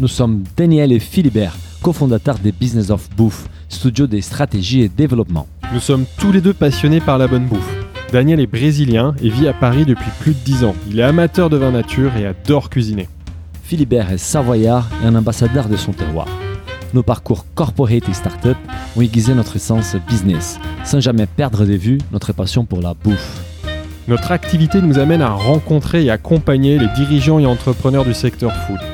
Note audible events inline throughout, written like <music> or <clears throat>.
Nous sommes Daniel et Philibert, cofondateurs des Business of Bouffe, studio des stratégies et développement. Nous sommes tous les deux passionnés par la bonne bouffe. Daniel est brésilien et vit à Paris depuis plus de 10 ans. Il est amateur de vin nature et adore cuisiner. Philibert est savoyard et un ambassadeur de son terroir. Nos parcours corporate et startup ont aiguisé notre sens business, sans jamais perdre de vue notre passion pour la bouffe. Notre activité nous amène à rencontrer et accompagner les dirigeants et entrepreneurs du secteur food.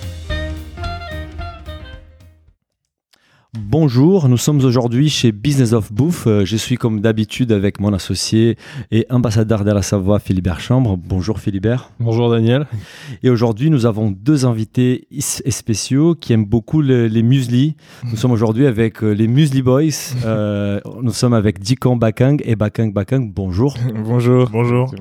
Bonjour, nous sommes aujourd'hui chez Business of Bouffe. Euh, Je suis comme d'habitude avec mon associé et ambassadeur de la Savoie, Philibert Chambre. Bonjour Philibert. Bonjour Daniel. Et aujourd'hui, nous avons deux invités spéciaux qui aiment beaucoup le- les muesli. Nous sommes aujourd'hui avec euh, les Muesli Boys. <laughs> Euh, nous sommes avec Dikan Bakang et Bakang Bakang. Bonjour. Bonjour. Bonjour.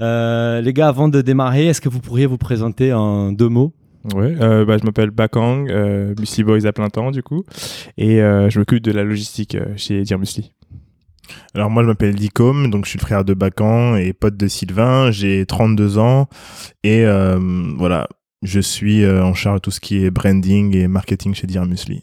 Euh, les gars, avant de démarrer, est-ce que vous pourriez vous présenter en deux mots? Ouais, euh, bah, je m'appelle Bakang, euh, Musli Boys à plein temps du coup, et euh, je m'occupe de la logistique euh, chez Dear Musli. Alors moi je m'appelle Dicom, donc je suis le frère de Bacan et pote de Sylvain, j'ai 32 ans et voilà, je suis en charge de tout ce qui est branding et marketing chez Dear Musli.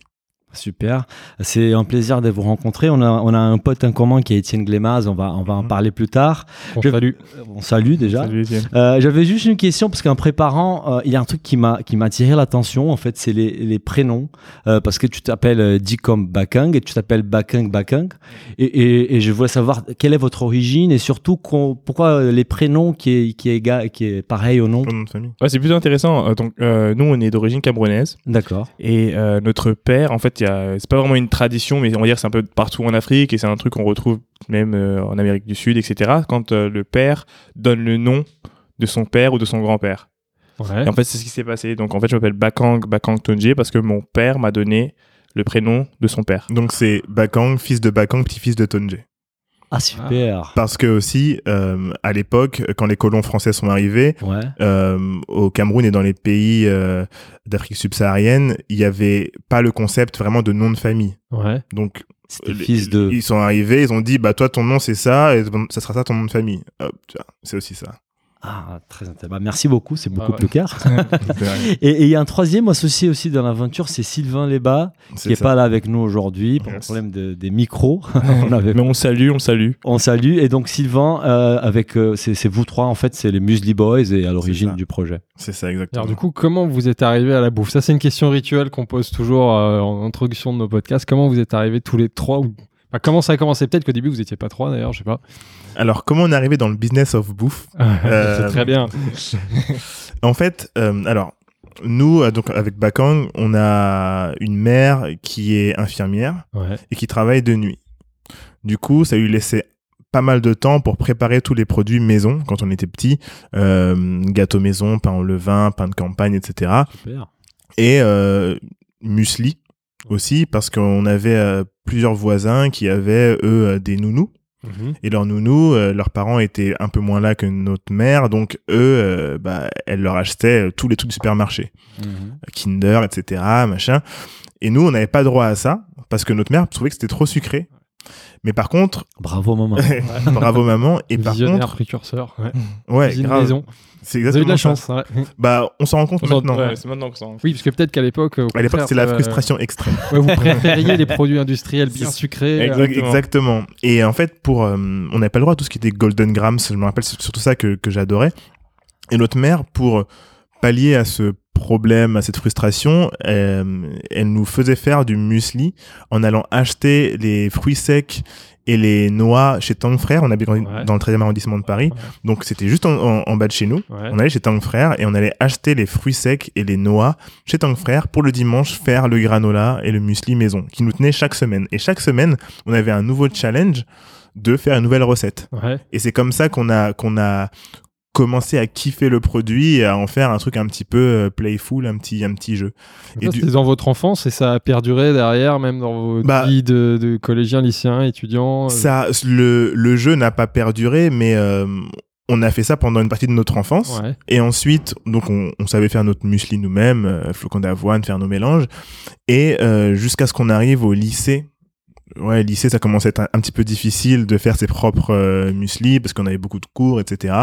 Super. C'est un plaisir de vous rencontrer. On a, on a un pote en commun qui est Étienne Glémaz. On va, on va en Mhm. parler plus tard. On Je- salue. On salue déjà. Salut. Euh, J'avais juste une question parce qu'en préparant, euh, il y a un truc qui m'a qui m'a attiré l'attention. En fait, c'est les, les prénoms Euh, parce que tu t'appelles euh, Dikom Bakang et tu t'appelles Bakang Bakang. Et, et, et je voulais savoir quelle est votre origine et surtout qu'on- pourquoi les prénoms qui est qui est qui est pareil au nom? Ton nom de famille Ouais, c'est plutôt intéressant. Euh, donc, euh, nous, on est d'origine camerounaise, D'accord. et euh, notre père, en fait, il y a- c'est pas vraiment une tradition, mais on va dire que c'est un peu partout en Afrique, et c'est un truc qu'on retrouve même euh, en Amérique du Sud, etc. Quand euh, le père donne le nom de son père ou de son grand-père. Ouais. Et en fait, c'est ce qui s'est passé. Donc, en fait, je m'appelle Bakang Bakang Tonje parce que mon père m'a donné le prénom de son père. Donc c'est Bakang, fils de Bakang, petit-fils de Tonje. Ah super. Parce que aussi, euh, à l'époque, quand les colons français sont arrivés, Ouais. euh, au Cameroun et dans les pays euh, d'Afrique subsaharienne, il n'y avait pas le concept vraiment de nom de famille. Ouais. Donc fils de. Ils sont arrivés, ils ont dit, bah toi ton nom c'est ça, et ça sera ça ton nom de famille. Hop, c'est aussi ça. Ah très intéressant. Bah, merci beaucoup. C'est beaucoup ouais. plus clair. <laughs> Et et il y a un troisième associé aussi dans l'aventure, c'est Sylvain Léba. qui n'est pas là avec nous aujourd'hui pour le problème de- des micros. <laughs> <laughs> on, avait- Mais on salue, on salue. on salue. Et donc Sylvain, euh, avec euh, c'est vous trois en fait, c'est les Musli Boys et à l'origine du projet. C'est ça exactement. Alors du coup, comment vous êtes arrivé à la bouffe? Ça, c'est une question rituelle qu'on pose toujours euh, en introduction de nos podcasts. Comment vous êtes arrivés tous les trois ou... Enfin, comment ça a commencé? Peut-être qu'au début, vous étiez pas trois d'ailleurs, je sais pas. Alors comment on est arrivé dans le business of bouffe <laughs> Euh, c'est très bien. <laughs> En fait, euh, alors nous euh, donc avec Bakang, on a une mère qui est infirmière Ouais. et qui travaille de nuit. Du coup, ça lui laissait pas mal de temps pour préparer tous les produits maison quand on était petit, euh, gâteau maison, pain au levain, pain de campagne, etc. Super. et euh, muesli aussi parce qu'on avait euh, plusieurs voisins qui avaient eux euh, des nounous. Mhm. et leurs nounous euh, leurs parents étaient un peu moins là que notre mère. Donc eux euh, bah elle leur achetait tous les trucs du supermarché. Kinder etc machin. Et nous on n'avait pas droit à ça parce que notre mère trouvait que c'était trop sucré mais par contre Bravo maman. <laughs> bravo maman et par Visionnaire, contre précurseur. Ouais. ouais grave maison. c'est Vous avez eu de exactement la ça. chance. ouais. bah on s'en rend compte maintenant Ouais, c'est maintenant que ça. Oui, parce que peut-être qu'à l'époque, à l'époque c'est la euh, frustration extrême ouais, vous préfériez les produits industriels bien sucrés. euh, Exactement. Exactement. Et en fait, pour, euh, on n'avait pas le droit à tout ce qui était Golden Grams. Je me rappelle, c'est surtout ça que, que j'adorais. Et notre mère, pour pallier à ce problème, à cette frustration, euh, elle nous faisait faire du muesli en allant acheter les fruits secs et les noix chez Tang Frères. On habite dans Ouais. dans le 13e arrondissement de Paris. Ouais. Donc c'était juste en, en- en bas de chez nous. Ouais. On allait chez Tang Frères et on allait acheter les fruits secs et les noix chez Tang Frères pour le dimanche faire le granola et le muesli maison qui nous tenait chaque semaine. Et chaque semaine, on avait un nouveau challenge de faire une nouvelle recette. Et c'est comme ça qu'on a, qu'on a commencé à kiffer le produit et à en faire un truc un petit peu euh, playful, un petit, un petit jeu. Et du- dans votre enfance et ça a perduré derrière, même dans vos Bah, vies de, de collégiens, lycéens, étudiants. euh, Ça, le, le jeu n'a pas perduré, mais euh, on a fait ça pendant une partie de notre enfance. Ouais. Et ensuite, donc on, on savait faire notre muesli nous-mêmes, euh, flocons d'avoine, faire nos mélanges. Et euh, jusqu'à ce qu'on arrive au lycée, ouais, lycée, ça commençait à être un, un petit peu difficile de faire ses propres euh, muesli parce qu'on avait beaucoup de cours, etc.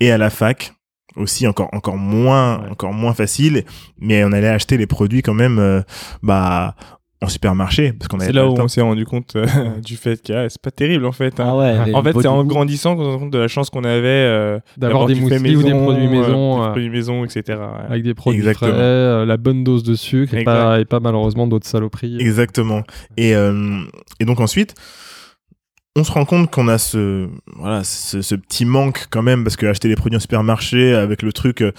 Et à la fac aussi encore encore moins Ouais. encore moins facile mais on allait acheter les produits quand même euh, bah en supermarché parce qu'on avait C'est là où temps. on s'est rendu compte euh, <laughs> du fait que ah, c'est pas terrible en fait. hein. Ah ouais. En fait, c'est en grandissant qu'on se rend compte de la chance qu'on avait euh, D'avoir des mousselis ou des maison, produits euh, maison. des euh, produits maison, etc. ouais. avec des produits Exactement. frais, euh, la bonne dose de sucre et pas, et pas malheureusement d'autres saloperies. Exactement. Et, euh, et donc ensuite, on se rend compte qu'on a ce, voilà, ce, ce petit manque quand même, parce que acheter les produits en supermarché avec le truc, euh,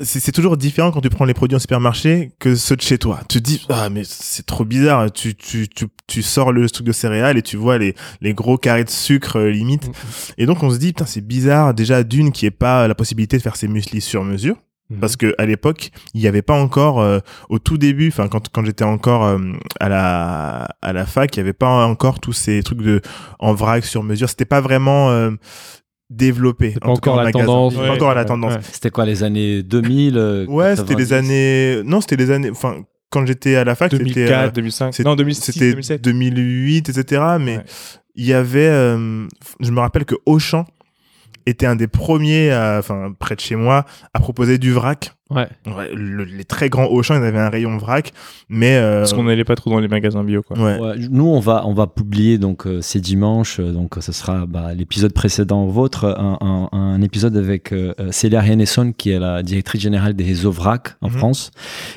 c'est c'est toujours différent quand tu prends les produits en supermarché que ceux de chez toi. Tu te dis, ah, mais c'est trop bizarre. Tu, tu, tu, tu sors le truc de céréales et tu vois les, les gros carrés de sucre euh, limite. Et donc on se dit, putain, c'est bizarre. Déjà, d'une, qui est pas la possibilité de faire ses muesli sur mesure. Mhm. Parce que à l'époque, il n'y avait pas encore euh, au tout début, enfin quand quand j'étais encore euh, à la à la fac, il n'y avait pas encore tous ces trucs de en vrac sur mesure. C'était pas vraiment euh, développé. En cas encore en la magasin. tendance. C'était Ouais, pas encore la ouais, tendance. ouais. C'était quoi les années 2000 euh, Ouais, c'était les 90? années. Non, c'était les années. Enfin, quand j'étais à la fac, c'était. 2004, euh, 2005. c'est- Non, 2006, C'était 2007. 2008, etc. Mais Ouais. il y avait. euh, je me rappelle que Auchan était un des premiers, à- enfin près de chez moi, à proposer du vrac. Ouais. Ouais, le- les très grands Auchan, ils avaient un rayon vrac, mais euh, Parce qu'on n'allait pas trop dans les magasins bio, quoi. ouais. Ouais, nous, on va, on va publier donc euh, ces dimanches, euh, donc ce sera bah, l'épisode précédent vôtre, un, un, un épisode avec euh, Célia Hennesson, qui est la directrice générale des réseaux VRAC en Mhm. France,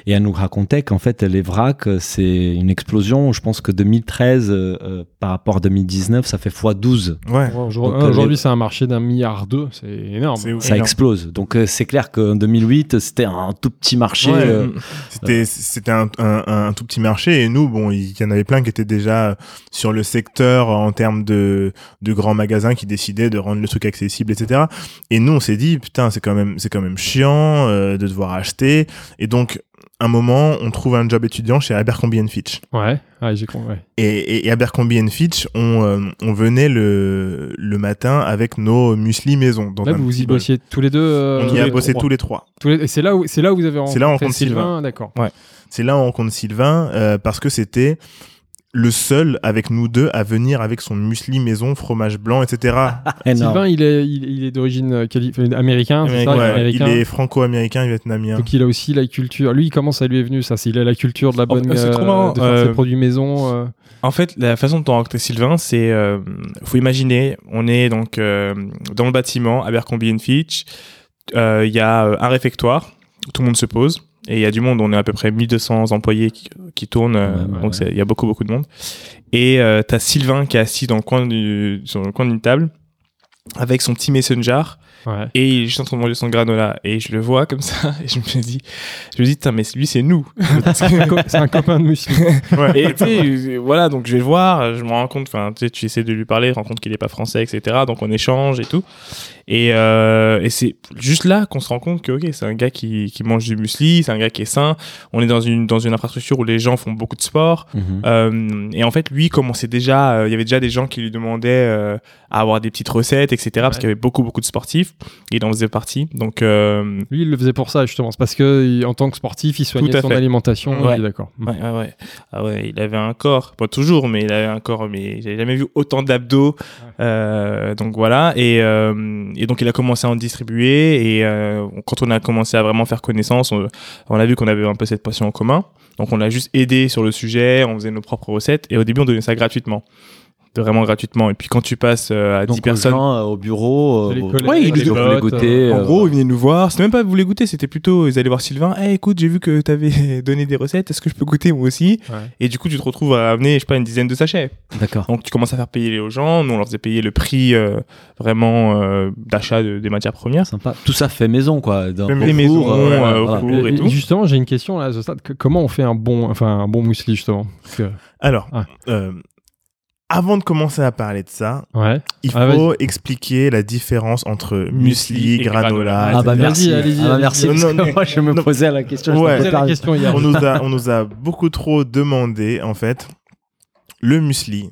et elle nous racontait qu'en fait les VRAC, c'est une explosion. Je pense que 2013 euh, euh, par rapport à 2019, ça fait x12. Ouais. Ouais, Aujourd'hui, les- c'est un marché d'un milliard deux, c'est énorme. Ça Énorme. explose. Donc euh, c'est clair qu'en 2008, c'était un tout petit marché. Ouais. euh, C'était c'était un, un, un tout petit marché et nous bon il y en avait plein qui étaient déjà sur le secteur en termes de de grands magasins qui décidaient de rendre le truc accessible etc. Et nous on s'est dit putain c'est quand même c'est quand même chiant euh, de devoir acheter et donc un moment on trouve un job étudiant chez Abercrombie Fitch Ouais, ouais, j'ai compris. ouais. et, et, Abercrombie Fitch on euh, on venait le le matin avec nos muesli maison dans Là, vous y bossiez tous les deux. euh, on y a bossé trois. tous les trois Tous les- Et c'est là où, c'est là où vous avez rencontré C'est là où on rencontre Sylvain. D'accord. C'est là où on rencontre Sylvain euh, parce que c'était le seul avec nous deux à venir avec son muesli maison, fromage blanc, etc. <laughs> Sylvain, il est, il, il est d'origine euh, quali- américain, c'est ça, Américain, Ouais, américain. il est franco-américain, vietnamien. Donc il a aussi la culture. Lui, comment ça lui est venu ça Il a la culture de la bonne, c'est trop euh, marrant, de faire ses euh, produits maison. euh, En fait, la façon dont on a rencontré Sylvain, c'est, euh, faut imaginer, on est donc euh, dans le bâtiment Abercrombie Fitch. Euh, Il y a euh, un réfectoire, tout le monde se pose. Et il y a du monde, on est à peu près 1200 employés qui, qui tournent, euh, Ouais, ouais, donc il y a beaucoup beaucoup de monde. Et euh, t'as Sylvain qui est assis dans le coin du, sur le coin d'une table avec son petit messenger ouais. et il est juste en train de manger son granola et je le vois comme ça <laughs> et je me dis je me dis putain mais lui c'est nous <laughs> c'est un co- c'est un copain de muesli. <laughs> et tu sais, euh, voilà, donc je vais le voir, je me rends compte, enfin, tu sais, tu essaies de lui parler, rends compte qu'il est pas français, etc. Donc on échange et tout. Et, euh, et c'est juste là qu'on se rend compte que, ok, c'est un gars qui, qui mange du muesli, c'est un gars qui est sain. On est dans une, dans une infrastructure où les gens font beaucoup de sport. Mhm. Euh, et en fait, lui, commençait déjà, euh, il y avait déjà des gens qui lui demandaient euh, à avoir des petites recettes, etc. Parce qu'il y avait beaucoup, beaucoup de sportifs. Il en faisait partie. Donc, euh, Lui, il le faisait pour ça, justement. C'est parce que, en tant que sportif, il soignait son fait. alimentation. Ouais. D'accord. Ouais, ouais. Ah ouais, il avait un corps, pas toujours, mais il avait un corps, mais j'avais jamais vu autant d'abdos. Euh, donc voilà, et, euh, et donc il a commencé à en distribuer, et quand on a commencé à vraiment faire connaissance, on, on a vu qu'on avait un peu cette passion en commun. Donc on l'a juste aidé sur le sujet, on faisait nos propres recettes, et au début on donnait ça gratuitement. De vraiment gratuitement. Et puis quand tu passes euh, à 10 Donc, aux personnes. gens, euh, au bureau, euh, collègues, Ouais, il les nous voulait potes, goûter. En euh, gros, ils venaient nous voir. C'était même pas vous voulez goûter, c'était plutôt ils allaient voir Sylvain. Eh, écoute, j'ai vu que t'avais <laughs> donné des recettes. Est-ce que je peux goûter moi aussi? Ouais. Et du coup, tu te retrouves à amener, je sais pas, une dizaine de sachets. D'accord. Donc, tu commences à faire payer les aux gens. Nous, on leur faisait payer le prix euh, vraiment euh, d'achat de- des matières premières. Sympa. Tout ça fait maison, quoi. Dans, Même les maisons, euh, euh, au voilà. four. Et- et et tout. justement, j'ai une question là à ce stade. Comment on fait un bon, enfin, un bon muesli, justement? Parce que- Alors, Ah. Avant de commencer à parler de ça, Ouais. il Ah, faut expliquer la différence entre muesli, granola, Ah bah etc. merci. Allez-y, Ah bah merci. Non, parce non, que mais- moi, je me non. posais la question. Ouais. la hier. on nous a on nous a beaucoup trop demandé en fait le muesli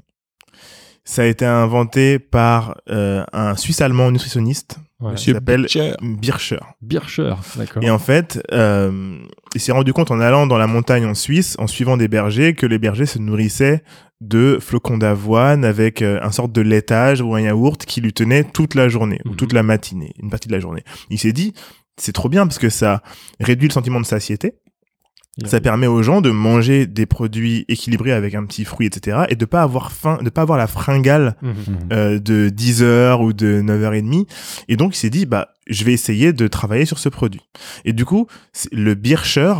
ça a été inventé par euh, un suisse allemand nutritionniste Ouais. qui s'appelle Bircher. Bircher Bircher, d'accord. et en fait euh, il s'est rendu compte en allant dans la montagne en Suisse en suivant des bergers que les bergers se nourrissaient de flocons d'avoine avec euh, un sorte de laitage ou un yaourt qui lui tenait toute la journée ou Mhm. toute la matinée, une partie de la journée. Il s'est dit, c'est trop bien parce que ça réduit le sentiment de satiété. Yeah. Ça permet aux gens de manger des produits équilibrés avec un petit fruit, etc. et de pas avoir faim, de pas avoir la fringale Mhm. euh, de 10 heures ou de 9h30. Et donc, il s'est dit, bah, je vais essayer de travailler sur ce produit. Et du coup, c'est- le Bircher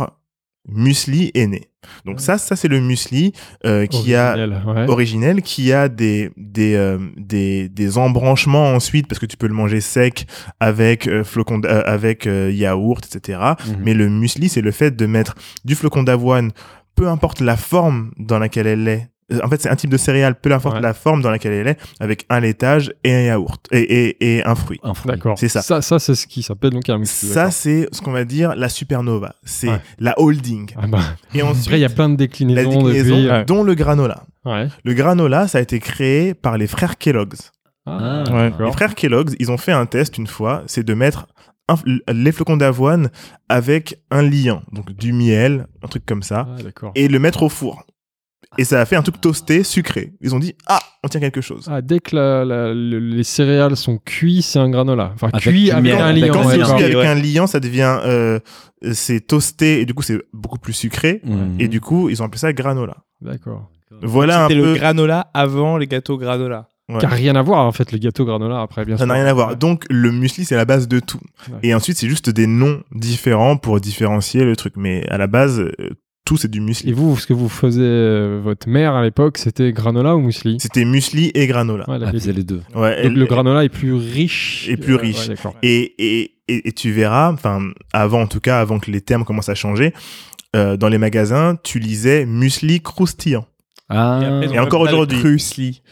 muesli est né. Donc ça, ça c'est le muesli euh, qui a Originel, ouais. originel, qui a des des, euh, des des embranchements ensuite parce que tu peux le manger sec avec euh, flocon euh, avec euh, yaourt, etc. Mhm. Mais le muesli, c'est le fait de mettre du flocon d'avoine, peu importe la forme dans laquelle elle est. Euh, En fait, c'est un type de céréale, peu importe Ouais. la forme dans laquelle elle est, avec un laitage et un yaourt et, et, et un fruit. Un fruit. D'accord. C'est ça. Ça, ça c'est ce qui s'appelle donc un muesli. Ça, c'est ce qu'on va dire la supernova. C'est Ouais. la holding. Ah bah, Et ensuite, Après, il y a plein de la déclinaisons déclinaison, depuis. ouais. dont le granola. Ouais. Le granola, ça a été créé par les frères Kellogg's. Ah, Ah, Ouais. Les frères Kellogg's, ils ont fait un test une fois, c'est de mettre un- les flocons d'avoine avec un liant, donc du miel, un truc comme ça, Ah, et le mettre au four. Et ça a fait un truc toasté, sucré. Ils ont dit, ah, on tient quelque chose. Ah, dès que la- la- le- les céréales sont cuits, c'est un granola. Enfin, Avec cuit avec un liant. Quand c'est cuit avec Ouais. un liant, ça devient, euh, c'est toasté, et du coup, c'est beaucoup plus sucré. Et du coup, ils ont appelé ça granola. D'accord. Voilà un C'était peu. le granola avant les gâteaux granola. Ouais. Qui a rien à voir, en fait, le gâteau granola après, bien Ça sûr. n'a rien à voir. Donc, le muesli, c'est la base de tout. Et ensuite, c'est juste des noms différents pour différencier le truc. Mais à la base, euh, tout, c'est du Et muesli. vous, ce que vous faisiez, euh, votre mère à l'époque, c'était granola ou muesli? C'était muesli et granola. Ouais, la- Ah, faisait les deux. Ouais, Donc elle- le granola est plus riche. Est plus Euh, riche. ouais. Et, et, et, et tu verras, enfin, avant en tout cas, avant que les termes commencent à changer, euh, dans les magasins, tu lisais muesli croustillant. Ah, Et encore aujourd'hui.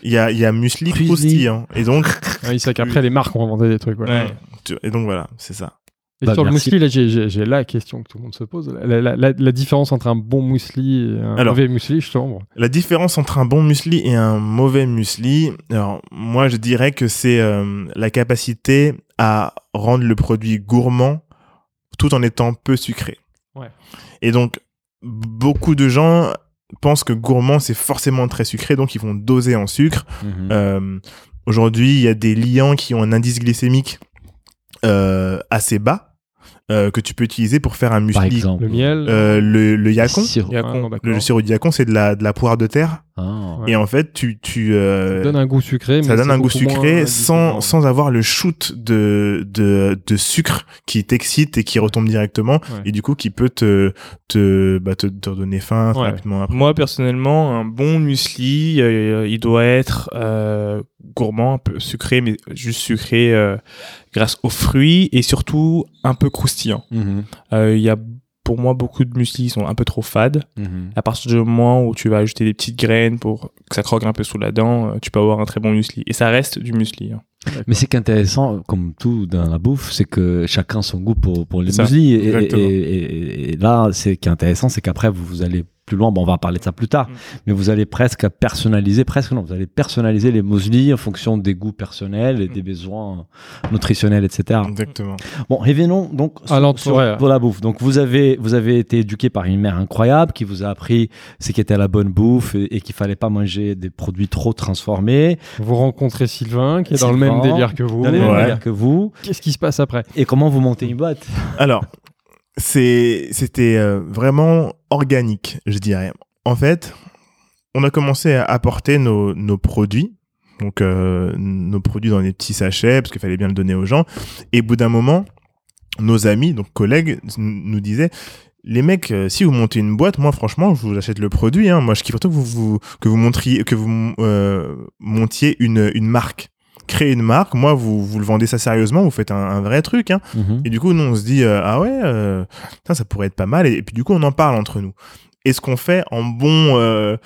Il y a, il y a muesli croustillant. Et donc, oui, c'est vrai qu'après, les marques ont inventé des trucs. ouais. Ouais. et donc voilà, c'est ça. Et Bah, sur le merci. muesli, là, j'ai- la question que tout le monde se pose. La, la- la- la différence entre un bon muesli et un Alors. mauvais muesli, justement. bon. La différence entre un bon muesli et un mauvais muesli, alors moi je dirais que c'est euh, la capacité à rendre le produit gourmand tout en étant peu sucré. Ouais. Et donc beaucoup de gens pensent que gourmand c'est forcément très sucré, donc ils vont doser en sucre. Mhm. Euh, Aujourd'hui, il y a des liants qui ont un indice glycémique euh, assez bas euh, que tu peux utiliser pour faire un Par muesli. exemple. Le miel. Euh, le, le yacon, Sirop. Yacon. Ah, le sirop de yacon, c'est de la, de la poire de terre. Ah. Ouais. Et en fait, tu, tu euh, Ça donne un goût sucré. ça mais donne un goût sucré sans, sans avoir le shoot de, de, de sucre qui t'excite et qui retombe directement Ouais. et du coup qui peut te, te, bah, te, te donner faim Ouais. rapidement après. Moi, personnellement, un bon muesli, euh, il doit être euh, gourmand, un peu sucré, mais juste sucré euh, grâce aux fruits et surtout un peu croustillant. Mhm. Euh, Il y a pour moi beaucoup de muesli qui sont un peu trop fades. Mhm. À partir du moment où tu vas ajouter des petites graines pour que ça croque un peu sous la dent, euh, tu peux avoir un très bon muesli. Et ça reste du muesli. hein. Mais c'est qu'intéressant, comme tout dans la bouffe, c'est que chacun son goût pour, pour les muesli. Et, et, exactement. et- et- et là, c'est qui est intéressant, c'est qu'après, vous, vous allez plus loin. Bon, on va parler de ça plus tard. Mm. Mais vous allez presque personnaliser, presque non, vous allez personnaliser les muesli en fonction des goûts personnels et des besoins nutritionnels, etc. Exactement. Bon, revenons donc sur- pour la bouffe. Donc, vous avez, vous avez été éduqué par une mère incroyable qui vous a appris ce qu'était la bonne bouffe et, et qu'il fallait pas manger des produits trop transformés. Vous rencontrez Sylvain, qui est dans le même délire que vous. dans les mêmes Ouais. délires que vous. Qu'est-ce qui se passe après? Et comment vous montez une boîte? Alors, c'était euh, vraiment organique, je dirais. En fait, on a commencé à apporter nos, produits, donc euh, nos produits dans des petits sachets, parce qu'il fallait bien le donner aux gens. Et au bout d'un moment, nos amis, donc collègues, nous disaient les mecs, euh, si vous montez une boîte, moi franchement, je vous achète le produit. Hein. Moi, je kiffe surtout que vous, que vous montriez, que vous montiez une, une marque. Créez une marque. Moi, vous, vous le vendez ça sérieusement. Vous faites un, un vrai truc. Hein. Et du coup, nous, on se dit, euh, ah ouais, euh, putain, ça pourrait être pas mal. Et, et puis, du coup, on en parle entre nous. Et ce qu'on fait en bon, euh,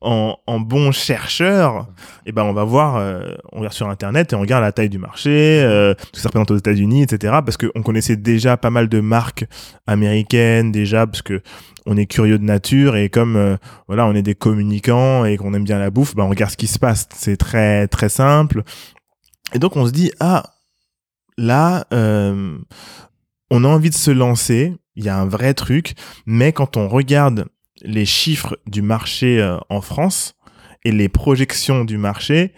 en, en bon chercheur, eh ben, on va voir, euh, on regarde sur Internet et on regarde la taille du marché, euh, ce que ça représente aux États-Unis, etc. Parce qu'on connaissait déjà pas mal de marques américaines, déjà, parce que on est curieux de nature et comme, euh, voilà, on est des communicants et qu'on aime bien la bouffe, ben, on regarde ce qui se passe. C'est très, très simple. Et donc, on se dit, ah, là, euh, on a envie de se lancer, il y a un vrai truc, mais quand on regarde les chiffres du marché euh, en France, et les projections du marché,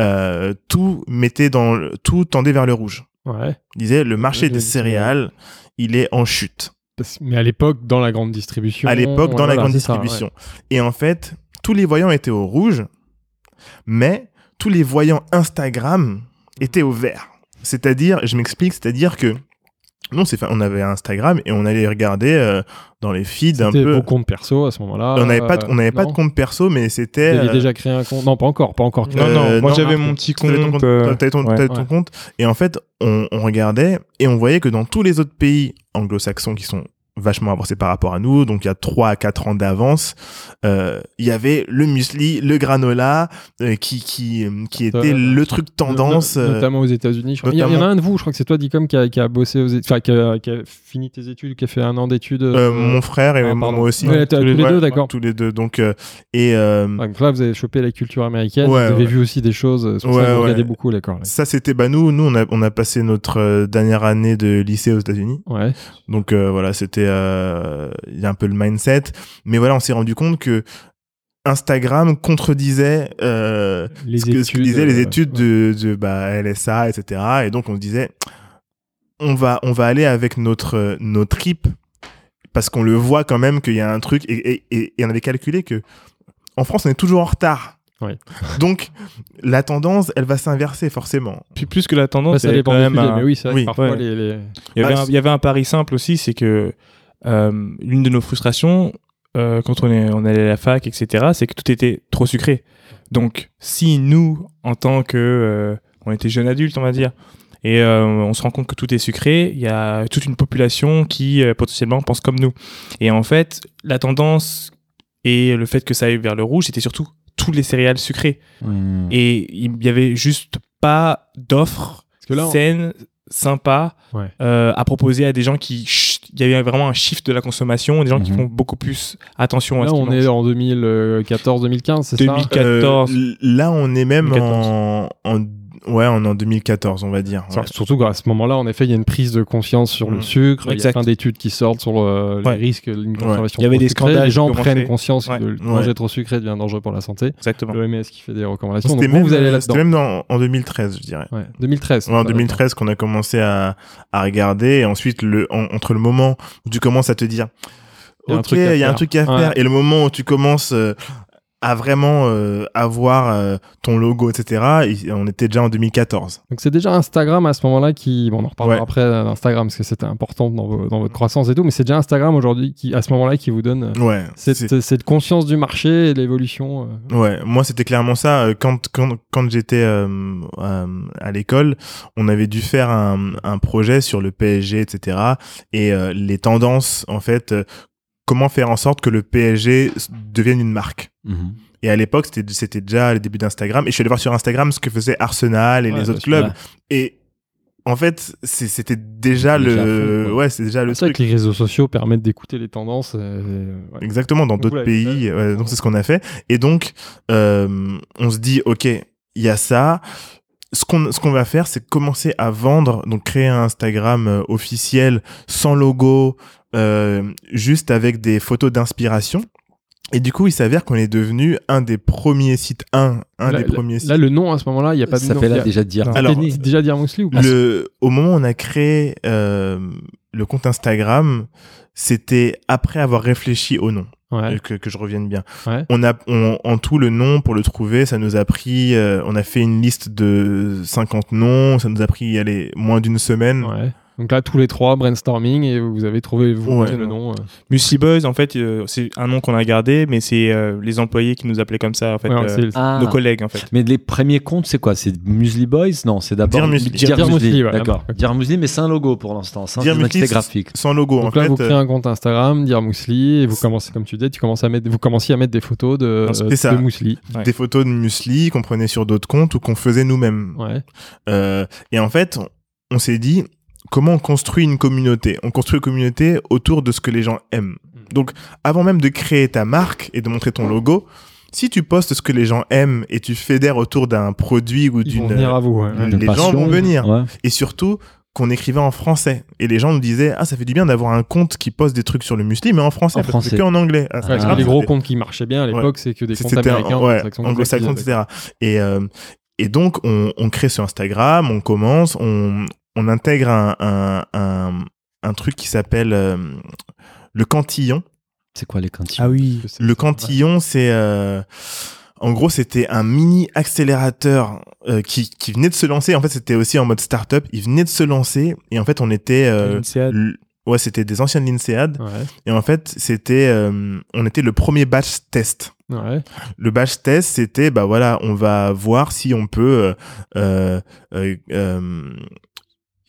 euh, tout mettait dans le- tout tendait vers le rouge. Ouais. Il disait le marché des céréales, il est en chute. Mais à l'époque, dans la grande distribution. À l'époque, dans la grande c'est ça, ouais. distribution. Et en fait, tous les voyants étaient au rouge, mais tous les voyants Instagram étaient au vert. C'est-à-dire, je m'explique, c'est-à-dire que nous, on, s'est fait- on avait Instagram et on allait regarder euh, dans les feeds un C'était peu. vos comptes perso à ce moment-là. On n'avait pas, de- on n'avait pas de non compte perso, mais c'était. Vous aviez euh, déjà créé un compte Non, pas encore, pas encore. Non, non, Euh, moi non, j'avais mon petit T'avais ton compte. compte, euh, t'avais ton, ouais. t'avais ton Ouais. compte. Et en fait, on, on regardait et on voyait que dans tous les autres pays anglo-saxons qui sont vachement avancés par rapport à nous, donc il y a 3 à 4 ans d'avance, euh, il y avait le muesli, le granola, euh, qui, qui, qui était Euh, le truc tendance. No- euh, notamment aux États-Unis. Il il y en a un de vous, je crois que c'est toi, Dicom, qui a, qui a bossé aux enfin, qui a, qui a fini tes études, qui a fait un an d'études. mon frère et ah, moi aussi. Ouais, tous les deux, d'accord. Tous les deux. Donc, et donc là, vous avez chopé la culture américaine. Ouais, vous avez vu aussi des choses. Ouais, ça vous regardez beaucoup, d'accord. ça, c'était bah nous, nous on a, on a passé notre dernière année de lycée aux États-Unis. Ouais. Donc voilà, c'était euh, il y a un peu le mindset, mais voilà, on s'est rendu compte que Instagram contredisait euh, Les ce, que, ce que disaient les euh, études de, de bah, LSA, etc. Et donc on se disait, on va, on va aller avec notre, nos tripes parce qu'on le voit quand même qu'il y a un truc et, et, et, et on avait calculé que en France on est toujours en retard. Oui. <laughs> Donc la tendance, elle va s'inverser forcément. Puis plus que la tendance, ça il y avait dépend quand même sujets, un- mais oui, c'est vrai oui, que parfois ouais. les, les- Il y, avait Ah, un, il y avait un pari simple aussi, c'est que euh, l'une de nos frustrations, euh, quand on, est, on allait à la fac, etc., c'est que tout était trop sucré. Donc, si nous, en tant que... euh, on était jeunes adultes, on va dire, et euh, on se rend compte que tout est sucré, il y a toute une population qui euh, potentiellement pense comme nous. Et en fait, la tendance et le fait que ça aille vers le rouge, c'était surtout tous les céréales sucrées. Et il y avait juste pas d'offres là, on- saines, sympas, Ouais. euh, à proposer à des gens qui. Il y avait vraiment un shift de la consommation, des gens qui Mhm. font beaucoup plus attention à là, ce qu'ils on est mangent. en 2014-2015, c'est ça? 2000. 14. Euh, là, on est même 2014. en, en ouais, on est en 2014, on va dire. Ouais. Surtout qu'à ce moment-là, en effet, il y a une prise de conscience sur le Mm. sucre. Il y a plein d'études qui sortent sur le- les Ouais. risques d'une consommation Il y avait des scandales Les gens qui prennent conscience Ouais. que Ouais. manger trop sucré devient dangereux pour la santé. Exactement. L'OMS qui fait des recommandations. C'était vous, même, vous allez c'était là-dedans. même dans, en 2013, je dirais. Ouais, 2013. Ouais, en ça, 2013 qu'on a commencé à, à regarder et ensuite le en- entre le moment où tu commences à te dire Il y a un ok truc à il y a un faire. truc à Ouais. faire et le moment où tu commences euh, à vraiment euh, avoir euh, ton logo etc et on était déjà en 2014 Donc c'est déjà Instagram à ce moment-là qui, bon, on en reparlera Ouais. après euh, d'Instagram parce que c'était important dans, vos- dans votre croissance et tout, mais c'est déjà Instagram aujourd'hui qui, à ce moment-là, qui vous donne euh, ouais cette, cette conscience du marché et l'évolution. euh. Ouais, moi c'était clairement ça. Quand quand quand j'étais à l'école, on avait dû faire un, un projet sur le PSG, etc. Et les tendances, en fait, comment faire en sorte que le PSG devienne une marque. Mhm. Et à l'époque, c'était c'était déjà le début d'Instagram. Et je suis allé voir sur Instagram ce que faisait Arsenal et Ouais, les bien autres clubs. ouais. Et en fait, c'est- c'était déjà Déjà le, fond, ouais, c'est déjà le C'est que les réseaux sociaux permettent d'écouter les tendances. euh, ouais. Exactement, dans d'autres pays. fait. ouais, donc c'est ce qu'on a fait. Et donc, euh, on se dit, ok, il y a ça. Ce qu'on ce qu'on va faire, c'est commencer à vendre, donc créer un Instagram euh, officiel, sans logo, euh, juste avec des photos d'inspiration. Et du coup, il s'avère qu'on est devenu un des premiers sites, un, un là, des là- premiers sites. là, le nom à ce moment-là, il n'y a pas de Ça nom. fait Il y là a- déjà dire. Alors, C'était ni- déjà dire Mousli ou pas Le, au moment où on a créé euh, le compte Instagram, c'était après avoir réfléchi au nom. Ouais. euh, que, que je revienne bien. Ouais. On a on- en tout le nom pour le trouver, ça nous a pris, euh, on a fait une liste de 50 noms, ça nous a pris allez, moins d'une semaine. Ouais. Donc là, tous les trois, brainstorming, et vous avez trouvé vous Ouais. le nom. euh. Muesli Boys, en fait, euh, c'est un nom qu'on a gardé, mais c'est euh, les employés qui nous appelaient comme ça, en fait. Ouais, euh, c'est- Ah. Nos collègues, en fait. Mais les premiers comptes, c'est quoi? C'est Muesli Boys? Non, c'est d'abord Dear. Dear Dear ouais, D'accord. d'abord. Dear Muesli, mais c'est un logo pour l'instant. Dear identité graphique. Sans logo, Donc en là, fait. vous créez un compte Instagram, dire Mousli, et vous commencez, comme tu dis, tu commences à mettre, vous commenciez à mettre des photos de, Non, euh, ça. Ouais. des photos de muesli qu'on prenait sur d'autres comptes ou qu'on faisait nous-mêmes. Ouais. Euh, et en fait, on, on s'est dit comment on construit une communauté. On construit une communauté autour de ce que les gens aiment. Mm. Donc, avant même de créer ta marque et de montrer ton logo, si tu postes ce que les gens aiment et tu fédères autour d'un produit ou Ils vont d'une venir à vous. ouais. les gens vont venir. Ouais. et surtout qu'on écrivait en français. Et les gens nous disaient, ah, ça fait du bien d'avoir un compte qui poste des trucs sur le muesli, mais en français, En parce français. que en anglais. Ah, grave, les gros comptes qui marchaient bien à l'époque, c'est que des comptes c'était américains, anglo-saxons, etc. Et, euh, et donc, on, on crée sur Instagram, on commence, on, on intègre un, un, un, un truc qui s'appelle euh, le cantillon. C'est quoi les cantines Ah oui. Le cantillon, c'est... euh, en gros, c'était un mini accélérateur euh, qui, qui venait de se lancer. En fait, c'était aussi en mode startup. Il venait de se lancer. Et en fait, on était... euh, ouais, c'était des anciennes l'INSEAD. Ouais, Et en fait, c'était... euh, on était le premier batch test. ouais. Le batch test, c'était, bah voilà, on va voir si on peut. Euh, euh, euh,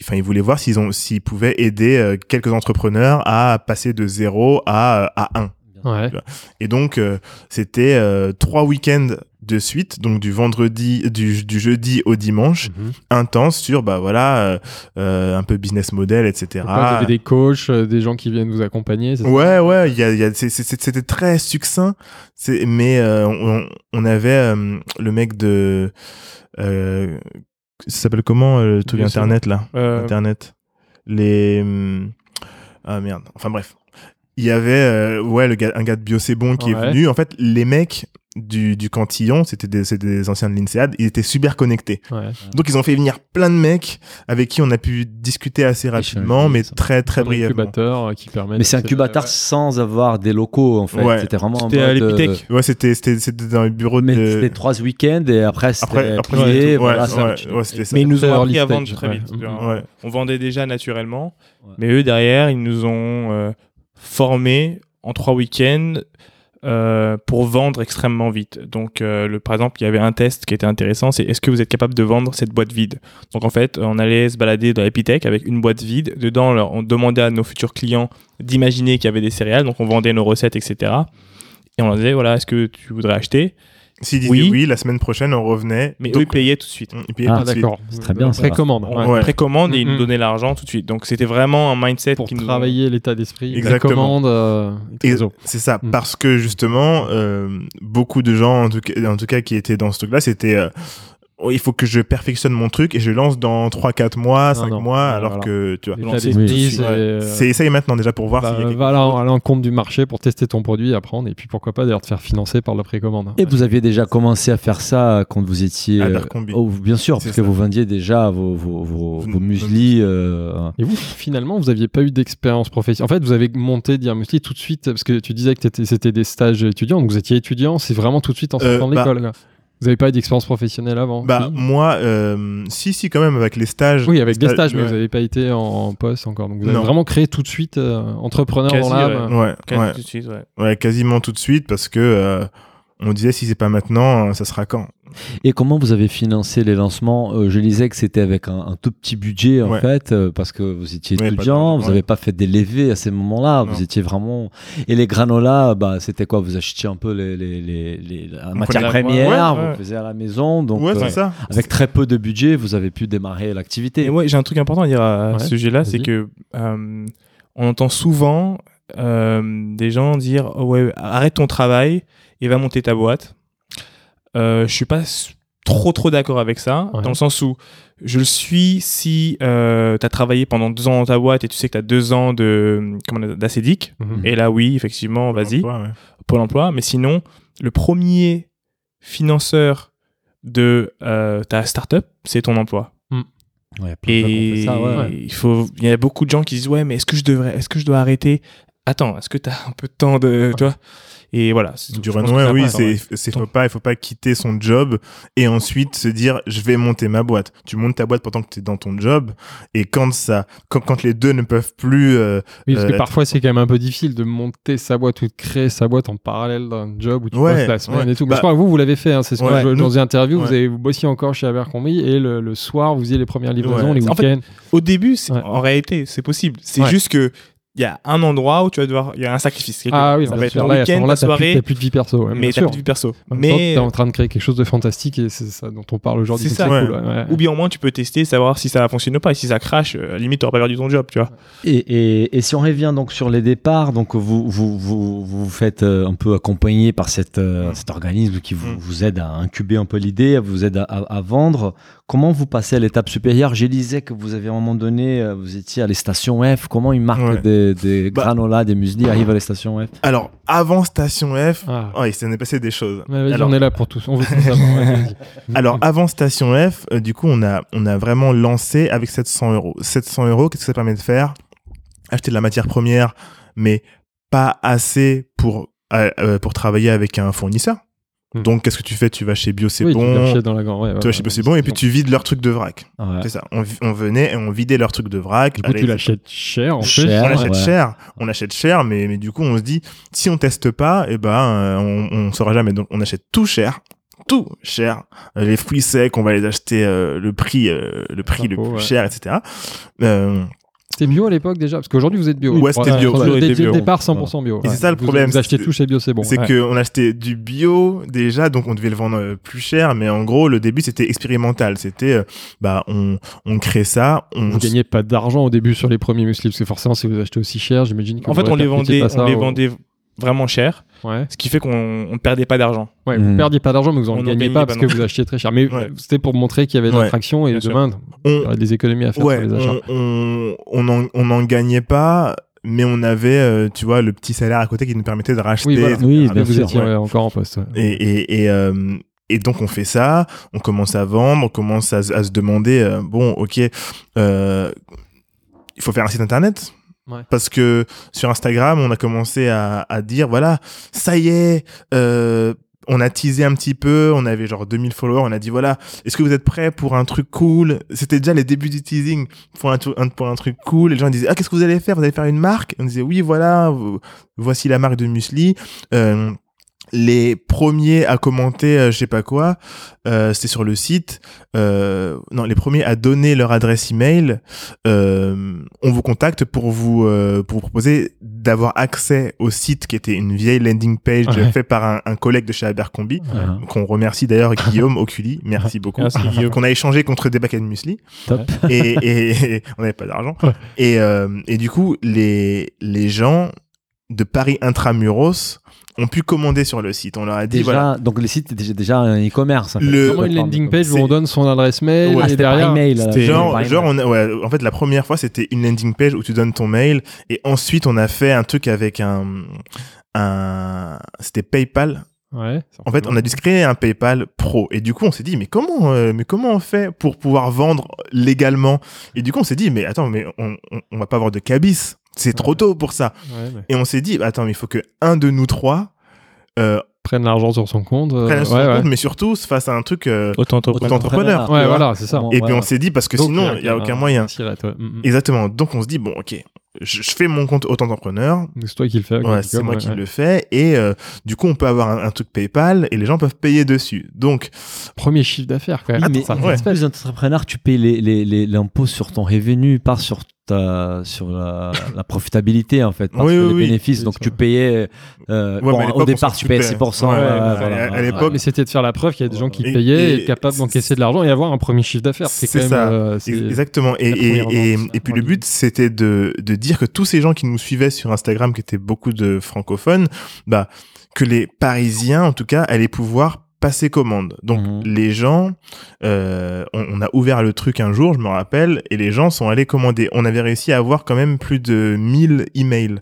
Enfin, ils voulaient voir s'ils ont, s'ils pouvaient aider euh, quelques entrepreneurs à passer de 0 à, à 1. Ouais. Et donc, euh, c'était euh, trois week-ends de suite, donc du vendredi, du, du jeudi au dimanche, Mhm. intense sur, bah voilà, euh, euh, un peu business model, etc. Vous avez des coachs, euh, des gens qui viennent vous accompagner. c'est ça? Ouais, ouais, il y a, il y a, c'est- c'est- c'était très succinct, c'est, mais euh, on, on avait euh, le mec de, euh, ça s'appelle comment euh, le truc Bien sûr. internet là, Euh, internet, les, hum, ah merde, enfin bref, il y avait euh, ouais le gars, un gars de Bio c'est bon qui Ouais. est venu, en fait les mecs du, du cantillon, c'était des, c'était des anciens de l'INSEAD, ils étaient super connectés. Ouais. Donc ils ont fait venir plein de mecs avec qui on a pu discuter assez rapidement, mais très très Un brièvement. incubateur euh, qui permet. Mais c'est un incubateur ouais. sans avoir des locaux en fait. Ouais. C'était vraiment en C'était à mode, euh. Ouais, c'était c'était c'était dans le bureau Mais de c'était trois week-ends et après après c'était ouais, voilà. Mais ils nous ont appris à stage, vendre très ouais. vite. On vendait déjà naturellement, Ouais. mais eux derrière, ils nous ont euh, formés en trois week-ends euh, pour vendre extrêmement vite. Donc, euh, le, par exemple, il y avait un test qui était intéressant, c'est est-ce que vous êtes capable de vendre cette boîte vide? Donc, en fait, on allait se balader dans l'Epitech avec une boîte vide. Dedans, on demandait à nos futurs clients d'imaginer qu'il y avait des céréales, donc on vendait nos recettes, etc. Et on leur disait, voilà, est-ce que tu voudrais acheter? S'ils disaient Oui. oui. la semaine prochaine on revenait. Mais eux, Donc, ils payaient tout de suite. ils payaient Ah, tout de suite. D'accord. C'est très bien. Précommande. On ouais. Ouais. précommande et ils Mhm. nous donnaient l'argent tout de suite. Donc c'était vraiment un mindset Pour qui nous travailler l'état d'esprit. Exactement. Précommande. euh, Et c'est ça, Mm. parce que justement, euh, beaucoup de gens, en tout cas, en tout cas qui étaient dans ce truc-là, c'était euh, il faut que je perfectionne mon truc et je lance dans 3-4 mois, 5 non. mois, Ouais, alors voilà. que tu vois. Suite, c'est. ouais. euh, C'est essaye maintenant déjà pour voir bah, s'il y a quelque chose. en- aller en compte du marché pour tester ton produit, apprendre, et puis pourquoi pas d'ailleurs te faire financer par la précommande. Et vous aviez déjà commencé à faire ça quand vous étiez. À euh, oh, bien sûr, parce que vous vendiez déjà vos, vos, vos, vos muesli. euh, Et vous, finalement, vous n'aviez pas eu d'expérience professionnelle. En fait, vous avez monté Diamusli tout de suite, parce que tu disais que c'était des stages étudiants, donc vous étiez étudiant, c'est vraiment tout de suite en Euh, sortant de bah- l'école. Vous n'avez pas eu d'expérience professionnelle avant Bah, moi, euh, si, si, quand même, avec les stages. Oui, avec des stages, mais ouais. vous n'avez pas été en, en poste encore. Donc vous avez Non. vraiment créé tout de suite euh, entrepreneur Quasi, dans l'âme. Ouais, Quasi ouais, tout de suite, ouais. ouais, quasiment tout de suite parce que euh, on disait si c'est pas maintenant, ça sera quand? Et comment vous avez financé les lancements Euh, Je lisais que c'était avec un, un tout petit budget en Ouais. fait, euh, parce que vous étiez Ouais, étudiant, vous ouais. n'avez pas fait des levées à ces moments-là, vous étiez vraiment. Et les granolas, bah, c'était quoi Vous achetiez un peu les, les, les, les- la matière première, ouais, ouais. vous faisiez à la maison, donc Ouais, euh, c'est ça. avec très peu de budget, vous avez pu démarrer l'activité. Et moi, j'ai un truc important à dire à Ouais, ce sujet-là, c'est que euh, on entend souvent euh, des gens dire oh ouais, arrête ton travail et va monter ta boîte. Euh, je suis pas trop trop d'accord avec ça, Ouais. dans le sens où je le suis si euh, tu as travaillé pendant deux ans dans ta boîte et tu sais que tu as deux ans de d'acédique. Mhm. Et là, oui, effectivement, vas-y. Ouais. Pôle emploi, mais sinon, le premier financeur de euh, ta startup, c'est ton emploi. Ouais, ont Et fait ça, ouais, ouais. il faut, il y a beaucoup de gens qui disent ouais, mais est-ce que je devrais, est-ce que je dois arrêter? Attends, est-ce que tu as un peu de temps de, tu vois? Et voilà. c'est- Du runway, oui, c'est, faut pas, il faut pas quitter son job et ensuite se dire, je vais monter ma boîte. Tu montes ta boîte pendant que tu es dans ton job et quand ça, quand, quand les deux ne peuvent plus, euh, Oui, parce Euh, que parfois c'est quand même un peu difficile de monter sa boîte ou de créer sa boîte en parallèle d'un job où tu Ouais, bosses la semaine ouais. et tout. Mais Bah, je crois que vous, vous l'avez fait. hein, c'est ce que ouais, je- dans nous- une interview, vous, avez, vous bossiez encore chez Abercrombie et le, le soir, vous faisiez les premières livraisons, Ouais. les En fait, week-ends. Au début, en réalité, c'est possible. C'est Ouais. juste que il y a un endroit où tu vas devoir, il y a un sacrifice. quelque- Ah oui, ça va être le week-end, la t'as plus- soirée, t'as plus de vie perso. ouais, mais t'as plus de vie perso. Mais t'es en train de créer quelque chose de fantastique et c'est ça dont on parle aujourd'hui. C'est ça, cool, ouais. ouais, ouais. ou bien au moins tu peux tester, savoir si ça va fonctionner ou pas. Et si ça crache, euh, à la limite t'auras pas perdu ton job, tu vois. Et, et, et si on revient donc sur les départs, donc vous vous vous vous, faites euh, un peu accompagner par cette, euh, cet organisme qui vous, Mm. vous aide à incuber un peu l'idée, vous aide à, à- à vendre. Comment vous passez à l'étape supérieure? J'ai disais que vous avez à un moment donné, euh, vous étiez à les stations F. Comment ils marquent Ouais. des, des Bah- granolas, des muesli arrivent à les stations F? Alors, avant Station F, Ah. oh, il s'en est passé des choses. Mais Alors- on est là pour tous. On veut tout savoir. <laughs> ouais, vas-y. Alors avant Station F, euh, du coup on a on a vraiment lancé avec 700 euros. 700 euros, qu'est-ce que ça permet de faire? Acheter de la matière première, mais pas assez pour euh, pour travailler avec un fournisseur. Hmm. Donc qu'est-ce que tu fais? Tu vas chez Bio c'est Oui, tu bon. l'achètes dans la ouais, ouais, Tu vas chez Bio c'est bon et puis tu vides leur truc de vrac. Ouais. C'est ça. On, venait et on vidait leur truc de vrac. Du coup, Allez, tu l'achètes cher en Cher, plus. on Ouais, achète ouais. cher, on achète cher, mais, mais du coup, on se dit, si on teste pas, eh ben, euh, on, on saura jamais. Donc, on achète tout cher, tout cher. Les fruits secs, on va les acheter euh, le prix, euh, le prix le plus ouais. cher, etc. Euh, C'était bio à l'époque déjà Parce qu'aujourd'hui, vous êtes bio. Ouais, c'était bio. Dès Toujours dès le bio. départ, 100% bio. Et c'est ça le Vous- problème, Vous achetez c'est- tout chez bio, c'est bon. c'est ouais. que on achetait du bio déjà, donc on devait le vendre euh, plus cher, mais en gros, le début c'était expérimental. C'était, euh, bah, on, on crée ça, on Vous gagnez pas d'argent au début sur les premiers muesli parce que forcément, si vous achetez aussi cher, j'imagine que En vous fait, on les vendait, on les vendait vraiment cher, Ouais. ce qui fait qu'on on perdait pas d'argent. Ouais, Mhm. vous perdiez pas d'argent, mais vous en On en gagnez pas pas parce non que vous achetiez très cher. Mais Ouais. c'était pour montrer qu'il y avait de Ouais. l'attraction et demain, il y aurait des économies à faire ouais, sur les achats. on, on, on en, on en gagnait pas, mais on avait, euh, tu vois, le petit salaire à côté qui nous permettait de racheter. Oui, voilà. Oui, bien vous étiez encore en poste. ouais. Et, et, et, euh, et donc on fait ça, on commence à vendre, on commence à, se- à se demander, euh, bon, ok, euh, il faut faire un site internet. Parce que sur Instagram, on a commencé à, dire, voilà, ça y est, euh, on a teasé un petit peu, on avait genre 2000 followers, on a dit, voilà, est-ce que vous êtes prêts pour un truc cool? C'était déjà les débuts du teasing pour un, truc cool. Les gens disaient, ah, qu'est-ce que vous allez faire? Vous allez faire une marque? On disait, oui, voilà, voici la marque de muesli. Euh, les premiers à commenter, euh, je sais pas quoi, euh, c'était sur le site. Euh, non, les premiers à donner leur adresse email. Euh, on vous contacte pour vous euh, pour vous proposer d'avoir accès au site qui était une vieille landing page Ouais. fait par un, un collègue de chez Abercrombie. Ouais. Qu'on remercie d'ailleurs Guillaume Oculi, merci beaucoup. Merci, Guillaume. Qu'on a échangé contre des bacs muesli Top. et, et- et on n'avait pas d'argent. Ouais. Et, euh, et du coup, les, les gens de Paris Intramuros ont pu commander sur le site. On leur a dit, Déjà, voilà, donc le site était déjà, déjà un e-commerce. en fait. Le- Vraiment une landing page où on donne son adresse mail Ouais, et derrière. email. genre, par genre email. on a- ouais, en fait, la première fois, c'était une landing page où tu donnes ton mail et ensuite, on a fait un truc avec un, un, c'était PayPal. Ouais. En fait, on a dû se créer un PayPal pro. Et du coup, on s'est dit, mais comment, euh, mais comment on fait pour pouvoir vendre légalement? Et du coup, on s'est dit, mais attends, mais on, on, on va pas avoir de cabis. C'est trop tôt pour ça. Ouais, mais Et on s'est dit, bah, attends, mais il faut que un de nous trois euh, Prenne l'argent sur son compte. euh, prenne son ouais, compte, mais surtout se fasse un truc. euh, Auto-entrepreneur. Auto-entrepreneur. Ouais, voilà, c'est ça. Et puis on s'est dit, parce que Donc, sinon, il y a un- aucun un moyen. Mm, mm. Exactement. Donc on se dit, bon, ok, je, je fais mon compte auto-entrepreneur. Donc, C'est toi qui le fais. Ouais, c'est moi qui le fais. Et euh, du coup, on peut avoir un, un truc PayPal et les gens peuvent payer dessus. Donc, Premier chiffre d'affaires quand même. Oui, mais ça, ouais. c'est pas les entrepreneurs, tu payes les, les, les- l'impôt sur ton revenu, pas sur sur la, la profitabilité en fait, pas Oui, sur oui, les oui. bénéfices. Donc ça. tu payais. euh, Ouais, bon, au départ, tu payais occupait. 6%. Ouais, ouais, ouais, voilà, à- l'époque, mais c'était de faire la preuve qu'il y a des gens qui Et- payaient et, et- capables d'encaisser de l'argent et avoir un premier chiffre d'affaires. C'est ça. euh, c'est- Exactement. Et, et, vente, puis le but, c'était de, de dire que tous ces gens qui nous suivaient sur Instagram, qui étaient beaucoup de francophones, bah, que les Parisiens, en tout cas, allaient pouvoir passer commande. Donc Mhm. les gens, euh, on, on a ouvert le truc un jour, je me rappelle, et les gens sont allés commander. On avait réussi à avoir quand même plus de 1000 emails.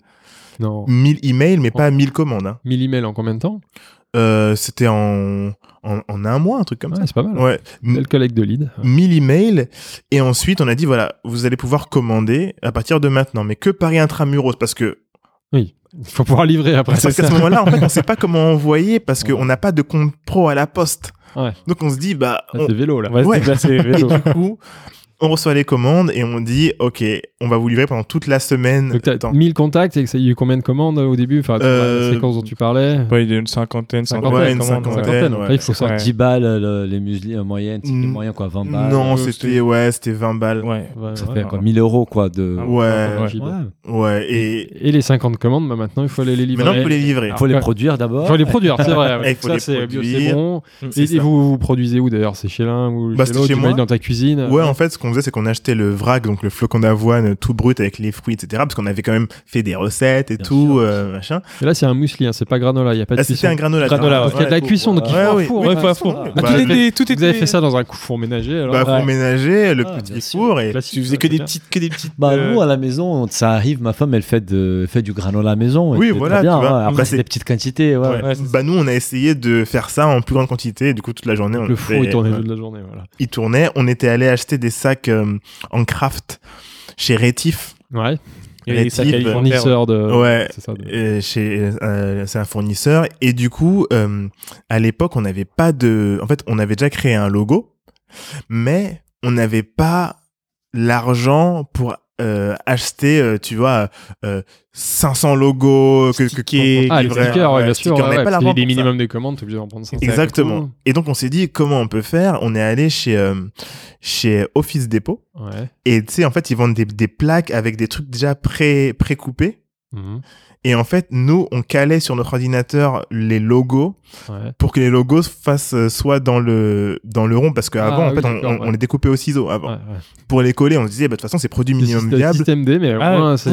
Non. 1000 emails, mais pas 1000 commandes. Hein. 1000 emails en combien de temps? Euh, c'était en, en, en un mois, un truc comme Ouais, C'est pas mal. ça. Ouais. Belle collecte de leads. 1000 emails et ensuite on a dit voilà vous allez pouvoir commander à partir de maintenant mais que Paris Intramuros parce que Oui. Il faut pouvoir livrer après. parce qu'à ce moment-là en fait on sait pas comment <laughs> envoyer parce qu'on n'a pas de compte pro à la poste Ouais. donc on se dit bah Ah, on- C'est vélo là. On va se Ouais. déplacer et vélo. du coup on reçoit les commandes et on dit, OK, on va vous livrer pendant toute la semaine. Donc, t'as Attends. 1000 contacts et que ça- il y a eu combien de commandes au début? Enfin, Euh, la séquence dont tu parlais Ouais, il y a une cinquantaine, Cinquantaine, cinquantaine, ouais, une cinquantaine. Cinquantaine, ouais. là, il faut sortir 10 balles euh, le- les muesli en moyenne, c'est Mm. moyen quoi, 20 balles. Non, Euh, c'était, ouais, c'était 20 balles. Ouais. Ouais, Ça ouais. fait quoi 1000 euros quoi de. Ah, Ouais, Ouais. Ouais. ouais, et Et les 50 commandes, bah, maintenant, il faut aller les livrer. maintenant, il faut les livrer. Il faut les produire d'abord. Il faut les produire, c'est vrai. Et <laughs> il faut ça, les c'est bon. C'est Et, vous, vous produisez où d'ailleurs? C'est chez l'un ou Bah, chez l'autre? dans ta cuisine Ouais, en fait, ce qu'on faisait, c'est qu'on achetait le vrac, donc le flocon d'avoine tout brut avec les fruits, etc. Parce qu'on avait quand même fait des recettes et Bien tout, euh, machin. Et là, c'est un muesli, hein, c'est pas granola, il n'y a pas de Ah, cuisson. c'était un granola. Granola, il y a de la cuisson, donc il faut Ouais, un four. Oui, ouais. faut un four. Ah, Bah, vous tout avez était- fait- tout Vous avez fait ça dans un four ménager alors Bah, Ouais. faut ménager le Ah, petit four et Tu faisais que des petites, que des petites. Bah euh, nous à la maison, ça arrive, ma femme elle fait de fait du granola à la maison. Oui, voilà, ouais. Après c'est des petites quantités, bah nous on a essayé de faire ça en plus grande quantité du coup toute la journée on Le four, il tournait toute la journée. Voilà. il tournait on était allé acheter des sacs euh, en craft chez Rétif Ouais, sacs types, alimentaires. fournisseur de. Ouais. C'est ça. de- euh, chez euh, c'est un fournisseur et du coup euh, à l'époque on n'avait pas de en fait on avait déjà créé un logo mais on n'avait pas l'argent pour euh, acheter euh, tu vois euh, 500 logos que, que qu'on- qu'on Ah, les livrait. stickers, ouais, bien sûr. stickers. on ouais, ouais, pour ça. minimums de commandes, t'es obligé d'en prendre 5 Exactement. Et donc on s'est dit comment on peut faire? On est allé chez euh, chez Office Depot et tu sais en fait ils vendent des, des plaques avec des trucs déjà pré pré coupés. Mhm. Et en fait nous on calait sur notre ordinateur les logos Ouais. pour que les logos fassent euh, soit dans le dans le rond parce qu'avant Ah, en oui, fait on, d'accord, on- ouais. on les découpait au ciseau avant. Ouais. Pour les coller on se disait bah, de toute façon c'est produit minimum Le viable. système D, mais Ah, c'est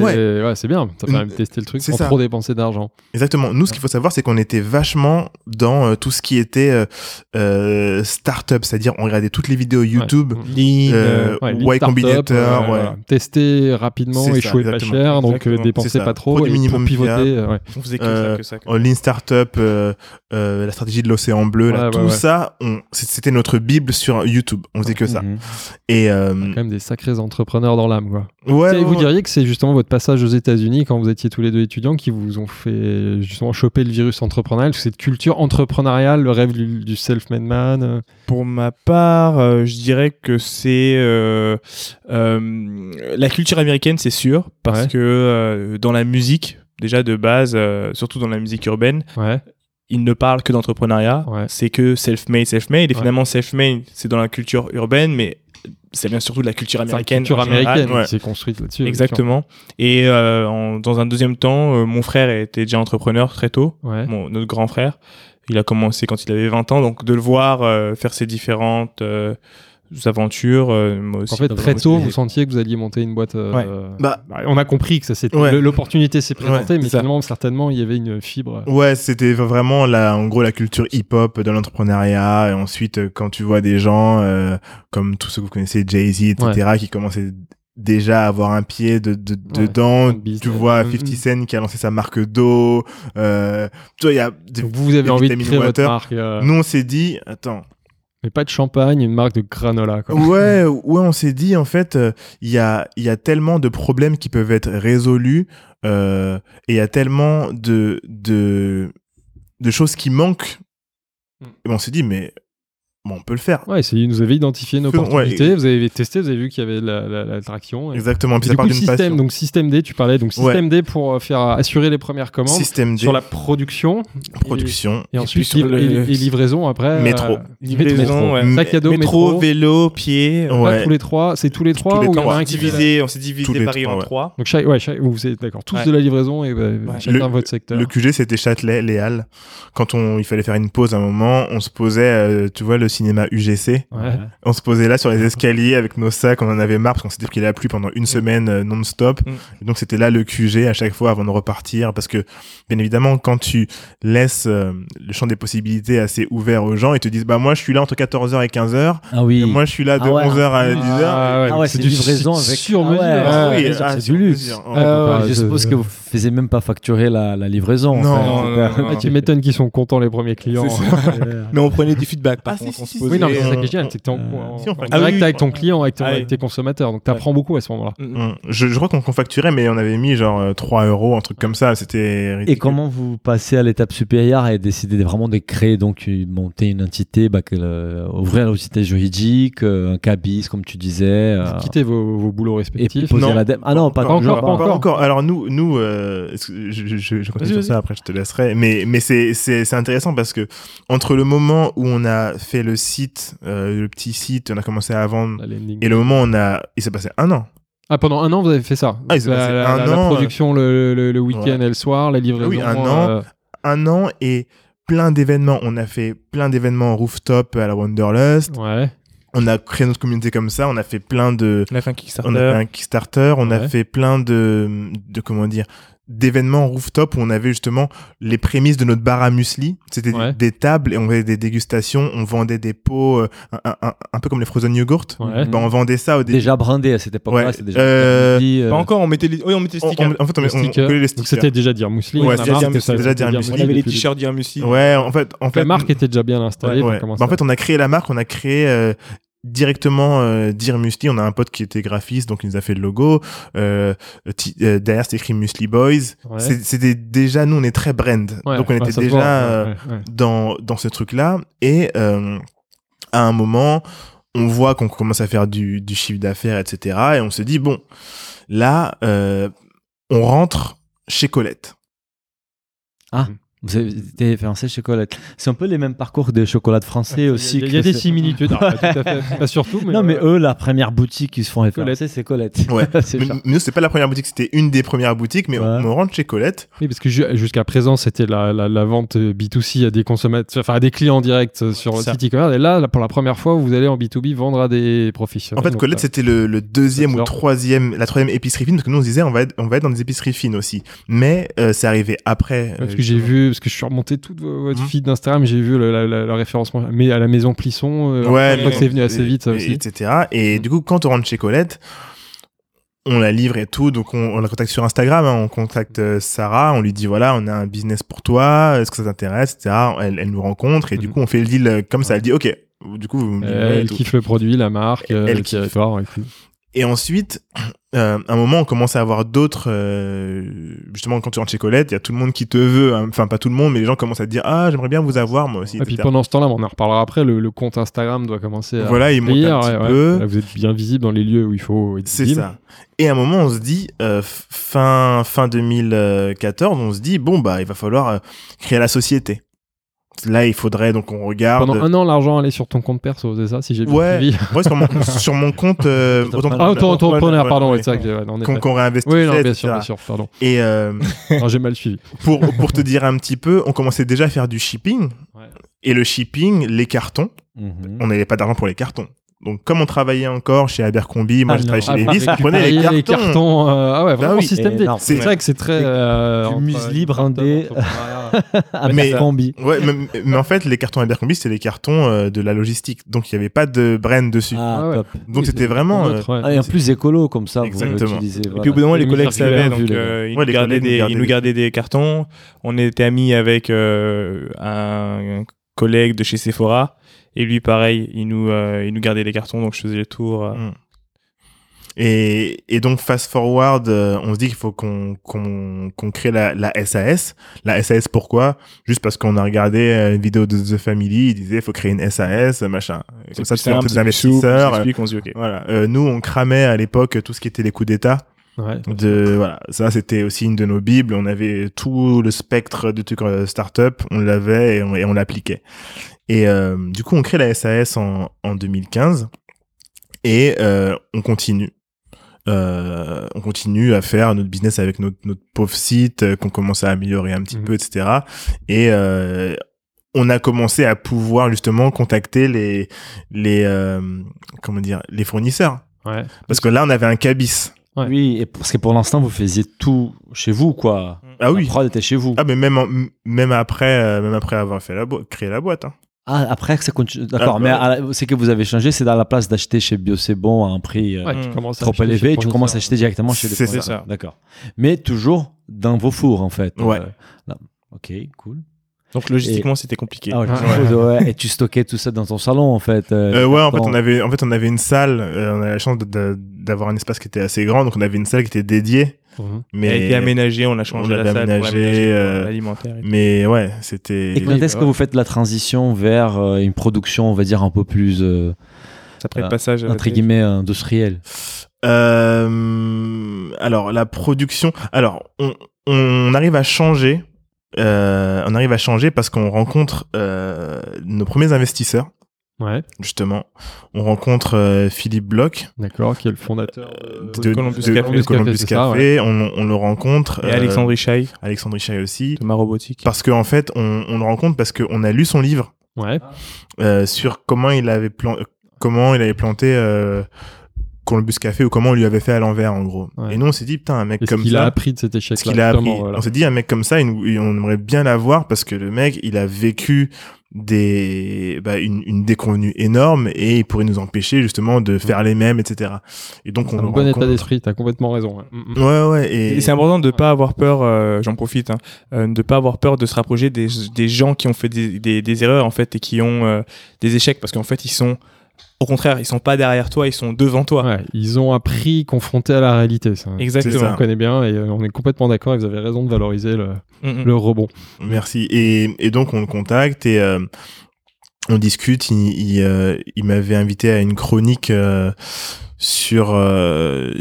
c'est bien. Quand même Mm, testé le truc c'est sans ça. trop dépenser d'argent. Exactement. Nous, ce qu'il faut savoir, c'est qu'on était vachement dans euh, tout ce qui était euh, euh, start-up, c'est-à-dire on regardait toutes les vidéos YouTube. Lean, Y Combinator. Tester rapidement, C'est ça, échouer pas cher, donc dépenser C'est ça. pas trop, Produit minimum euh, ouais. on faisait que Euh, ça, que ça. que- en Lean Startup, euh, euh, la stratégie de l'océan bleu, là, Ouais, ouais, tout ouais. ça, c'était notre bible sur YouTube. On faisait que ça. Mhm. Et euh, Quand même des sacrés entrepreneurs dans l'âme, quoi. ouais, vous ouais. diriez que c'est justement votre passage aux États-Unis quand vous étiez tous les deux étudiants qui vous ont fait justement choper le virus entrepreneurial, cette culture entrepreneuriale, le rêve du, du self-made man. euh. Pour ma part, euh, je dirais que c'est euh, euh, la culture américaine, c'est sûr, parce Ouais. que euh, dans la musique, déjà de base, euh, surtout dans la musique urbaine, Ouais. ils ne parlent que d'entrepreneuriat. Ouais. C'est que self-made, self-made. Et Ouais. finalement, self-made, c'est dans la culture urbaine, mais ça vient surtout de la culture C'est américaine. culture américaine ouais. s'est construite là-dessus. Exactement. Et euh, en- dans un deuxième temps, euh, mon frère était déjà entrepreneur très tôt, mon, notre grand frère. Il a commencé quand il avait 20 ans, donc de le voir euh, faire ses différentes aventures, euh, moi aussi. En fait, très tôt, vous sentiez que vous alliez monter une boîte. euh, Ouais. Bah, bah, on a compris que ça c'était Ouais. l'opportunité s'est présentée, Ouais, mais c'est ça. finalement, certainement, il y avait une fibre. Ouais, c'était vraiment la, en gros la culture hip-hop de l'entrepreneuriat. Et ensuite, euh, quand tu vois des gens euh, comme tous ceux que vous connaissez, Jay-Z, etc., qui commençaient déjà à avoir un pied de, de- Ouais, dedans. Tu vois Mhm. 50 Cent qui a lancé sa marque d'eau. Euh, tu vois, il y a des- vous, vous avez des envie de créer votre marque, euh, Nous, on s'est dit, attends, mais pas de champagne, une marque de granola. Quoi. ouais, ouais, on s'est dit, en fait, euh, il y, a, y a tellement de problèmes qui peuvent être résolus euh, et il y a tellement de, de, de choses qui manquent. Mm. Et on s'est dit, mais bon, on peut le faire. Ouais, c'est- vous avez identifié une opportunité, ouais. vous avez testé, vous avez vu qu'il y avait la, la, la traction. et- Exactement. Puis Du ça coup, part le d'une système, passion. donc système D, tu parlais, donc système D pour euh, faire assurer les premières commandes Système D, sur la production production. et, ensuite le- et, et livraison après. Métro. euh, Livraison, métro. ouais. Sac à dos, métro, métro. vélo, pied. Pas Ouais. tous les trois, c'est tous les trois les ou y en a qui on s'est Tous divisé Paris trois, en trois. Donc chaque, ouais, chaque- vous êtes d'accord, tous de la livraison et euh, chacun Le- votre secteur. Le QG, c'était Châtelet, les Halles. Quand on, il fallait faire une pause à un moment, on se posait, euh, tu vois, le cinéma UGC. Ouais. On se posait là sur les escaliers avec nos sacs, on en avait marre parce qu'on s'était pris la pluie pendant une semaine euh, non-stop. Mm. Donc c'était là le QG à chaque fois avant de repartir parce que bien évidemment quand tu laisses euh, le champ des possibilités assez ouvert aux gens, ils te disent bah moi je suis là entre 14h et 15h, Ah oui. et moi je suis là de Ah ouais. 11h à Ah, 10h. Ah ouais, c'est du livraison avec sur mesure. Ah Ah oui, ah, c'est du luxe. Ah, je suppose que vous faisiez même pas facturer la, la livraison. en Non, fait. non, non, non. Ah, tu m'étonnes qu'ils sont contents les premiers clients. <laughs> Mais on prenait du feedback par Ah si contre. Si, se Oui, non, mais c'est ça qui est génial, c'est que t'es en, euh, en- si, en fait- Ah oui, avec ton client, avec, ton- oui. avec tes consommateurs. Donc t'apprends beaucoup à ce moment-là. Mm, mm. je, je crois qu'on qu'on facturait, mais on avait mis genre euh, 3 euros, un truc comme ça. C'était Et ridicule. comment vous passez à l'étape supérieure et décidez de vraiment de créer, donc monter une entité, bah, que le- ouvrir l'entité juridique, euh, un cabis, comme tu disais, euh, quittez vos, vos boulots et respectifs? poser Non. la. Ah non, pas, encore, pas encore. Alors nous, nous, euh, je, je, je, je continue Vas-y, sur ça après, je te laisserai. Mais mais c'est c'est c'est intéressant parce que entre le moment où on a fait le site, euh, le petit site, on a commencé à vendre, et le moment on a, il s'est passé un an. Ah, pendant un an, vous avez fait ça. Ah, il s'est la, passé la- un la- la an, production le, le, le week-end Ouais. et le soir, la livraison. Oui, un an. euh, Un an et plein d'événements. On a fait plein d'événements rooftop à la Wanderlust. ouais. On a créé notre communauté comme ça. On a fait plein de, On a fait un on a fait Kickstarter. un Kickstarter. On a fait plein de, de comment dire, d'événements rooftop où on avait justement les prémices de notre bar à muesli. C'était Ouais. des tables et on faisait des dégustations. On vendait des pots, euh, un, un- un peu comme les frozen yogurt. Ouais. Ben, on vendait ça au début. déjà brandé à cette époque-là. Ouais, c'est déjà euh, dit, euh, Pas encore, on mettait les, oui, on mettait les On- stickers. on- en fait, on, Le on- on collait les stickers. c'était déjà dire Mousli. Ouais, c'était déjà- ça, déjà Dire Dire Mousli. on avait les t-shirts d'Ir Muesli. Ouais, en fait, en fait, La marque était déjà bien installée. Bah, en fait, on a créé la marque, on a créé euh, directement euh, Dire Muesli. On a un pote qui était graphiste, donc il nous a fait le logo. Euh, ti- euh, derrière, c'était écrit Muesli Boys. Ouais. C'est- C'était déjà, nous, on est très brand. Ouais, donc on était déjà voit, euh, ouais, ouais. dans, dans ce truc-là. Et euh, à un moment, on voit qu'on commence à faire du, du chiffre d'affaires, etc. Et on se dit, bon, là, euh, on rentre chez Colette. Vous avez été référencé chez Colette. C'est un peu les mêmes parcours des chocolats français aussi. Il y a, y des similitudes. Ah, tout à fait. <laughs> Pas surtout, mais. non, mais euh, eux, la première boutique qui se font référencer, c'est Colette. Ouais. <laughs> Mais, nous, c'est pas la première boutique, c'était une des premières boutiques, mais Ouais. on, on rentre chez Colette. Oui, parce que ju- jusqu'à présent, c'était la, la, la vente B2C à des consommateurs, enfin à des clients directs euh, sur le site e-commerce. Et là, pour la première fois, vous allez en B2B vendre à des professionnels. En fait, Colette, euh, c'était le, le deuxième ou troisième, la troisième épicerie fine, parce que nous, on se disait, on va être, on va être dans des épiceries fines aussi. Mais euh, c'est arrivé après. Parce euh, que j'ai vu, parce que je suis remonté toute vo- votre Mhm. feed d'Instagram, j'ai vu le, la, la- le référencement mais à la maison Plisson. euh, Ouais, je crois que c'est venu assez vite, ça et- aussi. etc. Et du coup, quand on rentre chez Colette, on la livre et tout, donc on, on la contacte sur Instagram, hein, on contacte euh, Sarah, on lui dit voilà, on a un business pour toi, est-ce que ça t'intéresse, etc. Elle, elle nous rencontre et du Mhm. coup on fait le deal euh, comme ça. Elle dit ok, du coup vous Euh, elle kiffe le produit, la marque, Elle le kiffe. et tout. Et ensuite, <clears throat> euh, à un moment, on commence à avoir d'autres. euh, justement, quand tu rentres chez Colette, il y a tout le monde qui te veut. hein. Enfin, pas tout le monde, mais les gens commencent à te dire Ah, j'aimerais bien vous avoir, moi aussi. Et puis pendant ce temps-là, on en reparlera après, le, le compte Instagram doit commencer à Voilà, il monte un petit ouais, ouais. peu. Là, vous êtes bien visible dans les lieux où il faut être C'est ça. Et à un moment, on se dit, euh, fin, fin 2014, on se dit Bon, bah, il va falloir euh, créer la société. Là, il faudrait, donc, on regarde. Pendant un an, l'argent allait sur ton compte perso, c'est ça, si j'ai bien Ouais. suivi. Ouais, sur mon, <laughs> sur mon compte. Euh, Auto-entrepreneur. Ah, auto-entrepreneur, pardon, ouais, ouais, c'est est Qu'on réinvestissait, Oui, non, bien sûr, bien sûr, pardon. Et euh, <laughs> j'ai mal suivi. pour, pour te dire un petit peu, on commençait déjà à faire du shipping. Ouais. Et le shipping, les cartons, Mhm. on n'avait pas d'argent pour les cartons. Donc, comme on travaillait encore chez Abercrombie, moi Ah je travaillais chez Ah, Levi's, bah, on prenait les cartons. euh, ah ouais, vraiment oui. système D. Énorme. C'est vrai que c'est très. Du- euh, du muesli brandé. entrepreneuriat. à Mais- Abercrombie. Ouais, mais, mais en fait, les cartons Abercrombie, c'était les cartons euh, de la logistique. Donc, il n'y avait pas de brand dessus. Ah, Ah ouais. top. Donc, c'était vraiment. euh, autre, ouais. Ah, et en plus écolo comme ça, Exactement. vous. Et puis au bout d'un moment, les collègues savaient, donc euh, ils, nous gardaient des, cartons. On était amis avec euh, un collègue de chez Sephora. Et lui, pareil, il nous, euh, il nous gardait les cartons, donc je faisais les tours. euh. Mm. Et, et donc, fast forward, euh, on se dit qu'il faut qu'on qu'on qu'on crée la, la SAS. La SAS, pourquoi? Juste parce qu'on a regardé euh, une vidéo de The Family, il disait il faut créer une SAS, machin. Comme ça, tu fais un peu simple, des plus souple, investisseurs. on se dit, ok. Voilà. Euh, nous, on cramait à l'époque tout ce qui était les coups d'État. Ouais. De voilà, ça c'était aussi une de nos bibles. On avait tout le spectre de trucs euh, startup, on l'avait et on, et on l'appliquait. Et euh, du coup, on crée la SAS en, en 2015 et euh, on continue. Euh, on continue à faire notre business avec notre, notre pauvre site euh, qu'on commence à améliorer un petit Mhm. peu, etc. Et euh, on a commencé à pouvoir justement contacter les les euh, comment dire les fournisseurs Ouais. parce que là on avait un cabis. Ouais. Oui, et parce que pour l'instant, vous faisiez tout chez vous, quoi. Ah oui. La prod était chez vous. Ah mais même en- même après euh, même après avoir fait la boîte créé la boîte hein. Ah, après que ça continue. D'accord, Ah, mais à la- c'est que vous avez changé, c'est dans la place d'acheter chez Bio C'est Bon à un prix euh, Ouais, à trop élevé, le tu commences à acheter directement chez les C'est ça. D'accord. Mais toujours dans vos fours, en fait. Ouais. Euh, là. Ok, cool. Donc logistiquement, c'était compliqué. Ah ouais, <laughs> Ouais. ouais. Et tu stockais tout ça dans ton salon en fait. Euh, ouais, en fait, on avait, en fait, on avait une salle. euh, on a la chance d'avoir un espace qui était assez grand, donc on avait une salle qui était dédiée. Mhm. Mais... Elle a été aménagée, on a changé on la salle pour euh, l'alimentaire. mais ouais, c'était. Et quand est-ce bah que vous faites la transition vers euh, une production, on va dire, un peu plus, euh, Après le euh, passage entre guillemets, industrielle Euh, alors la production. Alors on, on arrive à changer. euh, on arrive à changer parce qu'on rencontre euh, nos premiers investisseurs. Ouais, Justement, on rencontre euh, Philippe Bloch d'accord, qui est le fondateur de, de Columbus de- Café. de Columbus ça, Café. On, on le rencontre. Et euh, Alexandre Ishaï Alexandre Richay aussi. de Ma Robotique. Parce qu'en en fait, on, on le rencontre parce qu'on a lu son livre Ouais, euh, sur comment il avait plan- comment il avait planté euh, Columbus Café ou comment on lui avait fait à l'envers en gros. Ouais. Et nous on s'est dit putain un mec et ce comme qu'il a ça, appris de cet ce qu'il a appris. justement, voilà. On s'est dit un mec comme ça, il nous- il- on aimerait bien l'avoir parce que le mec il a vécu des bah, une, une déconvenue énorme et il pourrait nous empêcher justement de faire les mêmes etc. Et donc on un bon état d'esprit, t'as complètement raison. ouais. Mm, mm. Ouais ouais et, Et c'est important de ne pas avoir peur, euh, j'en profite, hein, euh, de ne pas avoir peur de se rapprocher des, des gens qui ont fait des, des, des erreurs en fait et qui ont euh, des échecs parce qu'en fait ils sont, au contraire, ils sont pas derrière toi, ils sont devant toi. Ouais, ils ont appris confrontés à la réalité. Ça. Exactement. Ça. On connaît bien et euh, on est complètement d'accord. et Vous avez raison de valoriser le, Mm, mm. le rebond. Merci. Et, et donc on le contacte et euh, on discute. Il, il, euh, il m'avait invité à une chronique euh, sur euh,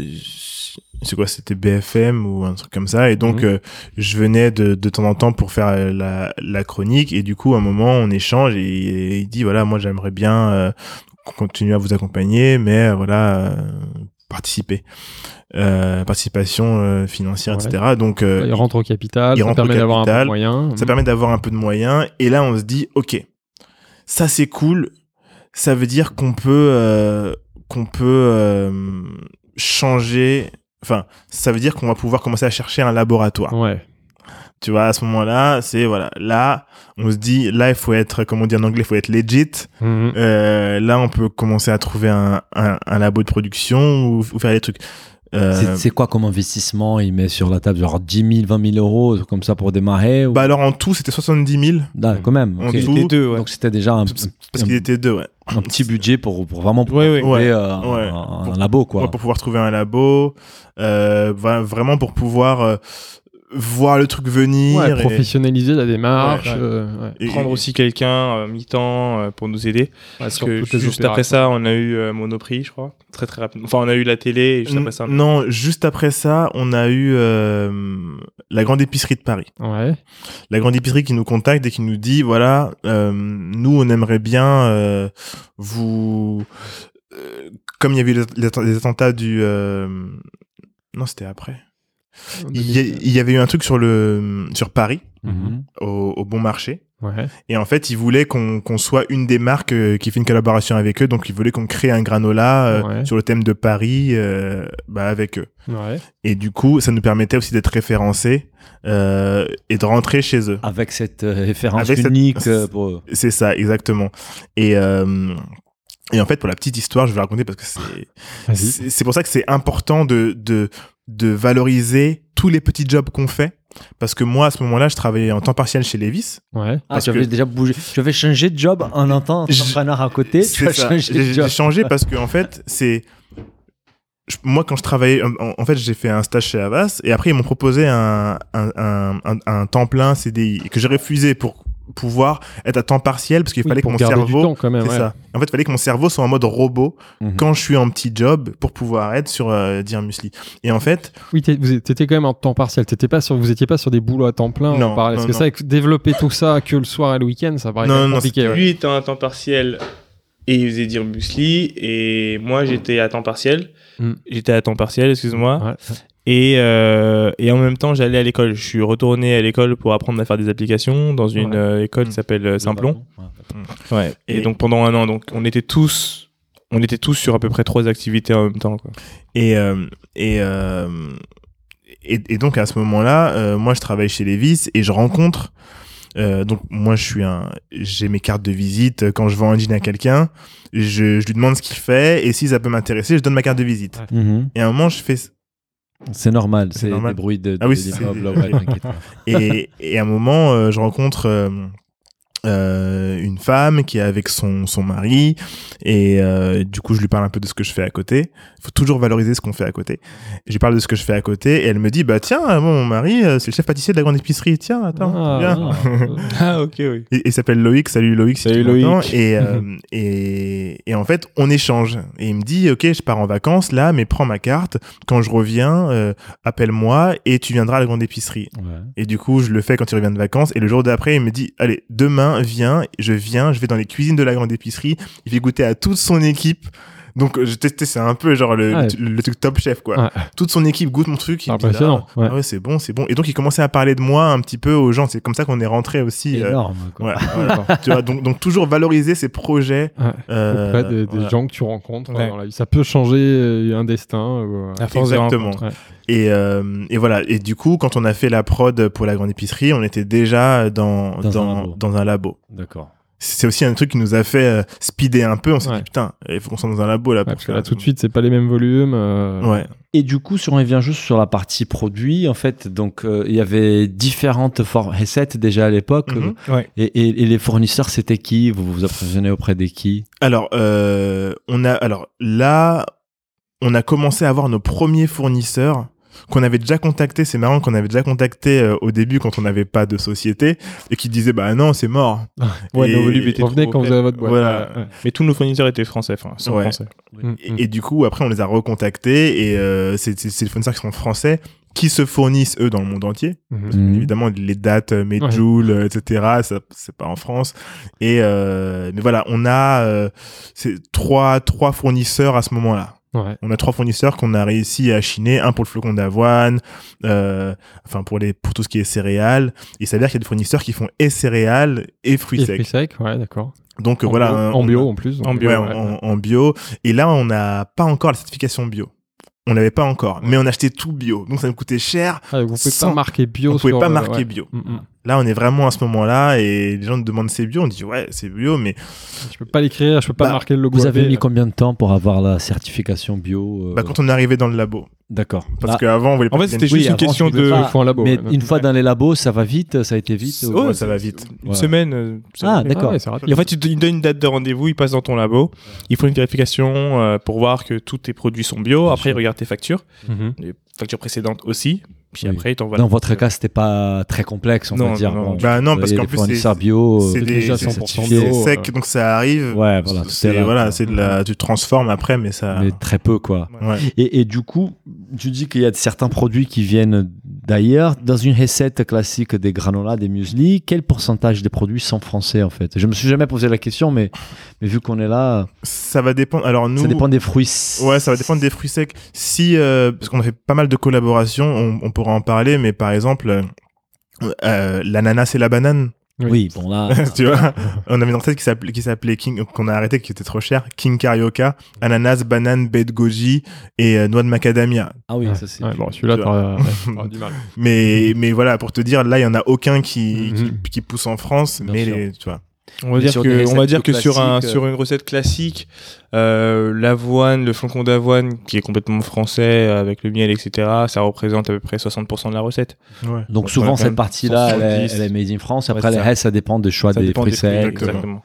c'est quoi C'était BFM ou un truc comme ça. Et donc euh, je venais de, de temps en temps pour faire la, la chronique. Et du coup, à un moment, on échange et, et il dit voilà, moi j'aimerais bien euh, continuer à vous accompagner, mais euh, voilà. euh, participer euh, participation euh, financière Ouais. etc donc euh, il rentre au capital, il ça permet d'avoir un peu de capital, moyens. ça permet d'avoir un peu de moyens. Et là, on se dit, ok, ça c'est cool. Ça veut dire qu'on peut, qu'on peut changer. Enfin, ça veut dire qu'on va pouvoir commencer à chercher un laboratoire. Ouais. Tu vois, à ce moment-là, c'est voilà. Là, on se dit, là, il faut être, comme on dit en anglais, il faut être legit. Mhm. Euh, là, on peut commencer à trouver un, un, un labo de production ou, ou faire des trucs. Euh, C'est- quoi comme investissement? Il met sur la table genre 10 000, 20 000 euros comme ça pour démarrer ou... bah alors en tout, c'était 70 000 Ah, quand même. en tout. Les deux, ouais. Donc c'était déjà un, parce un- qu'il était deux, ouais. un petit budget pour, pour vraiment pouvoir Ouais, ouais. trouver, Ouais, euh, ouais. un, un labo quoi. Ouais, pour pouvoir trouver un labo, euh, vraiment pour pouvoir euh, voir le truc venir. Ouais, et- professionnaliser la démarche. Ouais, ouais. euh, ouais. et- Prendre aussi quelqu'un euh, mi-temps euh, pour nous aider. Parce que juste après ça, on a eu euh, Monoprix, je crois. Très très rapidement. Enfin, on a eu la télé et juste N- après ça. Non, juste après ça, on a eu euh, la grande épicerie de Paris. Ouais. La grande épicerie qui nous contacte et qui nous dit voilà, euh, nous on aimerait bien euh, vous, euh, comme il y avait les, les- les attentats du, euh, non c'était après. Il y, avait eu un truc sur le sur Paris Mhm. au, au Bon Marché. Ouais. Et en fait, ils voulaient qu'on qu'on soit une des marques euh, qui fait une collaboration avec eux. Donc, ils voulaient qu'on crée un granola euh, Ouais. sur le thème de Paris euh, bah, avec eux. Ouais. Et du coup, ça nous permettait aussi d'être référencés euh, et de rentrer chez eux. Avec cette référence Avec unique <laughs> pour... C'est ça, exactement. Et, euh, et en fait, pour la petite histoire, je vais la raconter parce que c'est <laughs> c'est c'est pour ça que c'est important de, de, de valoriser tous les petits jobs qu'on fait. Parce que moi, à ce moment-là, je travaillais en temps partiel chez Levis. Ouais. Ah, Parce tu avais que- déjà bougé. Tu avais changé de job en un temps, Je- entrepreneur à côté. Tu C'est as ça. changé de J'ai job. j'ai changé <laughs> parce que en fait, c'est je- moi quand je travaillais, en, en fait, j'ai fait un stage chez Avas et après ils m'ont proposé un, un, un, un- un temps plein CDI que j'ai refusé pour pouvoir être à temps partiel parce qu'il Oui, fallait que mon cerveau temps quand même. c'est ouais. ça. En fait, il fallait que mon cerveau soit en mode robot Mhm. quand je suis en petit job pour pouvoir être sur euh, Dire Musli. Et en fait, Oui, étiez quand même en temps partiel. T'étais pas sur, vous étiez pas sur des boulots à temps plein. Non, Parce que non. ça, que développer tout ça que le soir et le week-end, ça paraît Non, compliqué. ouais. Lui était en temps partiel et il faisait dire muesli et moi j'étais à temps partiel. Mm. J'étais à temps partiel, excuse-moi. Ouais. Et, euh, et en même temps, j'allais à l'école. Je suis retourné à l'école pour apprendre à faire des applications dans une Ouais. euh, école qui Mm. s'appelle euh, Simplon. Ouais. Ouais. Et, Et- donc pendant un an, donc on était tous, on était tous sur à peu près trois activités en même temps. Quoi. et euh, et, euh, et et donc à ce moment-là, euh, moi je travaille chez Levis et je rencontre euh, donc moi je suis un j'ai mes cartes de visite quand je vends un jean à quelqu'un je, je lui demande ce qu'il fait et si ça peut m'intéresser je donne ma carte de visite Ouais. Mhm. et à un moment je fais C'est normal, C'est des bruits de, Ah oui, de- ouais, t'inquiète pas. <laughs> et, et à un moment euh, je rencontre euh, une femme qui est avec son, son mari et euh, du coup je lui parle un peu de ce que je fais à côté. Il faut toujours valoriser ce qu'on fait à côté. Je lui parle de ce que je fais à côté et elle me dit bah tiens bon, mon mari euh, c'est le chef pâtissier de la grande épicerie tiens attends Ah, viens. <laughs> Ah, ok, oui. Il, il s'appelle Loïc, salut Loïc. si Salut. Loïc. Et, <laughs> euh, et, et en fait, on échange. Et il me dit, ok, je pars en vacances là, mais prends ma carte. Quand je reviens, euh, appelle-moi et tu viendras à la grande épicerie. Ouais. Et du coup, je le fais quand il revient de vacances. Et le jour d'après, il me dit, allez, demain, viens. Je viens, je vais dans les cuisines de la grande épicerie. Il fait goûter à toute son équipe. Donc, euh, testais, c'est un peu genre le, Ouais. le, le truc top chef, quoi. Ouais. Toute son équipe goûte mon truc. il me dit, Impressionnant, ah, ouais. ah ouais, c'est bon, c'est bon. Et donc, il commençait à parler de moi un petit peu aux gens. C'est comme ça qu'on est rentré aussi. euh, Énorme. quoi. Ouais, voilà. tu vois, donc, donc toujours valoriser ses projets. Ouais. euh, auprès des, des voilà. gens que tu rencontres Ouais. dans la vie. Ça peut changer un destin. À force Exactement. Et, euh, et voilà. Et du coup, quand on a fait la prod pour la grande épicerie, on était déjà dans, Dans dans, un labo. dans un labo. D'accord. C'est aussi un truc qui nous a fait euh, speeder un peu. On s'est Ouais. dit, putain, il faut qu'on soit dans un labo là. ouais, pour parce que là, tout de suite, c'est pas les mêmes volumes. euh, Ouais. Et du coup, si on revient juste sur la partie produit, en fait, donc euh, il y avait différentes recettes déjà à l'époque. Mhm. Ouais. Et, et- et les fournisseurs, c'était qui? Vous vous approvisionnez auprès des qui? Alors, euh, on a, alors là, on a commencé à avoir nos premiers fournisseurs qu'on avait déjà contactés. C'est marrant qu'on avait déjà contacté euh, au début quand on n'avait pas de société et qui disaient bah non, c'est mort. <laughs> Ouais, Et- nos volumes étaient trop quand vous faibles. avez votre boîte. Voilà. Ouais, ouais. Mais tous nos fournisseurs étaient français, enfin, sont Ouais. français. Mm, Et, mm. et du coup, après, on les a recontactés et euh, c'est les fournisseurs qui sont français qui se fournissent eux dans le monde entier. Mhm. Évidemment, les dates, euh, Medjool, euh, etc., ça c'est pas en France. Et euh, mais voilà, on a euh, c'est trois trois fournisseurs à ce moment-là. Ouais. On a trois fournisseurs qu'on a réussi à chiner, un pour le flocon d'avoine, euh, enfin pour les pour tout ce qui est céréales. Il s'avère qu'il y a des fournisseurs qui font et céréales et fruits Et secs. fruits secs, ouais, d'accord. Donc En voilà, bio- un- en bio en plus. En bio, ouais, ouais. en, en bio. Et là, on n'a pas encore la certification bio. On l'avait pas encore, mais on achetait tout bio. Donc ça nous coûtait cher. Ah, vous pouvez sans- pas marquer bio. on pouvait sur, pas marquer bio. Mm, mm. Là, on est vraiment à ce moment-là et les gens nous demandent c'est bio? On dit ouais, c'est bio, mais Je peux pas l'écrire, je peux pas Bah, marquer le logo. Vous avez mis combien de temps pour avoir la certification bio euh, bah, quand on est arrivé dans le labo, D'accord. parce Ah, qu'avant on voulait pas En fait, c'était juste oui, une avant, question tu de. pas- Il faut un labo. Mais ouais. une fois dans les labos, ça va vite, ça a été vite? Oh, Ouais, ça va vite. Une Ouais. semaine. euh, ça Ah, va. d'accord. Ah en fait, il te il te donne une date de rendez-vous, il passe dans ton labo, il faut une vérification euh, pour voir que tous tes produits sont bio. Bien Après, il sûr. regarde tes factures, Mhm. les factures précédentes aussi. Puis Oui. après. Dans votre cas, c'était pas très complexe, on Non, va dire. non, non. Bah non, parce qu'en plus, c'est- bio. c'est déjà c'est 100% certifié bio, sec, euh. donc ça arrive. Ouais, voilà. C'est là, voilà, c'est de la, tu transformes après, mais ça. Mais très peu, quoi. Ouais. Et, et du coup, tu dis qu'il y a certains produits qui viennent d'ailleurs. Dans une recette classique des granolas, des muesli, quel pourcentage des produits sont français en fait? Je me suis jamais posé la question, mais, mais vu qu'on est là, Ça va dépendre. Alors nous, ça dépend des fruits. Ouais, ça va dépendre des fruits secs. Si, euh, parce qu'on a fait pas mal de collaborations, on, on pourra en parler, mais par exemple, euh, euh, l'ananas et la banane, Oui, bon là. <laughs> tu vois, on avait une recette qui s'appelait, qui s'appelait King, qu'on a arrêté, qui était trop cher, King Carioca, ananas, banane, baie de goji et euh, noix de macadamia. Ah oui, Ouais. ça c'est. Ouais, bon, celui-là, tu t'auras ouais, <laughs> du mal. Mais, mais voilà, pour te dire, là, il y en a aucun qui, Mhm. qui, qui pousse en France, Bien mais sûr. les, tu vois. On va dire que, on va dire que sur, un, sur une recette classique, euh, l'avoine, le flocon d'avoine, qui est complètement français, avec le miel, etc., ça représente à peu près 60% de la recette. Ouais. Donc souvent cette partie-là, elle, est- 70. elle est made in France. Ouais, Après, c'est les ça. restes, ça dépend des choix Ça des dépend fruits des fruits, secs. exactement.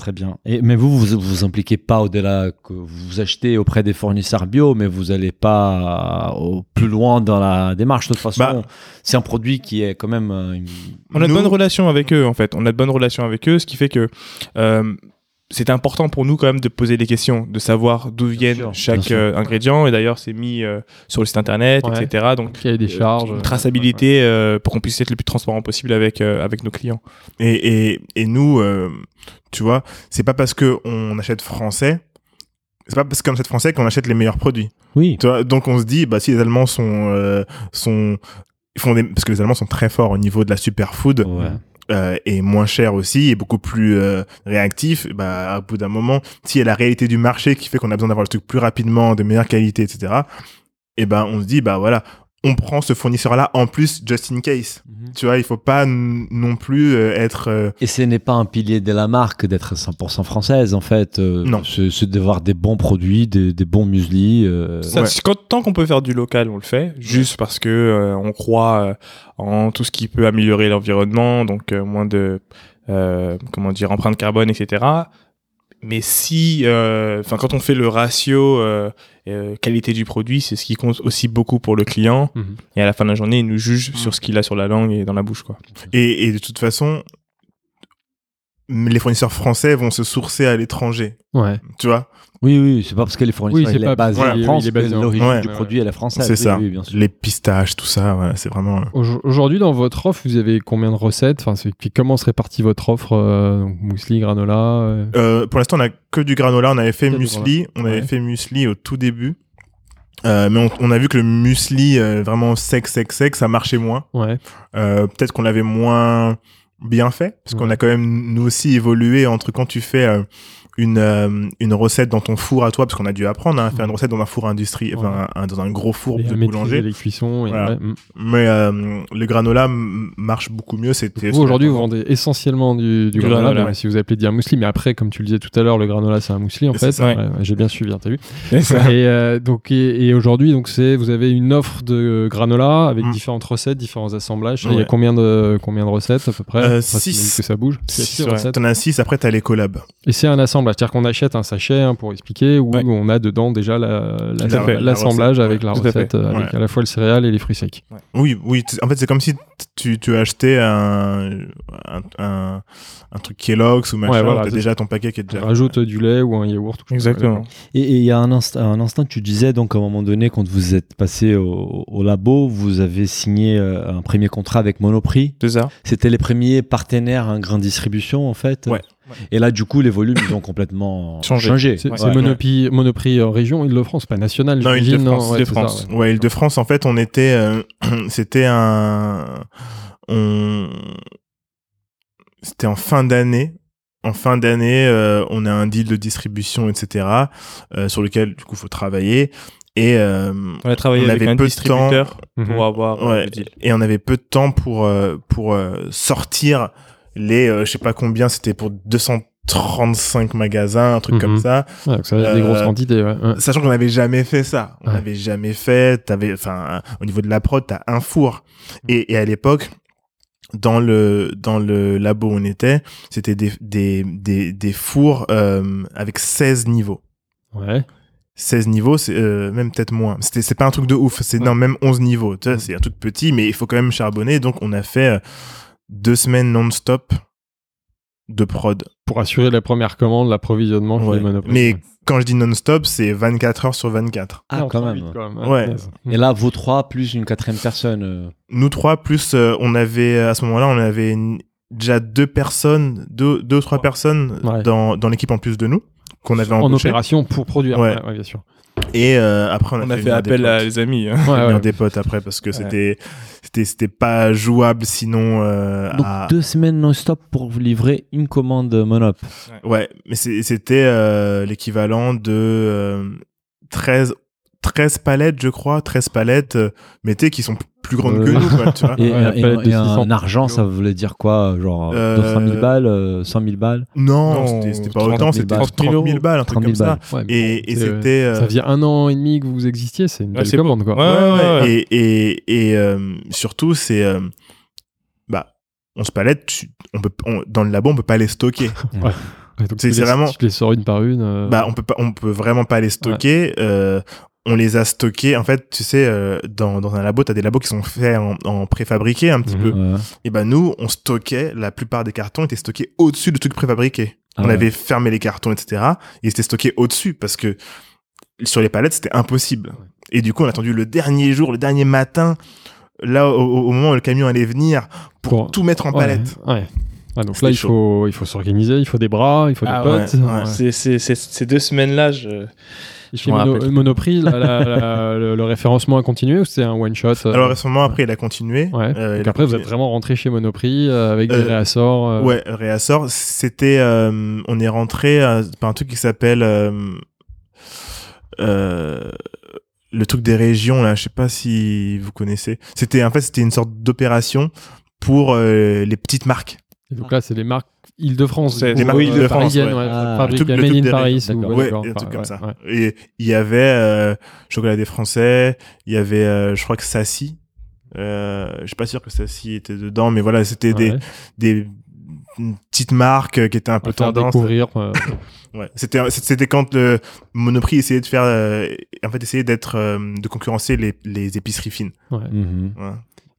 Très bien. Et, mais vous, vous vous impliquez pas au-delà que vous achetez auprès des fournisseurs bio, mais vous allez pas au plus loin dans la démarche. De toute façon, Bah. c'est un produit qui est quand même. euh, une- On a de bonnes relations avec eux, en fait. On a de bonnes relations avec eux, ce qui fait que euh, c'est important pour nous quand même de poser des questions, de savoir d'où viennent sûr, chaque euh, ingrédient. Et d'ailleurs, c'est mis euh, sur le site internet, Ouais. etc. Donc, Qu'il y ait des charges. une traçabilité euh, pour qu'on puisse être le plus transparent possible avec, euh, avec nos clients. Et, et, et nous, euh, tu vois, c'est pas parce que on achète français, c'est pas parce qu'on achète français qu'on achète les meilleurs produits. Oui. Tu vois, donc on se dit, bah si les Allemands sont, euh, sont, ils font des, parce que les Allemands sont très forts au niveau de la superfood Ouais. Euh, et moins cher aussi et beaucoup plus euh, réactif. Bah à bout d'un moment, s'il y la réalité du marché qui fait qu'on a besoin d'avoir le truc plus rapidement, de meilleure qualité, etc. Et ben on se dit, bah voilà, on prend ce fournisseur-là en plus just in case. Tu vois, il faut pas non plus euh, être euh, Et ce n'est pas un pilier de la marque d'être 100% française, en fait. euh, Non. C'est d'avoir des bons produits, des, des bons muesli. euh, Ça, Ouais. tant qu'on peut faire du local, on le fait, juste parce que euh, on croit euh, en tout ce qui peut améliorer l'environnement, donc euh, moins de euh, comment dire, empreinte carbone, etc. Mais si, euh, enfin, quand on fait le ratio euh, euh, qualité du produit, c'est ce qui compte aussi beaucoup pour le client. Mhm. Et à la fin de la journée, il nous juge sur ce qu'il a sur la langue et dans la bouche, quoi. Et, et de toute façon, les fournisseurs français vont se sourcer à l'étranger. Ouais. Tu vois? Oui, oui, c'est pas parce que les fournisseurs Oui, c'est est pas- basé voilà, en oui, France est basé en- l'origine ouais, du ouais. produit elle est française. C'est Oui, ça. oui, bien sûr. Les pistaches, tout ça, c'est vraiment. Au- Aujourd'hui, dans votre offre, vous avez combien de recettes? Enfin, Comment se répartit votre offre euh, donc Muesli, granola euh, Euh, pour l'instant, on a que du granola. On avait fait muesli. On avait Ouais. fait muesli au tout début. Euh, mais on, on a vu que le muesli euh, vraiment sec, sec, sec, ça marchait moins. Ouais. Euh, Peut-être qu'on l'avait moins bien fait, parce qu'on Ouais. a quand même nous aussi évolué entre quand tu fais euh, une euh, une recette dans ton four à toi, parce qu'on a dû apprendre hein, à faire une recette dans un four industriel, enfin, un- dans un gros four Et de boulanger. les cuissons. et- Voilà. ouais, mm. Mais euh, le granola marche beaucoup mieux. C'était Vous, aujourd'hui, vous vendez essentiellement du, du Du granola, granola, ouais. si vous appelez dire muesli, mais après, comme tu le disais tout à l'heure, le granola, c'est un muesli, en fait. J'ai bien suivi, hein, t'as vu. Et ça- Et, euh, donc, et, et aujourd'hui, donc c'est, vous avez une offre de granola avec Mm. différentes recettes, différents assemblages. Il y a combien de, combien de recettes à peu près? Euh, Enfin, six. t'imagines que ça bouge. T'en as 6, après t'as les collabs. Et c'est un assemblage, c'est-à-dire qu'on achète un sachet hein, pour expliquer où Ouais. on a dedans déjà la- la- la l'assemblage recette, avec ouais. la recette, avec Ouais. à la fois le céréal et les fruits secs. Oui, oui. En fait, c'est comme si tu, tu achetais un, un, un, un truc Kellogg's ou machin. Ouais, voilà, déjà ton paquet qui est Tu déjà. rajoutes du lait ou un yaourt. ou. Exactement. Et il y a un, inst- un instant tu disais, donc à un moment donné, quand vous êtes passé au, au labo, vous avez signé euh, un premier contrat avec Monoprix. C'est ça. C'était les premiers partenaires en grande distribution, en fait. Ouais. Et là, du coup, les volumes, ils ont complètement <coughs> Changé. changé. C'est Ouais. Monoprix, Monoprix en région, Île-de-France, pas national. Non, Île-de-France, ouais, Île-de-France. ouais. Ouais, Île-de-France, en fait, on était. euh, <clears throat> C'était un. On. C'était en fin d'année. En fin d'année, euh, on a un deal de distribution, etc., euh, sur lequel, du coup, faut travailler. Et, euh, On a travaillé On avec avait un peu de distributeur Mhm. pour avoir euh, Ouais. le deal. et on avait peu de temps pour euh, pour euh, sortir les euh, je sais pas combien c'était pour 235 magasins un truc Mhm. comme ça Ouais, donc ça des Euh, grosses quantités. ouais. Ouais. sachant qu'on n'avait jamais fait ça on n'avait jamais fait t'avais enfin au niveau de la prod t'as un four et, et à l'époque dans le dans le labo où on était c'était des des des, des fours euh, avec 16 niveaux Ouais. 16 niveaux, c'est euh, même peut-être moins. C'était c'est pas un truc de ouf, c'est Ouais. non même 11 niveaux. C'est un truc petit, mais il faut quand même charbonner. Donc on a fait euh, deux semaines non-stop de prod. Pour assurer la première commande, l'approvisionnement chez Ouais. les. Mais Ouais. quand je dis non-stop, c'est 24 heures sur 24. Ah, Non, quand même. vite, quand Ouais. Yes. Et là, vous trois, plus une quatrième personne. euh, Nous trois plus, euh, on avait à ce moment-là, on avait une- déjà deux personnes, deux, deux ou trois personnes Ouais. dans, dans l'équipe en plus de nous qu'on avait en embauché. opération pour produire. Ouais. Ouais, ouais, bien sûr. Et euh, après on a, On a fait, appel à les amis. hein. Ouais, ouais. des potes après parce que c'était c'était c'était pas jouable sinon euh, Donc, à- deux semaines non-stop pour vous livrer une commande Monop. Ouais, mais c'était euh, l'équivalent de euh, 13, 13 palettes, je crois, 13 palettes, euh, mais tu sais, qui sont plus grandes que Euh, nous, quoi, tu vois. <laughs> Et, Ouais, et- palette et un 600 argent, ça voulait dire quoi Genre Euh, 200 000 balles, euh, 100 000 balles? Non, Non, c'était- pas 30 autant, 000 c'était balles. 30 000 balles, un truc 30 comme 000 ça. Ouais, Et, bon, et c'est- c'était... euh, Ça faisait un an et demi que vous existiez, c'est une Ouais, belle c'est- commande, quoi. Ouais, ouais, ouais, ouais. Et, et, et euh, surtout, c'est... euh, bah, 11 palettes, tu- on peut, on- dans le labo, on peut pas les stocker. Ouais, donc C'est- tu c'est les- vraiment- Tu les sors une par une. euh, bah, on peut pas, on peut vraiment pas les stocker. Euh, on les a stockés. En fait, tu sais, euh, dans, dans un labo, t'as des labos qui sont faits en, en préfabriqué un petit Mhm. peu. Ouais. Et ben nous, on stockait, la plupart des cartons étaient stockés au-dessus de trucs préfabriqués. Ah on ouais. avait fermé les cartons, etc. Et ils étaient stockés au-dessus parce que sur les palettes, c'était impossible. Et du coup, on a attendu le dernier jour, le dernier matin, là, au, moment où le camion allait venir, pour Pour- tout mettre en palette. Ouais. Ah, donc là, il chaud. faut, il faut s'organiser, il faut des bras, il faut Ah des ouais, potes. ouais. C'est- c'est- c'est- Ces deux semaines-là, je... Chez Mono-. Monoprix, la- la- la- <laughs> le, le référencement a continué ou c'était un one shot euh, Alors récemment, après, il a continué. Ouais. Euh, Donc après, vous êtes vraiment rentré chez Monoprix euh, avec des réassorts. Ouais, réassort. C'était, on est rentré par un truc qui s'appelle euh, le truc des régions là. Je sais pas si vous connaissez. C'était en fait c'était une sorte d'opération pour euh, les petites marques. Et donc là, c'est les marques Île-de-France. C'est des marques euh, Île-de-France, parisiennes, ouais. ouais, Ah, fabriquées le Made in Paris. ou-. Ouais, un truc comme ouais, ça. ouais. Et il y avait euh, chocolat des Français. Il y avait, euh, je crois que Sassy. Euh, je suis pas sûr que Sassy était dedans, mais voilà, c'était des Ouais. des une petite marque euh, qui était un peu tendance. découvrir. <laughs> euh, Ouais. C'était c'était quand le Monoprix essayait de faire euh, en fait essayait d'être euh, de concurrencer les, les épiceries fines. ouais. Mhm. Ouais.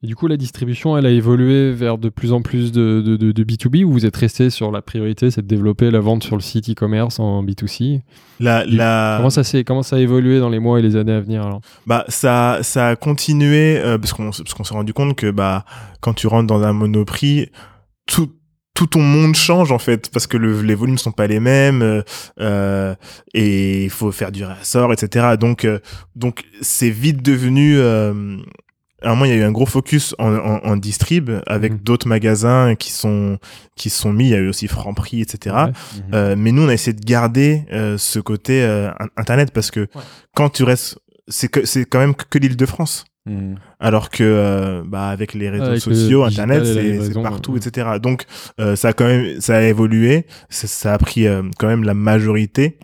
Et du coup, la distribution, elle a évolué vers de plus en plus de, de, de- de B2B ou vous êtes resté sur la priorité, c'est de développer la vente sur le site e-commerce en B2C La Du- la comment, ça comment ça a évolué dans les mois et les années à venir alors? Bah ça ça a continué euh, parce qu'on s'est rendu compte que bah quand tu rentres dans un Monoprix tout tout ton monde change en fait parce que le, les volumes sont pas les mêmes euh, euh, et il faut faire du réassort etc donc euh, donc c'est vite devenu euh, à un moment il y a eu un gros focus en, en, en distrib avec Mhm. d'autres magasins qui sont qui se sont mis il y a eu aussi Franprix etc Ouais. Mhm. euh, mais nous, on a essayé de garder euh, ce côté euh, in- internet parce que quand tu restes, c'est que c'est quand même que, que l'île de France. Mhm. Alors que euh, bah avec les réseaux Avec sociaux, internet, c'est- partout, ouais. etc. Donc euh, ça a quand même ça a évolué, ça, ça a pris euh, quand même la majorité.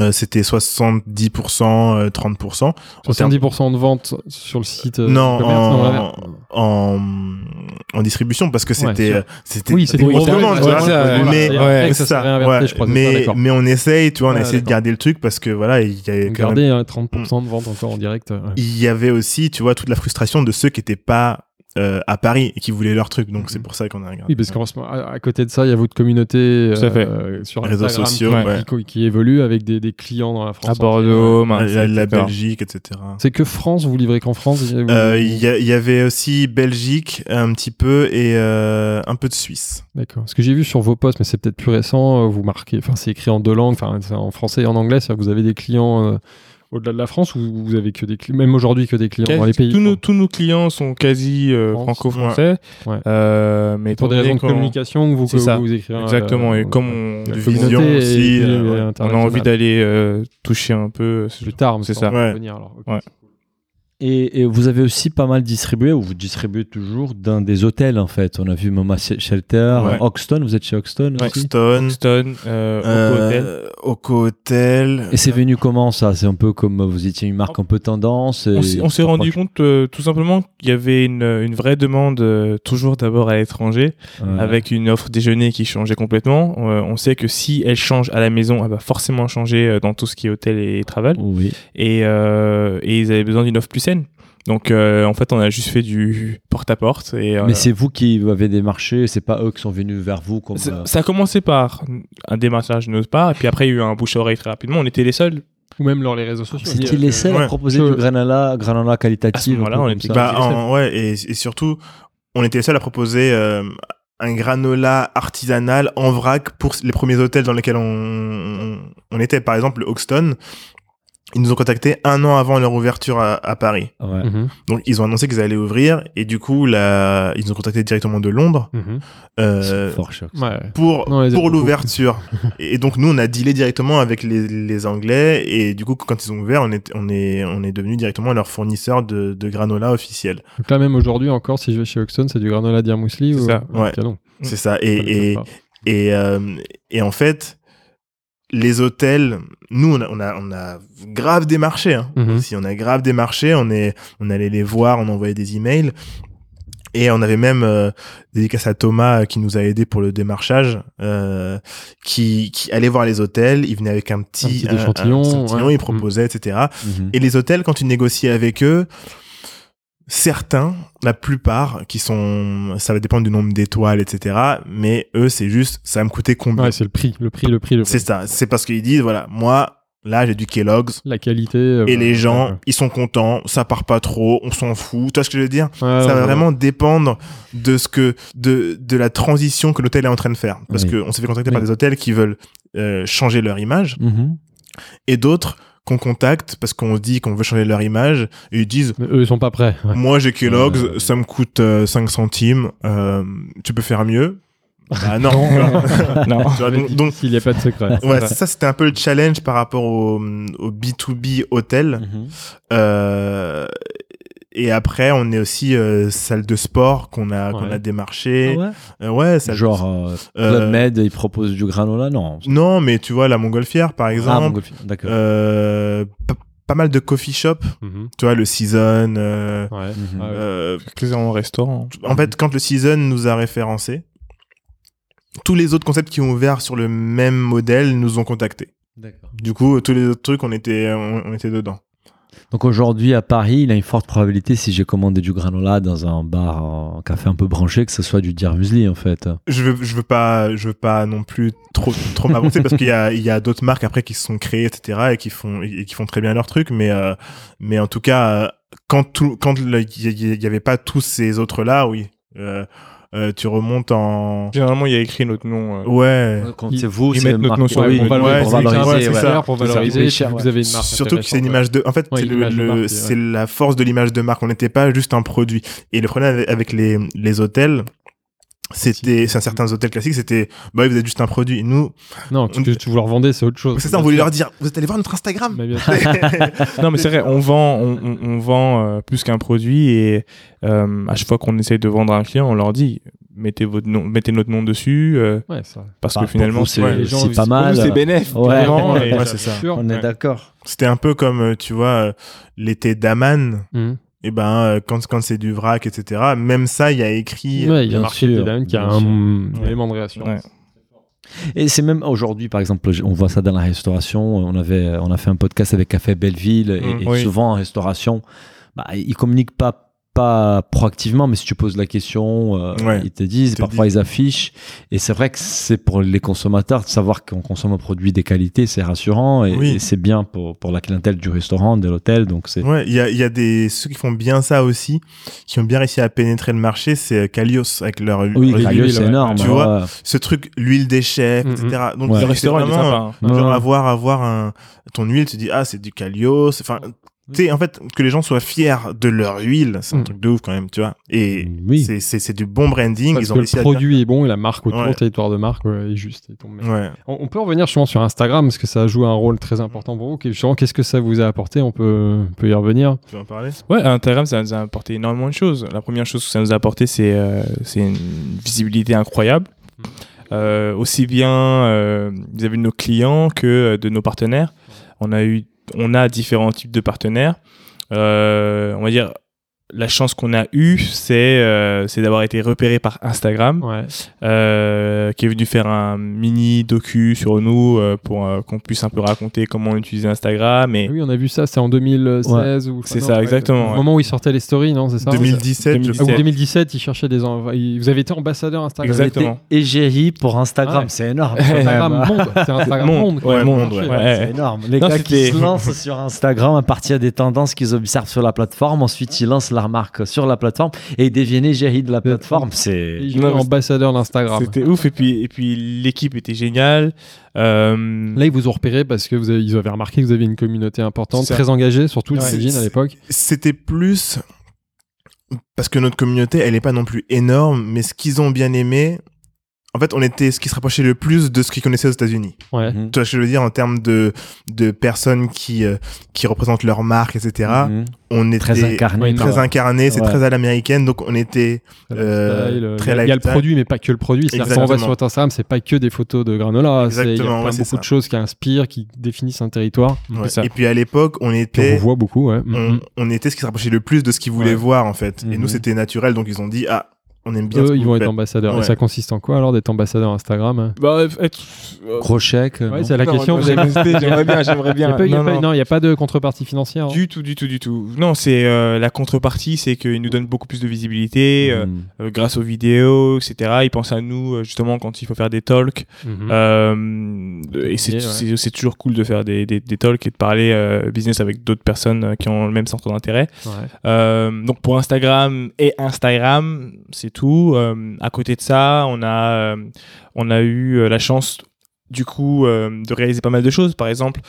Euh, C'était 70%, euh, 30%. En termes- 70% de ventes sur le site euh, Non, en- en, en distribution parce que Ouais, c'était sûr. euh, c'était Oui, c'était vente, ouais, ça, ouais, mais ouais, ça ouais. crois. mais d'accord. mais on essaye tu vois on a Ouais, essayé de garder le truc parce que voilà il y avait quand même- hein, 30% de ventes encore en direct. euh, ouais. il y avait aussi tu vois toute la frustration de ceux qui étaient pas euh, à Paris et qui voulaient leur truc donc Mhm. c'est pour ça qu'on a regardé Oui, parce qu'en ce moment, à, à côté de ça, il y a votre communauté fait. euh, sur Réseaux Instagram sociaux, qui, ouais. qui- qui évolue avec des, des clients dans la France. À entière. Bordeaux, la, Marseille, la- la etc. Belgique etc C'est que France, vous livrez qu'en France vous- Euh, il y, avait aussi Belgique un petit peu et euh, un peu de Suisse D'accord. Ce que j'ai vu sur vos posts, mais c'est peut-être plus récent, euh, vous marquez, enfin c'est écrit en deux langues, enfin c'est en français et en anglais, c'est-à-dire que vous avez des clients euh, au-delà de la France ou vous avez que des clients, même aujourd'hui que des clients Quasi- dans les pays tous, nos, tous nos clients sont quasi euh, franco-français. Ouais. Euh, mais pour des raisons de communication vous, ça. vous écrivez. Exactement. euh, et comme on, de vision aussi, euh, on a envie d'aller toucher un peu. plus tard, C'est ça. Ouais. alors. Ouais. Et, et vous avez aussi pas mal distribué, ou vous distribuez toujours dans des hôtels en fait. On a vu Mama Shelter, Ouais. Hoxton, vous êtes chez Hoxton Ouais. aussi Hoxton Houston, euh, Oco Hotel. euh, Oco Hotel Et c'est venu comment ça? C'est un peu comme vous étiez une marque un peu tendance. et- On s'est- rendu compte euh, tout simplement qu'il y avait une, une vraie demande euh, toujours d'abord à l'étranger Ouais. avec une offre déjeuner qui changeait complètement. Euh, on sait que si elle change à la maison, elle va forcément changer euh, dans tout ce qui est hôtel et travel. Oui. Et, euh, et ils avaient besoin d'une offre plus saine. Donc euh, en fait, on a juste fait du porte-à-porte. et euh, Mais c'est vous qui avez démarché, c'est pas eux qui sont venus vers vous comme. euh, ça a commencé par un démarchage de notre part, et puis après il y a eu un bouche-à-oreille très rapidement. On était les seuls. Ou même dans les réseaux sociaux. C'était les seuls Ouais. à proposer du granola, granola À qualitatif. peu on était ça. Bah, en- ouais, et, et surtout, on était les seuls à proposer euh, un granola artisanal en vrac pour les premiers hôtels dans lesquels on, on, on était. Par exemple, le Hoxton, ils nous ont contactés un an avant leur ouverture à, à Paris. Ouais. Mhm, Donc, ils ont annoncé qu'ils allaient ouvrir, et du coup, là, ils nous ont contactés directement de Londres mhm. euh, C'est fort choc. Ouais. pour, Non, l'ouverture. <laughs> et donc, nous, on a dealé directement avec les, les Anglais, et du coup, quand ils ont ouvert, on est, on est, on est devenu directement leur fournisseur de, de granola officiel. Donc là, même aujourd'hui encore, si je vais chez Hoxton, c'est du granola C'est ou... ça, Ouais. C'est ça. Et, et, pas. Et, euh, et en fait, les hôtels, nous, on a, on a, on a grave démarché. Hein. Mhm. Si on a grave démarché, on est, on allait les voir, on envoyait des emails. Et on avait même euh, dédicace à Thomas euh, qui nous a aidé pour le démarchage, euh, qui, qui allait voir les hôtels. Il venait avec un petit, Un petit échantillon, échantillon, ouais. il proposait, etc. Mhm. Et les hôtels, quand tu négocies avec eux, certains, la plupart, qui sont, ça va dépendre du nombre d'étoiles, etc. Mais eux, c'est juste, ça va me coûter combien? Ouais, c'est le prix, le prix, le prix, le prix. C'est ça. C'est parce qu'ils disent, voilà, moi, là, j'ai du Kellogg's. La qualité. euh, Et bah, les gens, ouais, ils sont contents, ça part pas trop, on s'en fout. Tu vois ce que je veux dire? Ouais. Ça ouais, va vraiment dépendre de ce que, de, de la transition que l'hôtel est en train de faire. Parce Oui. que on s'est fait contacter par des hôtels qui veulent euh, changer leur image Mhm. et d'autres qu'on contacte parce qu'on se dit qu'on veut changer leur image et ils disent Mais eux, ils sont pas prêts. ouais. Moi, j'ai Kellogg's, Euh. ça me coûte euh, 5 centimes. euh, tu peux faire mieux? Bah <laughs> non. non. <laughs> Vois, donc, donc, S'il n'y a pas de secret. ouais, ça, c'était un peu le challenge par rapport au, au B2B hôtel. Euh, et après, on est aussi euh, salle de sport qu'on a, qu'on Ouais. a démarché. Ah ouais Euh, ouais, salle de- Genre, euh, Euh, Club Med, ils proposent du granola Non? Non, mais tu vois, la Montgolfière, par Ah, exemple. Montgolfière, d'accord. euh, pas mal de coffee shop. Mhm. Tu vois, le Season. euh, Ouais. Ah euh, Exclusivement au restaurant. en fait, quand le Season nous a référencés, tous les autres concepts qui ont ouvert sur le même modèle nous ont contactés. D'accord. Du coup, tous les autres trucs, on était, on, on était dedans. Donc aujourd'hui à Paris, il a une forte probabilité si j'ai commandé du granola dans un bar, un café un peu branché, que ce soit du Dear Muesli en fait. Je veux, je veux pas, je veux pas non plus trop, trop m'avancer parce qu'il y a, il y a d'autres marques après qui se sont créées, etc. et qui font, et qui font très bien leur truc. Mais, euh, mais en tout cas, euh, quand tout, quand il y, y avait pas tous ces autres là, oui. Euh, euh, tu remontes en. Généralement, il y a écrit notre nom. euh. Ouais. Quand c'est vous, ils c'est mettent notre nom sur oui, le- pour ouais, valoriser, c'est c'est ça, pour valoriser. Cher, Vous avez une marque Surtout que c'est une image de. En fait, Ouais, c'est le- le- ouais. c'est la force de l'image de marque. On n'était pas juste un produit. Et le problème avec- avec les, les hôtels, c'était, c'est certains hôtels classiques, c'était, bah oui, vous êtes juste un produit. Nous, ouais. Non, ce que tu vous leur vendez, c'est autre chose. c'est ça, on voulait leur dire, vous êtes allé voir notre Instagram. <laughs> Non, mais c'est vrai, on vend, on, on- on vend euh, plus qu'un produit et euh, à chaque fois qu'on essaye de vendre à un client, on leur dit mettez votre nom, mettez notre nom dessus euh, Ouais, ça. parce Bah, que pour finalement c'est ouais, pas mal. c'est bénéf. Ouais. et- Ouais, c'est ça. On est Ouais. d'accord. C'était un peu comme, euh, tu vois, euh, l'été d'Aman. Mhm. Et ben, euh, quand, quand c'est du vrac, etc. Même ça, il y a écrit. Ouais, il y a Dylan qui a un un élément de réassurance. Ouais. Et c'est même aujourd'hui, par exemple, on voit ça dans la restauration. On avait, on a fait un podcast avec Café Belleville et, Mm, et oui. souvent en restauration, bah, ils communiquent pas pas proactivement, mais si tu poses la question, euh, Ouais. ils te disent, te parfois ils affichent. Et c'est vrai que c'est pour les consommateurs de savoir qu'on consomme un produit des qualités, c'est rassurant et, Oui. et c'est bien pour, pour la clientèle du restaurant, de l'hôtel. Donc c'est Ouais, il y a, il y a des ceux qui font bien ça aussi, qui ont bien réussi à pénétrer le marché, c'est euh, Calios avec leur, oui, Calios, l'huile, c'est énorme. Tu ouais. vois, ce truc, l'huile des chefs, Mhm. etc. Donc Ouais. Le restaurant, il est vraiment, sympa. hein. Ouais. genre Ouais. avoir avoir un ton huile, tu dis ah c'est du Calios, enfin tu sais en fait que les gens soient fiers de leur huile, c'est un Mhm. truc de ouf quand même, tu vois. Et Oui. c'est du bon branding, Parce ils ont que le produit est bon et la marque autour, Ouais. le territoire de marque ouais, est juste. Ouais. On, on peut revenir justement sur Instagram parce que ça joue un rôle très important pour vous. Justement, qu'est-ce que ça vous a apporté? On peut, on peut y revenir. Tu veux en parler? Ouais, Instagram, ça nous a apporté énormément de choses. La première chose que ça nous a apporté, c'est euh, une visibilité incroyable. Mm. Euh, aussi bien euh, vis-à-vis de nos clients que euh, de nos partenaires. On a eu, on a différents types de partenaires. Euh, on va dire, la chance qu'on a eue, c'est euh, d'avoir été repéré par Instagram, Ouais. euh, qui est venu faire un mini docu sur nous euh, pour euh, qu'on puisse un peu raconter comment on utilisait Instagram et Oui, on a vu ça, c'est en 2016 ou C'est ça, ouais, exactement, Au ouais. moment où il sortait les stories, non C'est ça 2017, je Ah, ou crois. 2017, il cherchait des Vous avez été ambassadeur Instagram. Exact. Exactement. Égérie pour Instagram, Ah ouais. c'est énorme. Instagram monde. C'est <laughs> Instagram Monde. monde. Ouais, Ouais, ouais. ouais. Ouais. C'est énorme. Les Non, gars qui se lancent sur Instagram à partir des tendances qu'ils observent sur la plateforme, ensuite ils lancent marque sur la plateforme et deviennent égérie de la plateforme. Et C'est il est Non, mais ambassadeur d'Instagram. C'était ouf et puis et puis l'équipe était géniale. Euh, Là, ils vous ont repéré parce que vous avez, ils avaient remarqué que vous aviez une communauté importante, très engagée, surtout, Ouais. à l'époque. C'était plus parce que notre communauté, elle est pas non plus énorme, mais ce qu'ils ont bien aimé, en fait, on était ce qui se rapprochait le plus de ce qu'ils connaissaient aux États-Unis. Ouais. Mhm. Tu vois ce que je veux dire en termes de de personnes qui euh, qui représentent leur marque, etc. Mhm. On était très incarné. Très incarné, c'est Ouais. très à l'américaine, donc on était Euh, euh, très il y a- il y a le produit, mais pas que le produit. C'est-à-dire qu'on Exactement. sur Instagram, c'est pas que des photos de granola. c'est- Il y a plein ouais, c'est beaucoup de choses qui inspirent, qui définissent un territoire. Ouais. ça. Et puis à l'époque, on on était vous voit beaucoup, ouais. on, Mhm. on était ce qui se rapprochait le plus de ce qu'ils voulaient Ouais. voir en fait. Et nous c'était naturel, donc ils ont dit ah on aime bien. Eux, ils vont être ambassadeurs. Et ça consiste en quoi alors d'être ambassadeur Instagram hein? Bah, être- euh, Gros chèque. Ouais, non c'est la non, question. non, vous avez- <laughs> j'aimerais j'aimerais bien, j'aimerais bien. pas- il y a Non, pas- non. Non, il n'y a pas de contrepartie financière. hein? Du tout, du tout, du tout. Non, c'est euh, la contrepartie, c'est qu'ils nous donnent beaucoup plus de visibilité euh, euh, grâce aux vidéos, etc. Ils pensent à nous euh, justement quand il faut faire des talks. Mhm. Euh, et c'est Ouais, ouais. c'est- c'est toujours cool de faire des, des, des talks et de parler euh, business avec d'autres personnes euh, qui ont le même centre d'intérêt. Ouais. Euh, donc pour Instagram et Instagram, c'est tout. Euh, à côté de ça, on a, euh, on a eu euh, la chance du coup de réaliser pas mal de choses. Par exemple,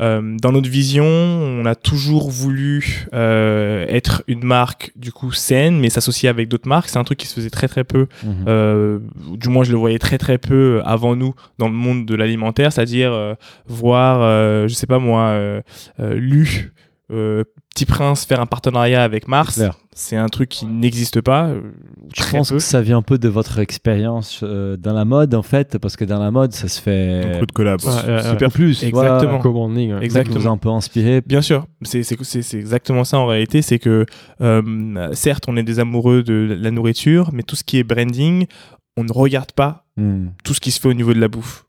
euh, dans notre vision, on a toujours voulu euh, être une marque du coup saine, mais s'associer avec d'autres marques. C'est un truc qui se faisait très très peu Mhm. euh, du moins je le voyais très très peu avant nous dans le monde de l'alimentaire, c'est-à-dire voir, je sais pas moi, Lu, Petit Prince faire un partenariat avec Mars, c'est un truc qui n'existe pas. euh, Je pense peu. que ça vient un peu de votre expérience euh, dans la mode en fait, parce que dans la mode ça se fait Beaucoup de collabs. Ouais, ouais, ouais. super plus. Exactement. Co-branding, ouais. Exactement. Vous a un peu inspiré. Bien sûr, c'est exactement ça en réalité, c'est que euh, certes on est des amoureux de la nourriture, mais tout ce qui est branding, on ne regarde pas Hmm. tout ce qui se fait au niveau de la bouffe.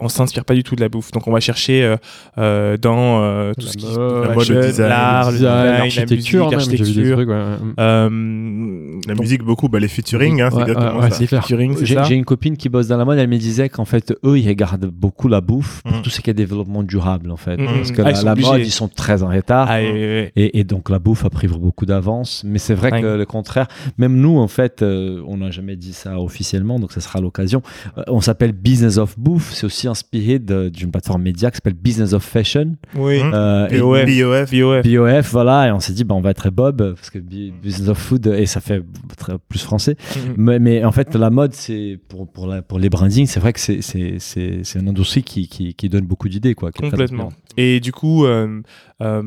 On s'inspire pas du tout de la bouffe. Donc on va chercher euh, euh, dans euh, tout La ce qui mode, la mode, le design, l'art, le design, la musique, l'architecture, l'architecture. trucs. ouais, ouais. Euh, La donc, musique, beaucoup, bah, les featuring, hein, c'est exactement ouais, ça. c'est clair. featuring, c'est J'ai ça j'ai une copine qui bosse dans la mode, elle me disait qu'en fait, eux, ils regardent beaucoup la bouffe pour Mm. tout ce qui est développement durable, en fait. Mm, Parce mm. que Ah, la, mode, ils sont très en retard. Ah, et- et- Et, et donc la bouffe a pris beaucoup d'avance. Mais c'est vrai Ouais. que le contraire, même nous, en fait, euh, on n'a jamais dit ça officiellement, donc ça sera l'occasion. Euh, on s'appelle Business of Bouffe. C'est aussi inspiré d'une plateforme média qui s'appelle Business of Fashion. oui. Hum. Euh, et BOF. BOF. BOF. BOF, voilà. Et on s'est dit, bah, on va être Bob, parce que Bu- Business of Food, et ça fait très, plus français. Mhm. Mais, mais en fait, la mode, c'est pour, pour, la- pour les brandings, c'est vrai que c'est- c'est c'est- c'est une industrie qui, qui, qui donne beaucoup d'idées. Complètement. Et du coup, euh, euh,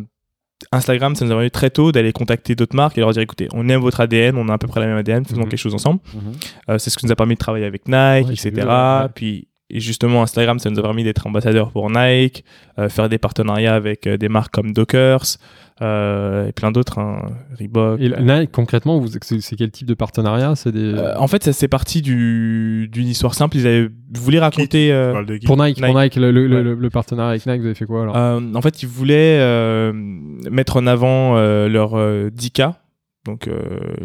Instagram, ça nous a permis très tôt d'aller contacter d'autres marques et leur dire écoutez, on aime votre ADN, on a à peu près la même ADN, faisons Mhm. quelque chose ensemble. Mhm. Euh, c'est ce qui nous a permis de travailler avec Nike, Ouais, etc. vu, ouais, ouais. Puis et justement, Instagram, ça nous a permis d'être ambassadeur pour Nike, euh, faire des partenariats avec euh, des marques comme Dockers euh, et plein d'autres, hein, Reebok. Et Nike, concrètement, vous- c'est quel type de partenariat? C'est des Euh, en fait, ça c'est parti du- d'une histoire simple. Ils avaient voulu raconter. Euh, pour Nike, pour Nike. Nike, le, le- Ouais. le- le partenariat avec Nike, vous avez fait quoi alors? Euh, en fait, ils voulaient euh, mettre en avant euh, leur euh, 10K, donc euh,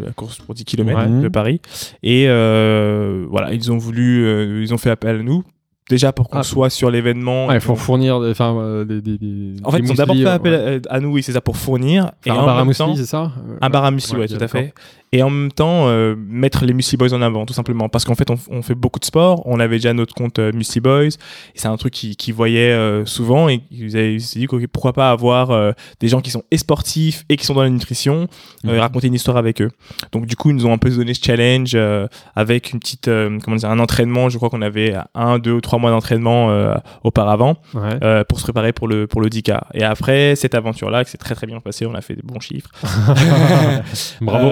la course pour 10 km Ouais. de Paris. Et euh, voilà, ils ont voulu, euh, ils ont fait appel à nous. Déjà pour qu'on Ah. soit sur l'événement. Ouais, faut fournir des, enfin, des, des, des- En fait, ils ont d'abord fait appel ouais. à, à nous, oui, c'est ça, pour fournir. Et un bar à c'est ça un bar à muesli, ouais, tout à fait. Et en même temps, euh, mettre les Muesli Boys en avant, tout simplement. Parce qu'en fait, on, on fait beaucoup de sport. On avait déjà notre compte euh, Boys. Et c'est un truc qu'ils voyaient euh, souvent. Et ils se dit, pourquoi pas avoir euh, des gens qui sont et sportifs et qui sont dans la nutrition, et raconter une histoire avec eux. Donc, du coup, ils nous ont un peu donné ce challenge avec une petite, comment dire, un entraînement. Je crois qu'on avait un, deux ou trois mois d'entraînement auparavant Ouais. pour se préparer pour le, pour le 10K. Et après cette aventure-là, qui s'est très très bien passée, on a fait des bons chiffres. <laughs> <laughs> Bravo.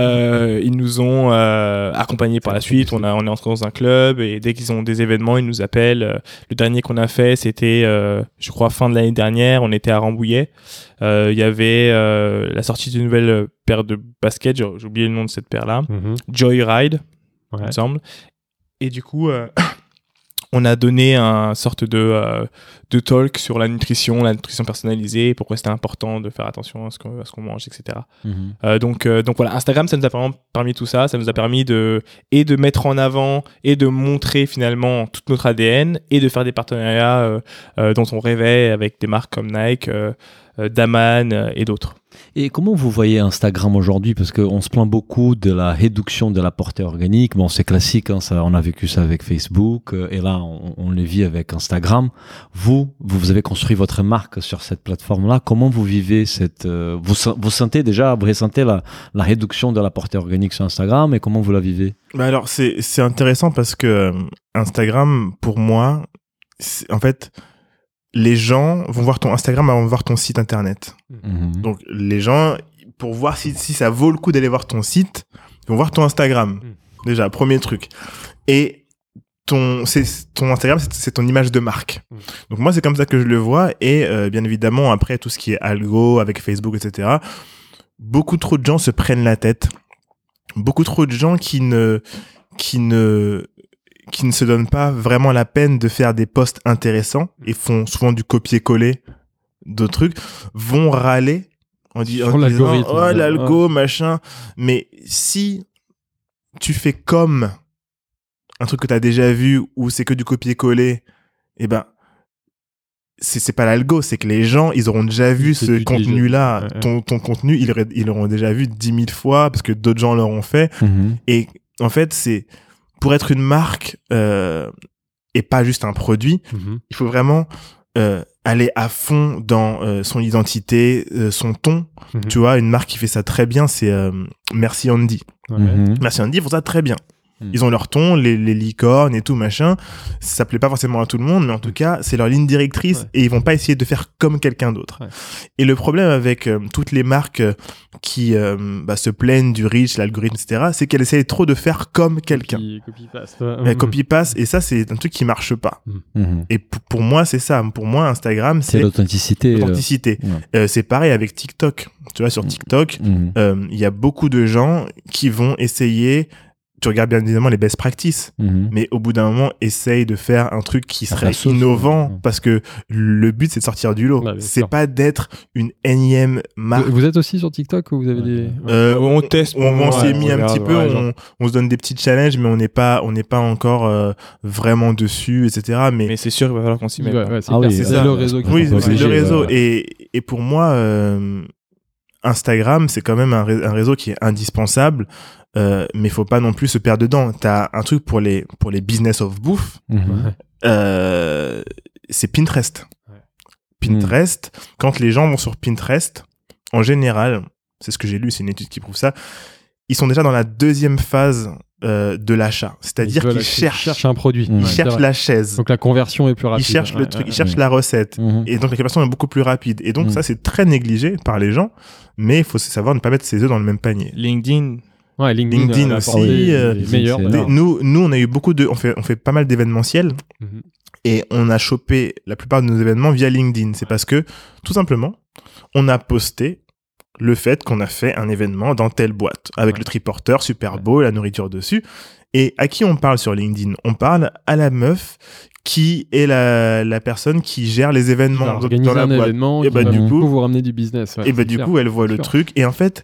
Euh, ils nous ont euh, accompagnés par la suite. On, a, on est entré dans un club et dès qu'ils ont des événements, ils nous appellent. Euh, Le dernier qu'on a fait, c'était, je crois, fin de l'année dernière. On était à Rambouillet. Il y avait la sortie d'une nouvelle paire de baskets. J'ai oublié le nom de cette paire-là. Mhm. Joyride, il me semble. Et du coup, <laughs> on a donné un sorte de, euh, de talk sur la nutrition, la nutrition personnalisée, pourquoi c'était important de faire attention à ce qu'on mange, etc. Mhm. Euh, donc, euh, donc voilà, Instagram, ça nous a vraiment permis tout ça. Ça nous a permis de et de mettre en avant et de montrer finalement toute notre ADN et de faire des partenariats dont on rêvait avec des marques comme Nike, Daman et d'autres. Et comment vous voyez Instagram aujourd'hui? Parce qu'on se plaint beaucoup de la réduction de la portée organique. Bon, c'est classique, hein, ça, on a vécu ça avec Facebook, euh, et là, on, on le vit avec Instagram. Vous, vous avez construit votre marque sur cette plateforme-là. Comment vous vivez cette... euh, vous, vous sentez déjà, vous ressentez la, réduction de la portée organique sur Instagram, et comment vous la vivez? Bah alors, c'est intéressant parce que euh, Instagram, pour moi, en fait, les gens vont voir ton Instagram avant de voir ton site internet. Mhm. Donc, les gens, pour voir si, si ça vaut le coup d'aller voir ton site, ils vont voir ton Instagram. Déjà, premier truc. Et ton, c'est, ton Instagram, c'est, c'est ton image de marque. Mm. Donc, moi, c'est comme ça que je le vois. Et euh, bien évidemment, après, tout ce qui est algo avec Facebook, etc., beaucoup trop de gens se prennent la tête. Beaucoup trop de gens qui ne, qui ne, qui ne se donnent pas vraiment la peine de faire des posts intéressants et font souvent du copier-coller d'autres trucs, vont râler en, di- en Sur disant oh l'algo machin mais si tu fais comme un truc que tu as déjà vu ou c'est que du copier-coller eh ben c'est pas l'algo, c'est que les gens, ils auront déjà vu ce contenu-là. Ouais, ouais. Ton, ton contenu, ils l'auront déjà vu dix mille fois parce que d'autres gens l'auront fait. Mhm. Et en fait, c'est pour être une marque euh, et pas juste un produit, Mhm. il faut vraiment euh, aller à fond dans euh, son identité, euh, son ton. Mhm. Tu vois, une marque qui fait ça très bien, c'est euh, Merci Andy. Ouais. Mhm. Merci Andy, ils font ça très bien. Mhm. Ils ont leur ton, les, les licornes et tout machin. Ça plaît pas forcément à tout le monde, mais en tout cas, c'est leur ligne directrice Ouais. et ils vont pas essayer de faire comme quelqu'un d'autre. Ouais. Et le problème avec euh, toutes les marques euh, qui euh, bah, se plaignent du reach, l'algorithme, etc., c'est qu'elles essayent trop de faire comme quelqu'un. Copie- copy-paste. Elle copie passe et ça c'est un truc qui marche pas. Mhm. Et pour, pour moi c'est ça. Pour moi Instagram C'est c'est l'authenticité. euh, l'authenticité. ouais. Euh, c'est pareil avec TikTok. Tu vois sur TikTok mhm. euh, il y a beaucoup de gens qui vont essayer tu regardes bien évidemment les best practices, Mhm. mais au bout d'un moment, essaye de faire un truc qui serait sauce, innovant, ouais. parce que le but c'est de sortir du lot. Ouais, c'est pas d'être une énième marque. Vous, êtes aussi sur TikTok ou vous avez Ouais. des. Euh, on teste. on, on ouais, s'y est on mis un petit peu, ouais, on, on se donne des petits challenges, mais on n'est pas, on n'est pas encore euh, vraiment dessus, etc. Mais, Mais c'est sûr qu'il va falloir qu'on s'y mette. Ouais, ouais, c'est Ah oui, c'est c'est ça. le réseau qui oui, c'est le réseau. ouais. Et, et pour moi, euh, Instagram, c'est quand même un, ré- un réseau qui est indispensable, euh, mais il faut pas non plus se perdre dedans. T'as un truc pour les pour les business of bouffe, Mhm. Euh, c'est Pinterest. Ouais. Pinterest, quand les gens vont sur Pinterest, en général, c'est ce que j'ai lu, c'est une étude qui prouve ça, ils sont déjà dans la deuxième phase euh, de l'achat. C'est-à-dire qu'ils cherchent, un produit. Mhm. ils cherchent la chaise. Donc la conversion est plus rapide. Ils cherchent Ouais, le truc, ouais, ils cherchent ouais. la recette. Mhm. Et donc la conversion est beaucoup plus rapide. Et donc Mm. ça, c'est très négligé par les gens, mais il faut savoir ne pas mettre ses œufs dans le même panier. LinkedIn, Ouais, LinkedIn, LinkedIn a aussi, les- euh, les meilleurs. c'est- d'ailleurs. Des- nous, nous, on a eu beaucoup de, on fait, on fait pas mal d'événementiels Mhm. et on a chopé la plupart de nos événements via LinkedIn. C'est parce que, tout simplement, on a posté le fait qu'on a fait un événement dans telle boîte avec Ouais. le triporteur super Ouais. beau, la nourriture dessus. Et à qui on parle sur LinkedIn? On parle à la meuf qui est la, la personne qui gère les événements dans, la un boîte. événement Et qui bah, va du coup- vous ramener du business. ouais, et bah du clair. coup, elle voit le truc. Et en fait,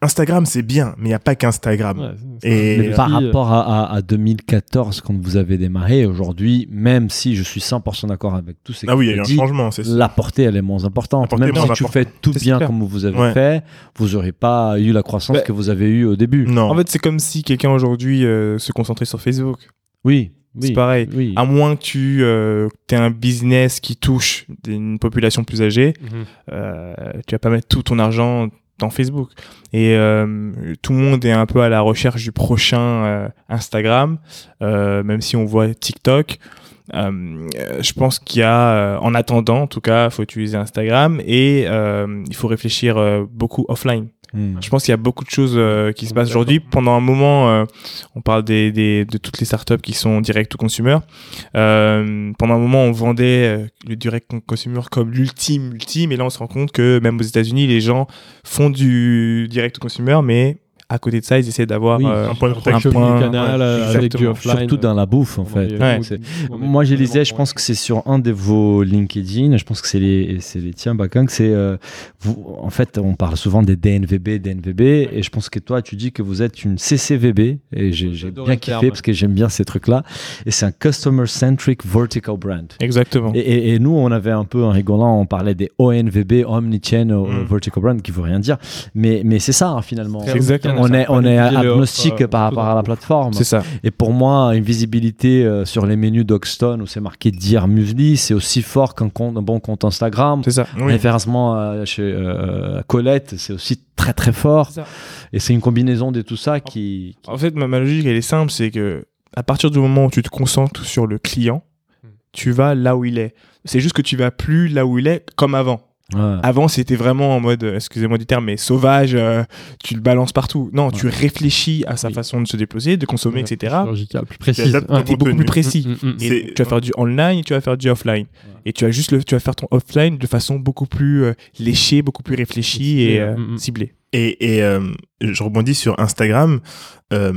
Instagram, c'est bien, mais il n'y a pas qu'Instagram. Ouais, Et- Mais par euh, rapport à, à- à 2014, quand vous avez démarré, aujourd'hui, même si je suis 100% d'accord avec tout ce que Ah oui, il tu y a eu un dis, changement, c'est ça. la portée, elle est moins importante. Même moins si tu fais tout bien clair. comme vous avez Ouais. fait, vous n'aurez pas eu la croissance Bah, que vous avez eue au début. Non. En fait, c'est comme si quelqu'un aujourd'hui euh, se concentrait sur Facebook. Oui, C'est oui. pareil. Oui. À moins que tu euh, aies un business qui touche une population plus âgée, Mhm. euh, tu vas pas mettre tout ton argent Facebook. Et euh, tout le monde est un peu à la recherche du prochain euh, Instagram, euh, même si on voit TikTok. Je pense qu'il y a, en attendant, en tout cas, faut utiliser Instagram et il faut réfléchir beaucoup offline. Hmm. Je pense qu'il y a beaucoup de choses euh, qui se passent aujourd'hui. Pendant un moment, euh, on parle de toutes les startups qui sont direct to consumer. Euh, pendant un moment, on vendait le direct consumer comme l'ultime, ultime. Et là, on se rend compte que même aux États-Unis, les gens font du direct to consumer, mais à côté de ça, ils essaient d'avoir Oui, euh, un point de un contact. point- canal ouais, avec du offline. Surtout dans la bouffe, en fait. Ouais. Moi, je lisais, je pense que c'est sur un de vos LinkedIn, je pense que c'est les, c'est les tiens, Bakang, c'est, euh, vous, en fait, on parle souvent des DNVB, DNVB, et je pense que toi, tu dis que vous êtes une CCVB, et j'ai bien kiffé terme. parce que j'aime bien ces trucs-là, et c'est un Customer Centric Vertical Brand. Exactement. Et, et- et nous, on avait un peu en rigolant, on parlait des ONVB, Omnichannel Mm. Vertical Brand, qui veut rien dire, mais, mais c'est ça, finalement. C'est exactement On est, on est agnostique euh, par rapport à la plateforme. C'est ça. Et pour moi, une visibilité euh, sur les menus d'Oxton où c'est marqué Dire Muesli, c'est aussi fort qu'un compte, un bon compte Instagram. C'est ça. Oui. Référencement euh, chez euh, Colette, c'est aussi très très fort. C'est ça. Et c'est une combinaison de tout ça qui. qui- En fait, ma, ma logique, elle est simple, c'est que à partir du moment où tu te concentres sur le client, Hmm. tu vas là où il est. C'est juste que tu vas plus là où il est comme avant. Ouais. Avant, c'était vraiment en mode, excusez-moi du terme, mais sauvage, euh, tu le balances partout. Non, tu réfléchis à sa Oui. façon de se déplacer, de consommer, etc. Plus précis. T'es beaucoup plus précis. Mm, mm, mm. Et tu vas faire du online et tu vas faire du offline. Et tu vas juste le, tu vas faire ton offline de façon beaucoup plus euh, léchée, beaucoup plus réfléchie et euh, ciblée. Et, et euh, je rebondis sur Instagram. Euh,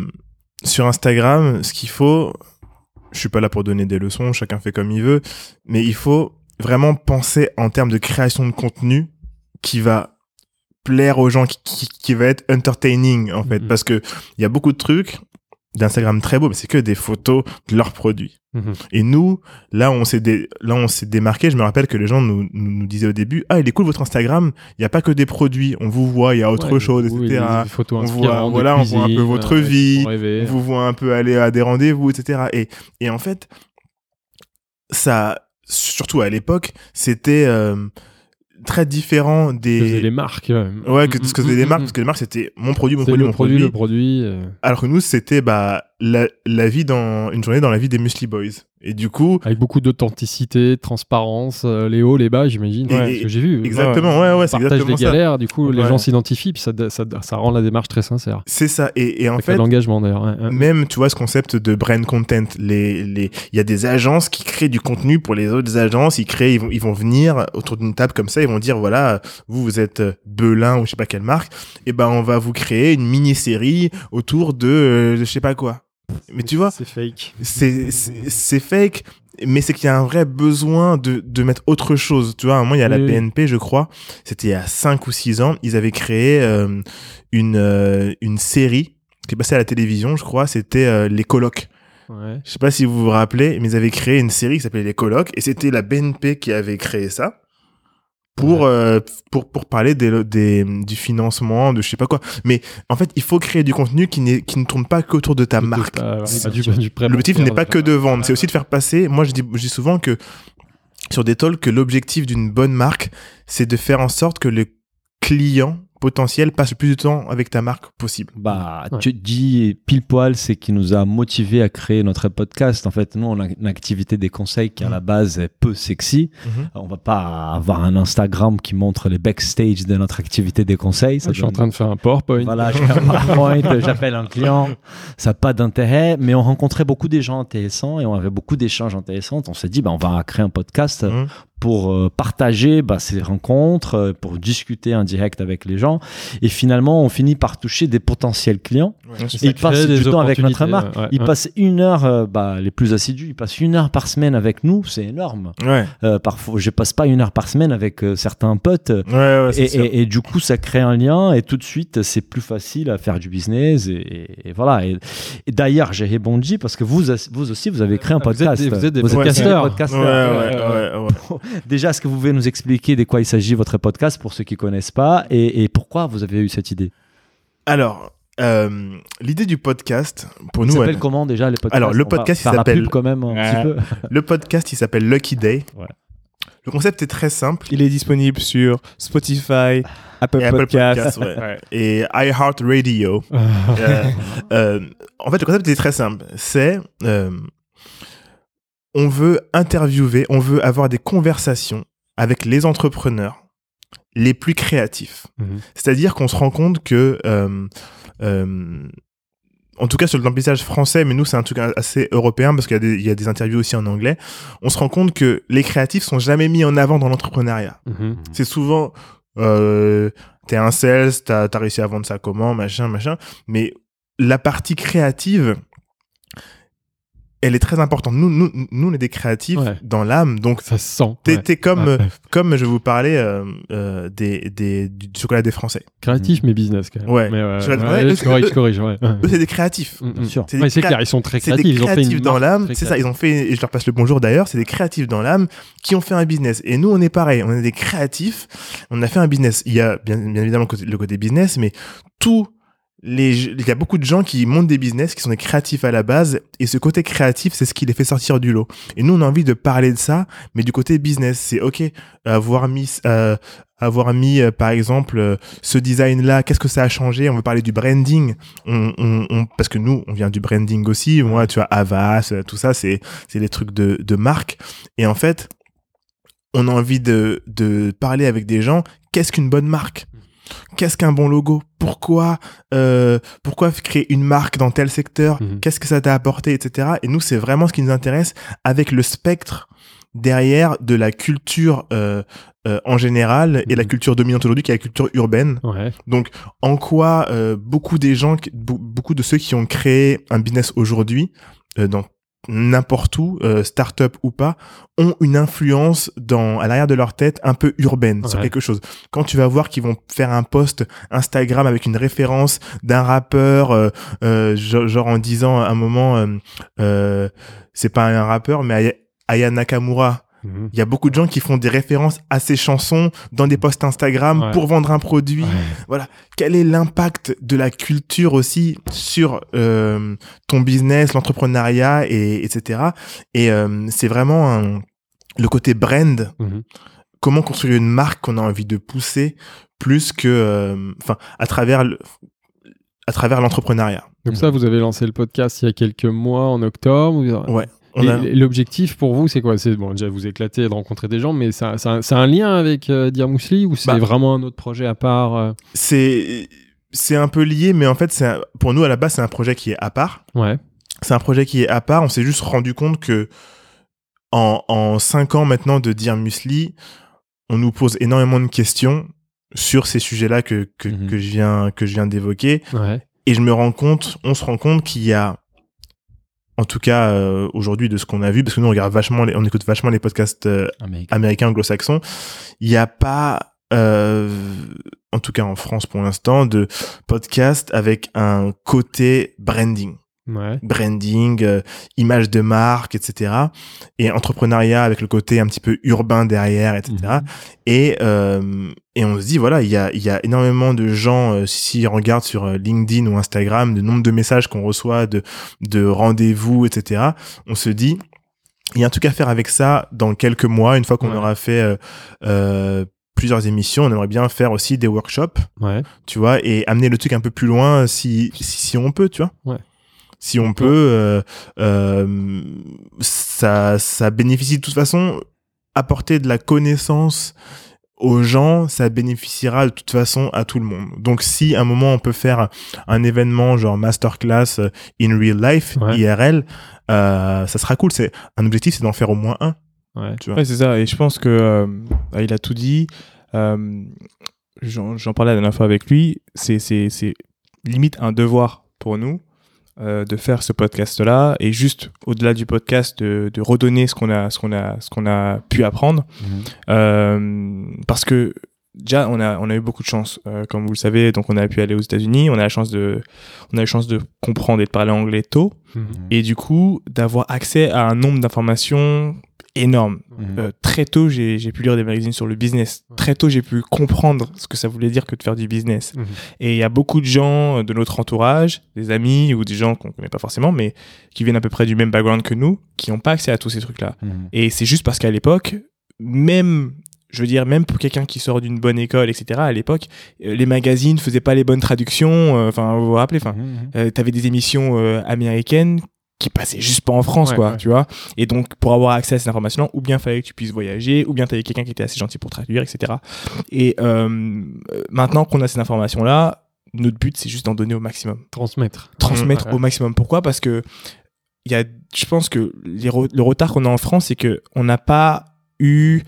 sur Instagram, ce qu'il faut, je suis pas là pour donner des leçons, chacun fait comme il veut, mais il faut vraiment penser en termes de création de contenu qui va plaire aux gens, qui, qui, qui va être entertaining en fait, Mhm. parce que il y a beaucoup de trucs d'Instagram très beaux, mais c'est que des photos de leurs produits. Mhm. Et nous, là, on s'est dé- là, on s'est démarqué. Je me rappelle que les gens nous, nous, nous disaient au début, ah, il est cool votre Instagram. Il n'y a pas que des produits. On vous voit, il y a autre Ouais, chose, etc. On voit- voilà, on voit un peu cuisine, votre euh, vie, rêver. On vous voit un peu aller à des rendez-vous, etc. Et, et en fait, ça, surtout à l'époque, c'était euh, très différent des. les marques. Ouais, Ouais, que ce que faisaient les marques, Mm, parce que les marques, c'était mon produit, mon produit, mon produit, produit. le produit. euh, Alors que nous, c'était bah, la, la vie dans une journée dans la vie des Musli Boys. Et du coup, Avec beaucoup d'authenticité, de transparence, euh, les hauts, les bas, j'imagine. Ouais, ce que j'ai vu. exactement, ouais, ouais, c'est Partage exactement des ça. galères, du coup, les Ouais. gens s'identifient, puis ça, ça, ça rend la démarche très sincère. C'est ça. Et, et en Avec fait, l'engagement d'ailleurs. ouais, ouais. même, tu vois, ce concept de brand content, les, les, il y a des agences qui créent du contenu pour les autres agences. Ils créent, ils vont, ils vont venir autour d'une table comme ça, ils vont dire, voilà, vous, vous êtes euh, Belin ou je sais pas quelle marque. Et ben, on va vous créer une mini-série autour de, euh, je sais pas quoi. Mais tu vois, c'est fake. c'est fake mais c'est qu'il y a un vrai besoin de, de mettre autre chose. Tu vois à un moment il y a la. BNP je crois. C'était il y a 5 ou 6 ans. Ils avaient créé euh, une euh, une série qui est passée à la télévision je crois. C'était euh, les colocs. Ouais. je sais pas si vous vous rappelez mais ils avaient créé une série qui s'appelait les colocs. Et c'était la BNP qui avait créé ça pour euh, pour pour parler des, des du financement de je sais pas quoi. Mais en fait il faut créer du contenu qui n'est qui ne tourne pas qu'autour de ta marque. L'objectif n'est pas que de vendre, c'est aussi de faire passer. Moi, je dis, je dis souvent que sur des talks, que l'objectif d'une bonne marque, c'est de faire en sorte que le client potentiel passe le plus de temps avec ta marque possible. Bah, Ouais. tu dis pile poil, c'est qui nous a motivé à créer notre podcast. En fait, nous, on a une activité des conseils qui à la base est peu sexy. Mhm. On va pas avoir un Instagram qui montre les backstage de notre activité des conseils. Ça Je suis en train de faire un PowerPoint. Voilà, je fais un PowerPoint, <laughs> j'appelle un client, ça n'a pas d'intérêt, mais on rencontrait beaucoup des gens intéressants et on avait beaucoup d'échanges intéressants. On s'est dit, bah, on va créer un podcast Mhm. Pour euh, partager bah, ces rencontres, euh, pour discuter en direct avec les gens. Et finalement, on finit par toucher des potentiels clients. Et ils passent du temps avec notre marque. ouais, Ils ouais. passent une heure, euh, bah, les plus assidus, ils passent une heure par semaine avec nous. C'est énorme. Ouais, Euh, parfois, je passe pas une heure par semaine avec euh, certains potes. ouais, ouais, Et, sûr. et- et du coup, ça crée un lien et tout de suite, c'est plus facile à faire du business. Et, et- et voilà. Et, et d'ailleurs, j'ai rebondi parce que vous, vous aussi, vous avez créé un Ah, vous êtes podcast. des- vous êtes des des podcasteurs. podcasteurs. <laughs> Déjà, est-ce que vous pouvez nous expliquer de quoi il s'agit votre podcast pour ceux qui connaissent pas et, et pourquoi vous avez eu cette idée? Alors, euh, l'idée du podcast, pour Il nous, s'appelle elle- comment déjà les podcasts? Alors, le On va podcast, il faire la s'appelle- pub quand même un Ouais. petit peu. <laughs> le podcast, il s'appelle Lucky Day. Ouais. Le concept est très simple. Il est disponible sur Spotify, Apple, Podcasts. Podcasts, ouais. <laughs> Ouais. Et iHeartRadio. <laughs> Euh, euh, en fait, le concept est très simple. C'est euh, on veut interviewer, on veut avoir des conversations avec les entrepreneurs les plus créatifs. Mhm. C'est-à-dire qu'on se rend compte que, euh, euh, en tout cas sur le remplissage français, mais nous c'est un truc assez européen parce qu'il y, a des- il y a des interviews aussi en anglais, on se rend compte que les créatifs sont jamais mis en avant dans l'entrepreneuriat. Mhm. C'est souvent, euh, t'es un sales, t'as as réussi à vendre ça comment, machin, machin. Mais la partie créative, elle est très importante. Nous, nous, nous on est des créatifs Ouais. dans l'âme. Donc, Ça se sent. t'es ouais. t'es comme, Ouais. euh, comme je vous parlais euh, euh, des, des, du chocolat des Français. Créatif, mais business quand même. Ouais. Mais ouais, Je je corrige, je corrige, ouais. Eux, c'est des créatifs. Mm, Bien mm. sûr. C'est clair, ils sont très C'est des créatifs. Ils ont fait créatifs une dans l'âme, c'est ça, ils ont fait, et je leur passe le bonjour d'ailleurs, c'est des créatifs dans l'âme qui ont fait un business. Et nous, on est pareil, on est des créatifs, on a fait un business. Il y a bien, bien évidemment le côté, business, mais tous les, il y a beaucoup de gens qui montent des business, qui sont des créatifs à la base, et ce côté créatif, c'est ce qui les fait sortir du lot. Et nous, on a envie de parler de ça, mais du côté business, c'est ok, avoir mis, euh, avoir mis, euh, par exemple, euh, ce design-là, qu'est-ce que ça a changé? On veut parler du branding, on, on, on- parce que nous, on vient du branding aussi. Moi, tu vois, Avas, euh, tout ça, c'est c'est des trucs de, de marque. Et en fait, on a envie de, de parler avec des gens. Qu'est-ce qu'une bonne marque? Qu'est-ce qu'un bon logo? Pourquoi euh, pourquoi créer une marque dans tel secteur? Mhm. Qu'est-ce que ça t'a apporté, etc. Et nous, c'est vraiment ce qui nous intéresse avec le spectre derrière de la culture euh, euh, en général et la Mhm. culture dominante aujourd'hui qui est la culture urbaine. Ouais. Donc, en quoi euh, beaucoup des gens, beaucoup de ceux qui ont créé un business aujourd'hui, dans n'importe où, euh, start-up ou pas, ont une influence dans à l'arrière de leur tête un peu urbaine sur quelque chose. Quand tu vas voir qu'ils vont faire un post Instagram avec une référence d'un rappeur, euh, euh, genre, en disant à un moment, euh, c'est pas un rappeur, mais Aya Nakamura. Mhm. Il y a beaucoup de gens qui font des références à ces chansons dans des posts Instagram Ouais. pour vendre un produit Ouais. quel est l'impact de la culture aussi sur euh, ton business, l'entrepreneuriat, et, etc. Et euh, c'est vraiment un- le côté brand, Mhm. comment construire une marque qu'on a envie de pousser, plus que, euh, à travers le- à travers l'entrepreneuriat? Donc ça, vous avez lancé le podcast il y a quelques mois, en octobre. Ouais. A- L'objectif pour vous, c'est quoi? C'est bon, déjà vous éclater de rencontrer des gens, mais ça- ça- c'est un lien avec euh, ou c'est Bah. vraiment un autre projet à part euh? C'est c'est un peu lié, mais en fait, c'est pour nous à la base, c'est un projet qui est à part. Ouais. C'est un projet qui est à part. On s'est juste rendu compte que en, en cinq ans maintenant de dire Musli, on nous pose énormément de questions sur ces sujets-là que, que, Mhm. que je viens, que je viens d'évoquer. Ouais. Et je me rends compte, on se rend compte qu'il y a, en tout cas euh, aujourd'hui de ce qu'on a vu, parce que nous on regarde vachement, les- on écoute vachement les podcasts euh, Américain. américains anglo-saxons, il n'y a pas, euh, en tout cas en France pour l'instant, de podcast avec un côté branding Ouais. branding, euh, image de marque, etc. Et entrepreneuriat avec le côté un petit peu urbain derrière, etc. Mhm. Et, euh, et on se dit, voilà, il y a, y a énormément de gens, euh, si on regarde sur euh, LinkedIn ou Instagram, le nombre de messages qu'on reçoit, de, de rendez-vous, etc. On se dit, il y a un truc à faire avec ça dans quelques mois, une fois qu'on Ouais. aura fait euh, plusieurs émissions, on aimerait bien faire aussi des workshops Ouais. tu vois, et amener le truc un peu plus loin si, si, si on peut, tu vois. Ouais. Si on peut, euh, euh, ça, ça bénéficie de toute façon, apporter de la connaissance aux gens, ça bénéficiera de toute façon à tout le monde. Donc si à un moment on peut faire un événement genre masterclass in real life, Ouais. IRL, euh, ça sera cool. C'est un objectif, c'est d'en faire au moins un. Ouais. Tu vois. Ouais, c'est ça. Et je pense que euh, bah, il a tout dit. Euh, J'en parlais la dernière fois avec lui. C'est c'est- c'est limite un devoir pour nous euh, de faire ce podcast-là et juste au-delà du podcast de, de redonner ce qu'on a ce qu'on a ce qu'on a pu apprendre Mhm. Euh, parce que déjà on a on a eu beaucoup de chance euh, comme vous le savez donc on a pu aller aux États-Unis on a la chance de on a la chance de comprendre et de parler anglais tôt Mhm. et du coup d'avoir accès à un nombre d'informations énorme Mhm. euh, très tôt, j'ai j'ai pu lire des magazines sur le business. Très tôt, j'ai pu comprendre ce que ça voulait dire que de faire du business. Mhm. Et il y a beaucoup de gens euh, de notre entourage, des amis ou des gens qu'on connaît pas forcément, mais qui viennent à peu près du même background que nous, qui n'ont pas accès à tous ces trucs-là. Mhm. Et c'est juste parce qu'à l'époque, même, je veux dire, même pour quelqu'un qui sort d'une bonne école, etc., à l'époque, euh, les magazines faisaient pas les bonnes traductions. euh, Enfin, vous vous rappelez, enfin, euh, t'avais des émissions euh, américaines qui passaient juste pas en France, Ouais, quoi, ouais. tu vois. Et donc, pour avoir accès à ces informations-là, ou bien fallait que tu puisses voyager, ou bien t'avais quelqu'un qui était assez gentil pour traduire, etc. Et euh, euh, maintenant qu'on a ces informations-là, notre but, c'est juste d'en donner au maximum. Transmettre. Transmettre Ouais. au maximum. Pourquoi? Parce que il y a, je pense que les re- le retard qu'on a en France, c'est que on n'a pas eu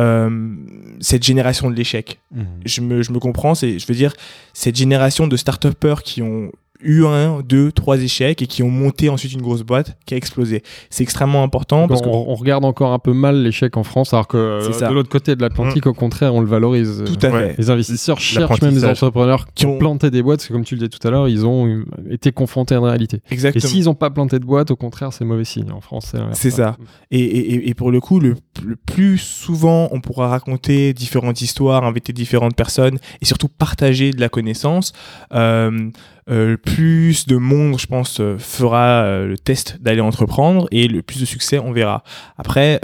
euh, cette génération de l'échec Mhm. je me, je me comprends, c'est, je veux dire, cette génération de start-upers qui ont eu un, deux, trois échecs et qui ont monté ensuite une grosse boîte qui a explosé. C'est extrêmement important parce on, que on regarde encore un peu mal l'échec en France, alors que euh, de l'autre côté de l'Atlantique, au contraire, on le valorise. tout à Ouais. fait. Les investisseurs cherchent même des entrepreneurs qui ont planté des boîtes, parce que comme tu le disais tout à l'heure, ils ont été confrontés à une réalité. Et Exactement. s'ils n'ont pas planté de boîte, au contraire, c'est mauvais signe. En France, c'est ça. Et, et, et pour le coup, le, le plus souvent, on pourra raconter différentes histoires, inviter différentes personnes et surtout partager de la connaissance. Euh, euh, plus de monde, je pense, euh, fera euh, le test d'aller entreprendre et le plus de succès, on verra. Après,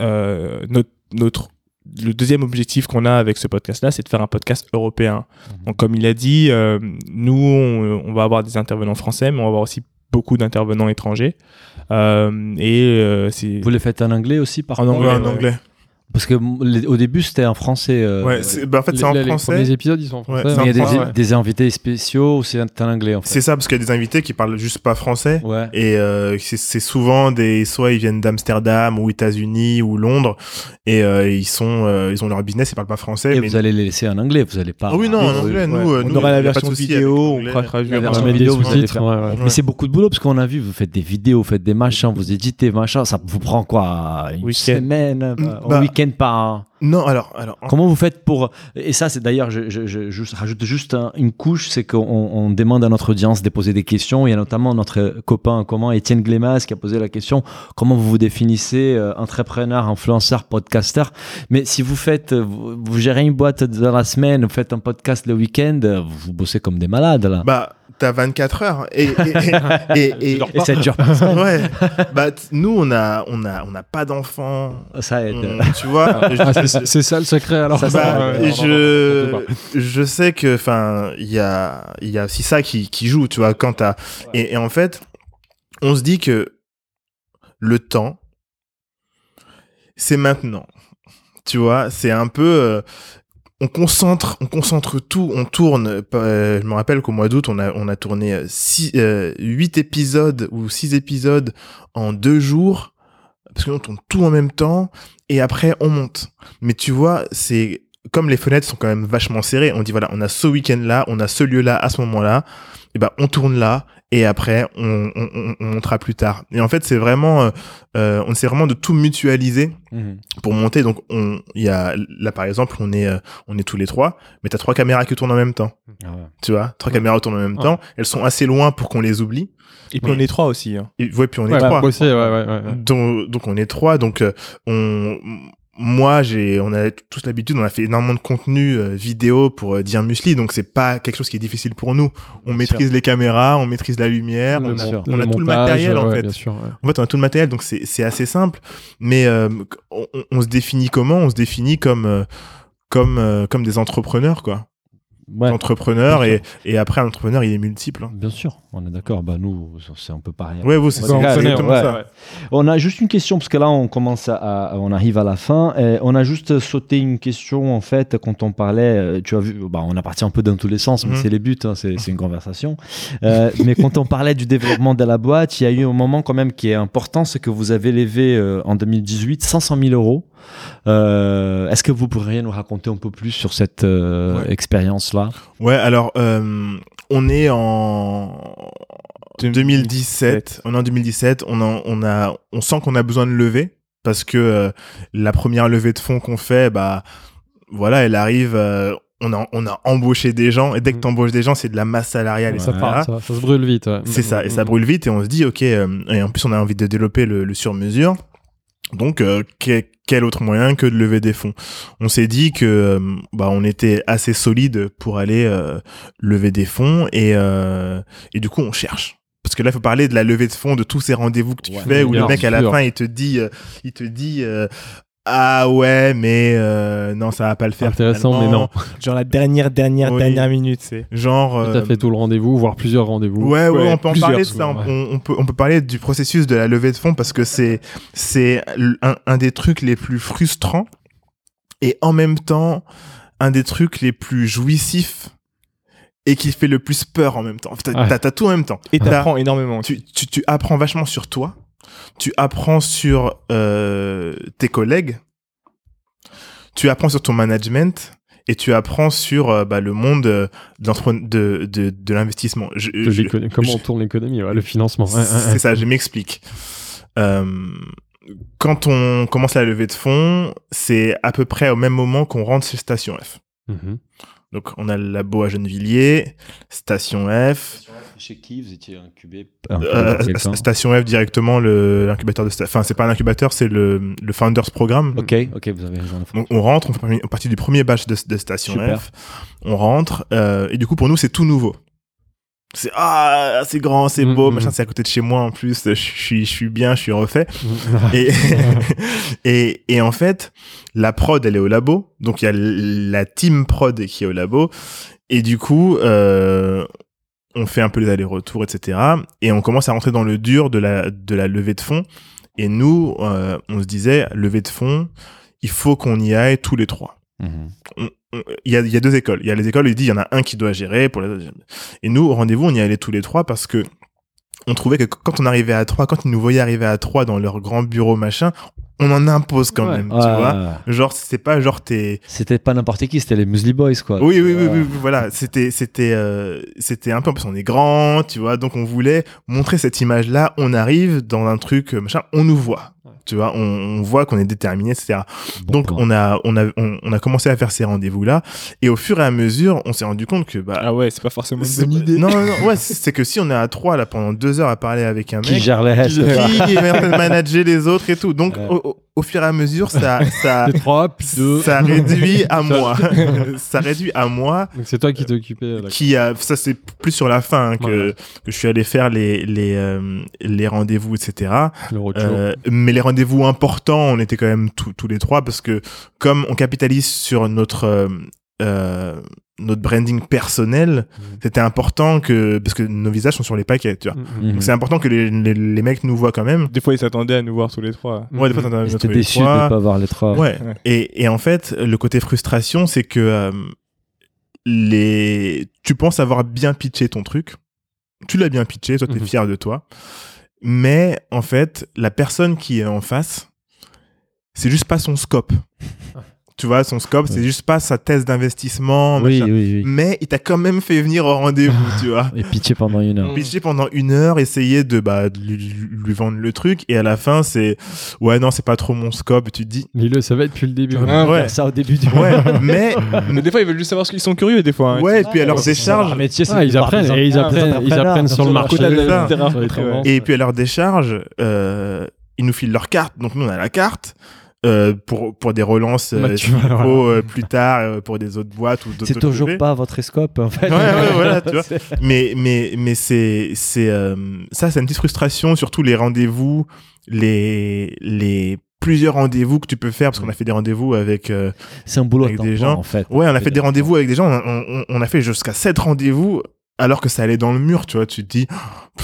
notre, notre le deuxième objectif qu'on a avec ce podcast-là, c'est de faire un podcast européen. Donc, comme il a dit, euh, nous, on, on va avoir des intervenants français, mais on va avoir aussi beaucoup d'intervenants étrangers. Euh, et euh, Vous les faites en anglais aussi par En anglais, en anglais. Parce que les- au début c'était en français. euh, Ouais, bah, en fait, Les, c'est en les- les français. premiers épisodes, ils sont en français. mais il y a des, français, ouais. des invités spéciaux ou c'est en anglais en fait. C'est ça, parce qu'il y a des invités qui parlent juste pas français. Ouais. Et euh, c'est souvent des soit ils viennent d'Amsterdam ou États-Unis ou Londres et euh, ils sont euh, ils ont leur business ils parlent pas français Et mais vous allez les laisser en anglais, vous allez pas. Ah oui, non, en anglais, nous, on nous, aura la version vidéo, on traduire. La On version vidéo. Mais c'est beaucoup de boulot parce qu'on a vu, vous faites des vidéos, vous faites des machins, vous éditez, machin, ça vous prend quoi Une semaine, Bah- un week-end par. Non, alors alors en- Comment vous faites pour et ça c'est d'ailleurs je, je, je, je rajoute juste un- une couche c'est qu'on on demande à notre audience de poser des questions. Il y a notamment notre copain en commun Étienne Glémas qui a posé la question comment vous vous définissez euh, entrepreneur influenceur podcaster? Mais si vous faites vous, vous gérez une boîte dans la semaine vous faites un podcast le week-end euh, vous bossez comme des malades là. Bah t'as 24 heures. Et et, et, <laughs> et- Et ça dure ouais. bah nous on a on a on n'a pas d'enfants. Ça aide. on- tu vois. Ah, c'est c'est ça le secret alors. Ça, ça, Bah, Ouais, et non, non, non, je, je sais que, enfin, il y a, il y a aussi ça qui, qui joue, tu vois, quand t'as, et, et en fait, on se dit que le temps, c'est maintenant. Tu vois, c'est un peu, euh, on concentre, on concentre tout, on tourne. euh, je me rappelle qu'au mois d'août, on a, on a tourné euh, six, euh, huit épisodes ou six épisodes en deux jours, parce que nous, on tourne tout en même temps, et après, on monte. Mais tu vois, c'est comme les fenêtres sont quand même vachement serrées, on dit voilà, on a ce week-end-là, on a ce lieu-là à ce moment-là, et ben on tourne là et après on, on, on- on montera plus tard. Et en fait, c'est vraiment, euh, euh, on essaie vraiment de tout mutualiser Mhm. pour monter. Donc on, il y a là par exemple, on est, euh, on est tous les trois, mais t'as trois caméras qui tournent en même temps. Ah ouais. Tu vois, trois Ouais. caméras tournent en même Ouais. temps. Elles sont assez loin pour qu'on les oublie. Et puis on est trois aussi. hein. Et ouais, puis on est Ouais, trois. ouais. Donc, donc on est trois, donc euh, on, moi j'ai, on a tous l'habitude, on a fait énormément de contenu euh, vidéo pour euh, dire Musli, donc c'est pas quelque chose qui est difficile pour nous. On Bien maîtrise les caméras, on maîtrise la lumière, on a, sûr. on a tout le matériel en ouais, fait. Bien sûr, ouais. En fait, on a tout le matériel, donc c'est assez simple. Mais euh, on, on- se définit comment? On se définit comme euh, comme euh, comme des entrepreneurs, quoi. Ouais. Entrepreneurs bien et, et après un entrepreneur, il est multiple. hein. Bien sûr, on est d'accord. Bah nous, c'est un peu pareil. Ouais, vous, c'est exactement ouais. ça. On a juste une question parce que là on commence à, on arrive à la fin. Et on a juste sauté une question en fait quand on parlait. euh, Tu as vu, bah, on a parti un peu dans tous les sens, mais Mhm. c'est les buts, hein, c'est c'est une conversation. Euh, <laughs> mais quand on parlait du développement de la boîte, il y a eu un moment quand même qui est important, c'est que vous avez levé euh, en 2018 500 000 euros. Euh, Est-ce que vous pourriez nous raconter un peu plus sur cette euh, Ouais. expérience-là? Ouais, alors euh, on est en 2017. On est en 2017. On, en- on a, on sent qu'on a besoin de lever parce que euh, la première levée de fonds qu'on fait, bah voilà, elle arrive. euh, on a, on a embauché des gens et dès que Mm. tu embauches des gens, c'est de la masse salariale. Ouais. Ça, part, ça, ça se brûle vite. ouais. C'est ça, et ça Mm. brûle vite et on se dit, ok, euh, et en plus on a envie de développer le, le sur-mesure. Donc, euh, que- quel autre moyen que de lever des fonds? On s'est dit que euh, bah, on était assez solide pour aller euh, lever des fonds et, euh, et du coup on cherche. Parce que là, il faut parler de la levée de fonds, de tous ces rendez-vous que tu Ouais, fais, où le mec à la sûr. fin il te dit, il te dit, euh, ah ouais, mais euh, non, ça va pas le faire. Intéressant, mais non. <laughs> Genre la dernière, dernière, Oui. dernière minute, c'est. Genre, euh, fait tout le rendez-vous, voire plusieurs rendez-vous. Ouais, ouais, on peut en parler de ça. souvent, ouais. On, on peut, on peut parler du processus de la levée de fonds parce que c'est, c'est un, un des trucs les plus frustrants et en même temps un des trucs les plus jouissifs et qui fait le plus peur en même temps. T'as, Ouais. t'as- t'as tout en même temps. Et T'as- t'apprends énormément. tu, tu, tu apprends vachement sur toi. Tu apprends sur euh, tes collègues. Tu apprends sur ton management. Et tu apprends sur euh, bah, le monde euh, de, de, de l'investissement. Comment je- on tourne l'économie, ouais, le financement. ouais, c'est ouais. ça, je m'explique. Quand on commence la levée de fonds, c'est à peu près au même moment qu'on rentre chez Station F. Mhm. Donc, on a le labo à Gennevilliers, Station F, Chez qui vous étiez incubé euh, Station F directement le- l'incubateur de Enfin, c'est pas un incubateur, c'est le, le Founders Programme. Ok, ok, vous avez raison. Donc, on rentre, on fait partie du premier batch de, de Station Super. F. On rentre, euh, et du coup, pour nous, c'est tout nouveau. C'est ah, c'est grand, c'est beau, Mhm. machin, c'est à côté de chez moi en plus. Je suis, je suis bien, je suis refait. Et, <laughs> <laughs> et, et en fait, la prod, elle est au labo. Donc, il y a la team prod qui est au labo. Et du coup, euh, on fait un peu les allers-retours, etc. Et on commence à rentrer dans le dur de la, de la levée de fonds. Et nous, euh, on se disait, levée de fonds, il faut qu'on y aille tous les trois. Mhm. Il y, a, il y a deux écoles. Il y a les écoles il dit il y en a un qui doit gérer. Pour les... Et nous, au rendez-vous, on y allait tous les trois parce que on trouvait que quand on arrivait à trois, quand ils nous voyaient arriver à trois dans leur grand bureau machin, on en impose quand Ouais. même, tu Ouais, vois. ouais, ouais. Genre, c'est pas genre t'es. C'était pas n'importe qui, c'était les Muesli Boys, quoi. Oui, oui, oui, Euh, oui, oui, voilà. C'était, c'était, euh, c'était un peu. En plus, on est grand, tu vois. Donc, on voulait montrer cette image-là. On arrive dans un truc, euh, machin. On nous voit. Tu vois, on, on voit qu'on est déterminé, etc. bon Donc, on a, on a, on, on a commencé à faire ces rendez-vous-là. Et au fur et à mesure, on s'est rendu compte que, bah, Ah ouais, c'est pas forcément une bonne idée. Non, non, non, ouais, c'est que si on est à trois là pendant deux heures à parler avec un qui mec, gère les qui est en train de manager les autres et tout. Donc, au, au- fur et à mesure, ça, ça, <laughs> C'est 3, puis 2. ça réduit à moi. <laughs> ça réduit à moi Donc c'est toi qui t'es occupé. là. qui a ça c'est plus sur la fin hein, que, Ouais, ouais. que je suis allé faire les les euh, les rendez-vous etc Le. Euh, mais les rendez-vous importants on était quand même tous tous les trois parce que comme on capitalise sur notre euh, euh, notre branding personnel Mhm. c'était important que parce que nos visages sont sur les paquets tu vois Mm, Mhm. donc c'est important que les, les, les mecs nous voient quand même Des fois, ils s'attendaient à nous voir tous les trois. mm. ouais des fois Mm. t'en as Et notre J'étais les déçu de pas voir les trois. Ouais. Ouais. Et, et en fait, le côté frustration, c'est que euh, les, tu penses avoir bien pitché ton truc. Tu l'as bien pitché, toi, t'es Mhm. fier de toi. Mais en fait, la personne qui est en face, c'est juste pas son scope. <laughs> tu vois, son scope, c'est Ouais. juste pas sa thèse d'investissement. Oui, oui, oui. Mais il t'a quand même fait venir au rendez-vous, tu vois. Et pitché pendant une heure. Pitcher pendant une heure, essayer de, bah, de lui, lui vendre le truc, et à la fin, c'est, ouais, non, c'est pas trop mon scope, tu te dis, Mais le savait depuis le début. Ah, ouais. Ça au début du ouais, <laughs> mais, Mais des fois, ils veulent juste savoir ce qu'ils sont curieux, des fois. hein. ouais, et puis à leur C'est décharge, leur métier, Ah, ils apprennent, et ils apprennent, ils apprennent sur le marché, de la-. Et puis à leur décharge, euh, ils nous filent leur carte. Donc nous, on a la carte euh, pour, pour des relances euh, Bah, tu s'il vois, faut, voilà. plus tard euh, pour des autres boîtes ou d'autres C'est toujours pas votre scope en fait. Ouais, ouais, <laughs> voilà, tu vois. Mais, mais, mais c'est, c'est, euh, ça, c'est une petite frustration, surtout les rendez-vous, les, les plusieurs rendez-vous que tu peux faire, parce qu'on a fait des rendez-vous avec, euh, C'est un boulot Avec à temps des plein, gens. en fait. ouais, on a fait des rendez-vous avec des gens, on, on, on a fait jusqu'à sept rendez-vous, alors que ça allait dans le mur, tu vois, tu te dis,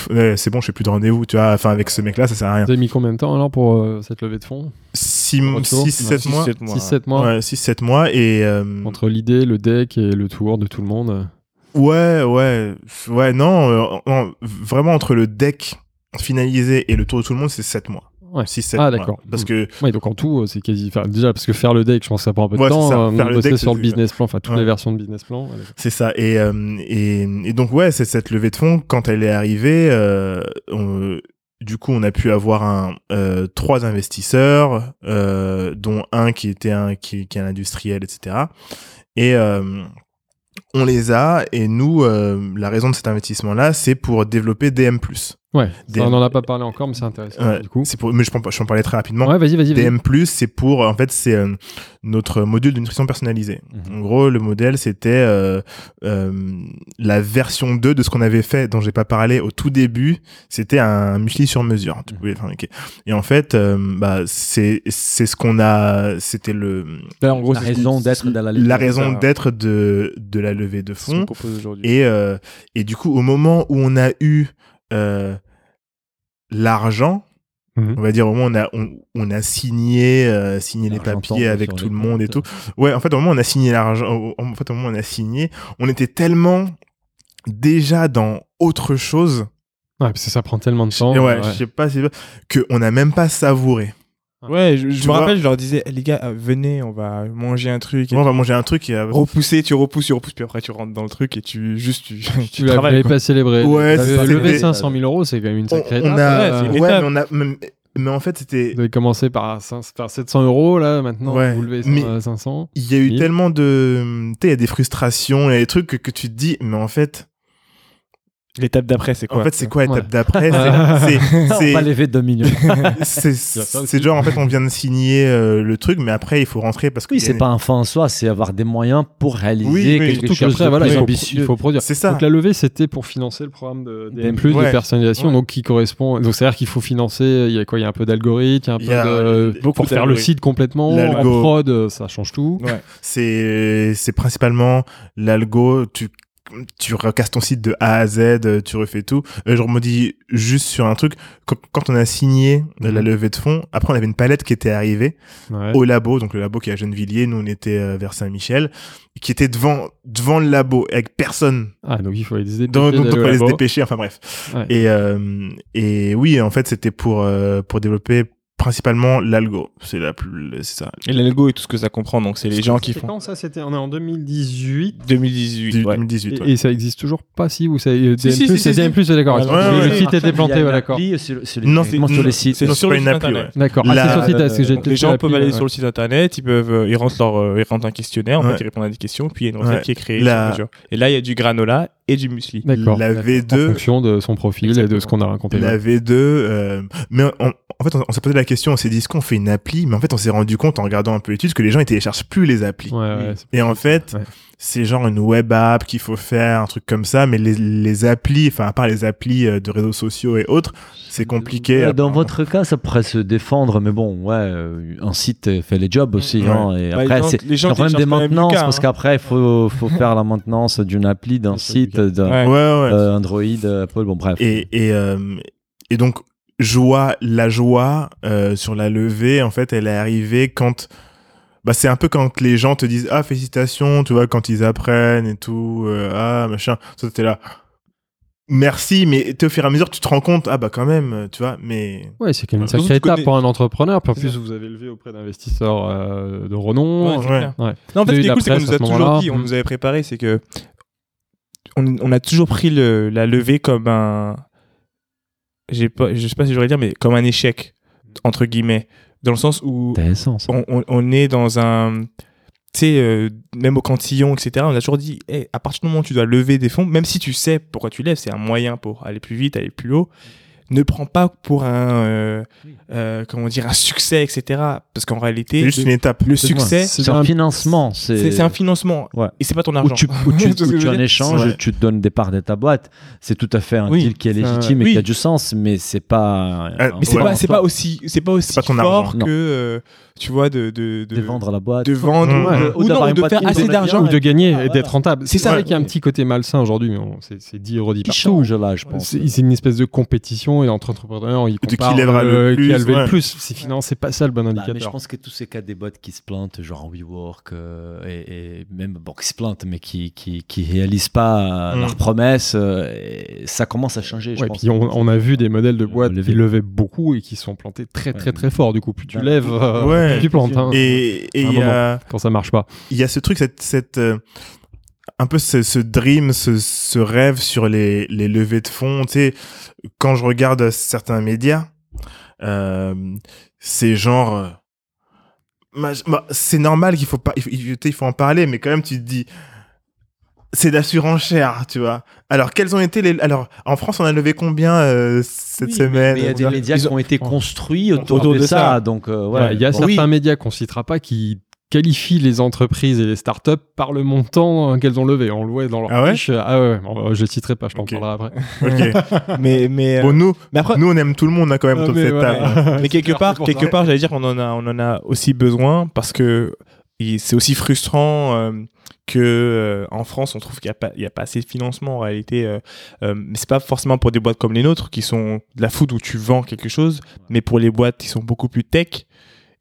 <gasps> c'est bon, je fais plus de rendez-vous, tu vois, enfin, avec ce mec-là, ça sert à rien. Vous avez mis combien de temps alors pour euh, cette levée de fonds? 6, Retour. 7 mois. 6-7 mois Ouais, 6-7 mois et euh, Entre l'idée, le deck et le tour de tout le monde. ouais ouais ouais non, euh, non, vraiment entre le deck finalisé et le tour de tout le monde c'est 7 mois Ouais. 6 7 Ah, d'accord. parce que Ouais, donc en tout, euh, c'est quasi. enfin, déjà, parce que faire le deck, je pense que ça prend un peu de Ouais, temps. ça. euh, Faire le deck, sur le business plan, enfin toutes les versions de business plan. c'est ça et, euh, et et donc ouais c'est cette levée de fonds quand elle est arrivée euh, on- du coup on a pu avoir un euh, trois investisseurs euh, dont un qui était un qui, qui est un industriel etc et euh, on les a et nous euh, la raison de cet investissement là c'est pour développer DM+ Ouais, on en a pas parlé encore, mais c'est intéressant. Ouais, du coup. c'est pour mais je peux en- je peux en parler très rapidement Ouais, vas-y. DM+, c'est pour, en fait, c'est euh, notre module de nutrition personnalisée. Mhm. En gros, le modèle, c'était euh, euh, la version 2 de ce qu'on avait fait, dont j'ai pas parlé au tout début. C'était un muesli sur mesure. Tu Mhm. pouvais. Et en fait, euh, bah, c'est c'est ce qu'on a. C'était le Là, en gros, La raison d'être de la la raison ça. d'être de de la levée de fonds. Et euh, et du coup, au moment où on a eu euh, l'argent, Mhm. on va dire au moment où on a on, on a signé euh, signé les papiers avec tout le monde et tout. Ouais, en fait au moment où on a signé l'argent, en fait au moment où on a signé, on était tellement déjà dans autre chose. Ouais, parce que ça prend tellement de temps. ouais, ouais. je sais pas si que on n'a même pas savouré. Ouais, je, je me vois rappelle, je leur disais, Eh, les gars, euh, venez, on va manger un truc. Et on va manger un truc et euh, repousser, tu repousses, tu repousses, puis après tu rentres dans le truc et tu juste tu, <laughs> tu Tu l'avais pas célébré. Ouais, c'est- levé c'était- 500 000 euros, c'est quand même une on, sacrée on étape. a ouais, c'est une ouais, mais on a mais, mais en fait c'était Vous avez commencé par, 500 par 700 euros, là, maintenant, Ouais, vous levez mais- euh, 500. il y a eu tellement de tu sais il y a des frustrations, il y a des trucs que, que tu te dis mais en fait L'étape d'après, c'est quoi en fait c'est quoi l'étape Ouais. d'après <laughs> C'est- c'est On <laughs> c'est va lever 2 millions. c'est genre en fait on vient de signer euh, le truc mais après il faut rentrer parce que Oui, c'est pas un fin en soi, c'est avoir des moyens pour réaliser Oui, oui, quelque chose qu'après, de voilà, il faut, ambitieux. il faut produire. c'est ça Donc la levée, c'était pour financer le programme de DM+, ouais. de personnalisation, Ouais. donc qui correspond. Donc c'est-à-dire qu'il faut financer. Il y a quoi Il y a un peu d'algorithme, il y a un peu de beaucoup pour faire le site complètement. En prod, euh, ça change tout. Ouais. c'est c'est principalement l'algo tu tu recasses ton site de A à Z euh, tu refais tout. Euh, je remodis juste sur un truc. Quand, quand on a signé euh, la Mhm. levée de fonds après on avait une palette qui était arrivée Ouais. au labo. Donc le labo qui est à Gennevilliers nous on était euh, vers Saint-Michel qui était devant devant le labo avec personne. Ah, donc il faut les dépêcher donc, donc, on au fallait se dépêcher. Enfin bref. Ouais. et euh, et oui en fait c'était pour euh, pour développer principalement l'algo c'est la plus c'est ça Et l'algo et tout ce que ça comprend, donc c'est les gens qui C'est font. quand ça C'était on est en 2018. 2018, Du- ouais. 2018 Et, ouais. et ça existe toujours pas si vous savez. Si, DM+, si, si, c'est si, DM+, c'est d'accord. Ouais, le ouais. site était planté, d'accord. les, Non, directement c'est- sur les non, sites. C'est Non, sur le une appli, internet. D'accord. Ah, le les gens peuvent aller sur le site internet, ils peuvent, euh, ils rentrent leur, euh, ils rentrent un questionnaire, en fait, ils répondent à des questions, puis il y a une recette qui est créée. Et là, il y a du granola et du muesli. D'accord. la En V2 fonction de son profil et de ce qu'on a raconté. la ouais. V2 euh, mais en, fait, on, on s'est posé la question, on s'est dit, est-ce qu'on fait une appli? Mais en fait, on s'est rendu compte en regardant un peu l'étude que les gens ils téléchargent plus les applis. Ouais, ouais, c'est- Et en fait, Ouais. c'est genre une web app qu'il faut faire, un truc comme ça, mais les, les applis, enfin, à part les applis euh, de réseaux sociaux et autres, c'est compliqué. Dans votre cas, ça pourrait se défendre, mais bon, ouais, euh, un site euh, fait les jobs aussi. Ouais. hein, et Bah, après, c'est le problème des téléchargent quand même maintenances, parce hein. qu'après, il faut, faut faire la maintenance d'une appli, d'un site, d'un Ouais. Ouais, ouais. euh, Android, Apple, bon, bref. Et, et, euh, et donc, joie, la joie euh, sur la levée, en fait, elle est arrivée quand. Bah, c'est un peu quand les gens te disent Ah, félicitations, tu vois, quand ils apprennent et tout, euh, ah, machin. Toi, t'es là. Merci, mais au fur et à mesure, tu te rends compte, ah, bah, quand même, tu vois, mais. Ouais, c'est quand même une Surtout sacrée étape connais- pour un entrepreneur. Puis en plus, vous avez levé auprès d'investisseurs euh, de renom. Ouais, ouais. Non, en fait, ce qui est cool, c'est qu'on nous a toujours dit, on Mm. nous avait préparé, c'est que on, on a toujours pris le, la levée comme un, j'ai pas, je sais pas si j'aurais dire, mais comme un échec entre guillemets, dans le sens où on, on- on est dans un, tu sais, euh, même au cantillon, etc. On a toujours dit, hey, à partir du moment où tu dois lever des fonds, même si tu sais pourquoi tu lèves, c'est un moyen pour aller plus vite, aller plus haut. Ne prends pas pour un, euh, euh, comment dire, un succès, etc. Parce qu'en réalité, juste le, une étape. le succès, C'est un financement. c'est c'est un financement. Ouais. Et c'est pas ton Où argent. tu, où tu, <laughs> Tu où tu en dire échange, Ouais. tu te donnes des parts de ta boîte. C'est tout à fait un Oui, deal qui est légitime et oui. qui a du sens, mais c'est pas. un Mais c'est pas, pas aussi, c'est pas aussi pas ton fort argent. que, euh, tu vois, de, de, de, de vendre la boîte. de vendre Mmh. ou, Ouais. non, de faire qui assez d'argent. ou de gagner Ah, et d'être rentable. C'est ça. vrai qu'il y a un petit côté malsain aujourd'hui, mais c'est c'est dit et redit qui partout. change là, je pense. C'est une espèce de compétition et entre entrepreneurs, ils De qui comparent lèvera le euh, qui plus, a levé ouais. le plus. C'est finalement, c'est pas ça le bon Bah, mais je indicateur. pense que tous ces cas des boîtes qui se plantent, genre WeWork, euh, et, et même bon, qui se plantent, mais qui qui, qui réalisent pas euh, Mm. leurs promesses, euh, ça commence à changer. je Ouais, pense. puis on, on a vu des modèles de boîtes qui levaient beaucoup et qui se sont plantés très très Ouais. très fort. Du coup, plus tu Ouais. lèves, euh, Ouais. tu plantes. hein, Et et y a. quand ça marche pas. il y a ce truc, cette, cette euh, un peu ce, ce dream, ce, ce rêve sur les, les levées de fonds. Tu sais, quand je regarde certains médias, euh, c'est genre, euh, bah, c'est normal qu'il faut pas, il faut- il faut en parler, mais quand même tu te dis, c'est de la surenchère, tu vois. Alors quels ont été les, alors en France on a levé combien euh, cette Oui, semaine? Mais il y a des Ils ont- médias ils qui ont- ont été construits autour, autour de, de ça, ça. donc euh, Voilà, ouais. il y a Bon, certains médias qu'on citera pas qui qualifient les entreprises et les startups par le montant euh, qu'elles ont levé. On le voit dans leur Ah ouais? fiche. Ah ouais, bon, je ne citerai pas, je t'en Ok. parlerai après. <laughs> Ok. <laughs> Mais, mais, euh, Bon nous, mais après, nous on aime tout le monde hein, quand même Ah, autour de mais cette table. mais quelque clair, part, quelque part, j'allais dire qu'on en a, on en a aussi besoin parce que c'est aussi frustrant euh, que euh, en France, on trouve qu'il n'y a a pas assez de financement en réalité. Euh, euh, mais c'est pas forcément pour des boîtes comme les nôtres qui sont de la food où tu vends quelque chose, mais pour les boîtes qui sont beaucoup plus tech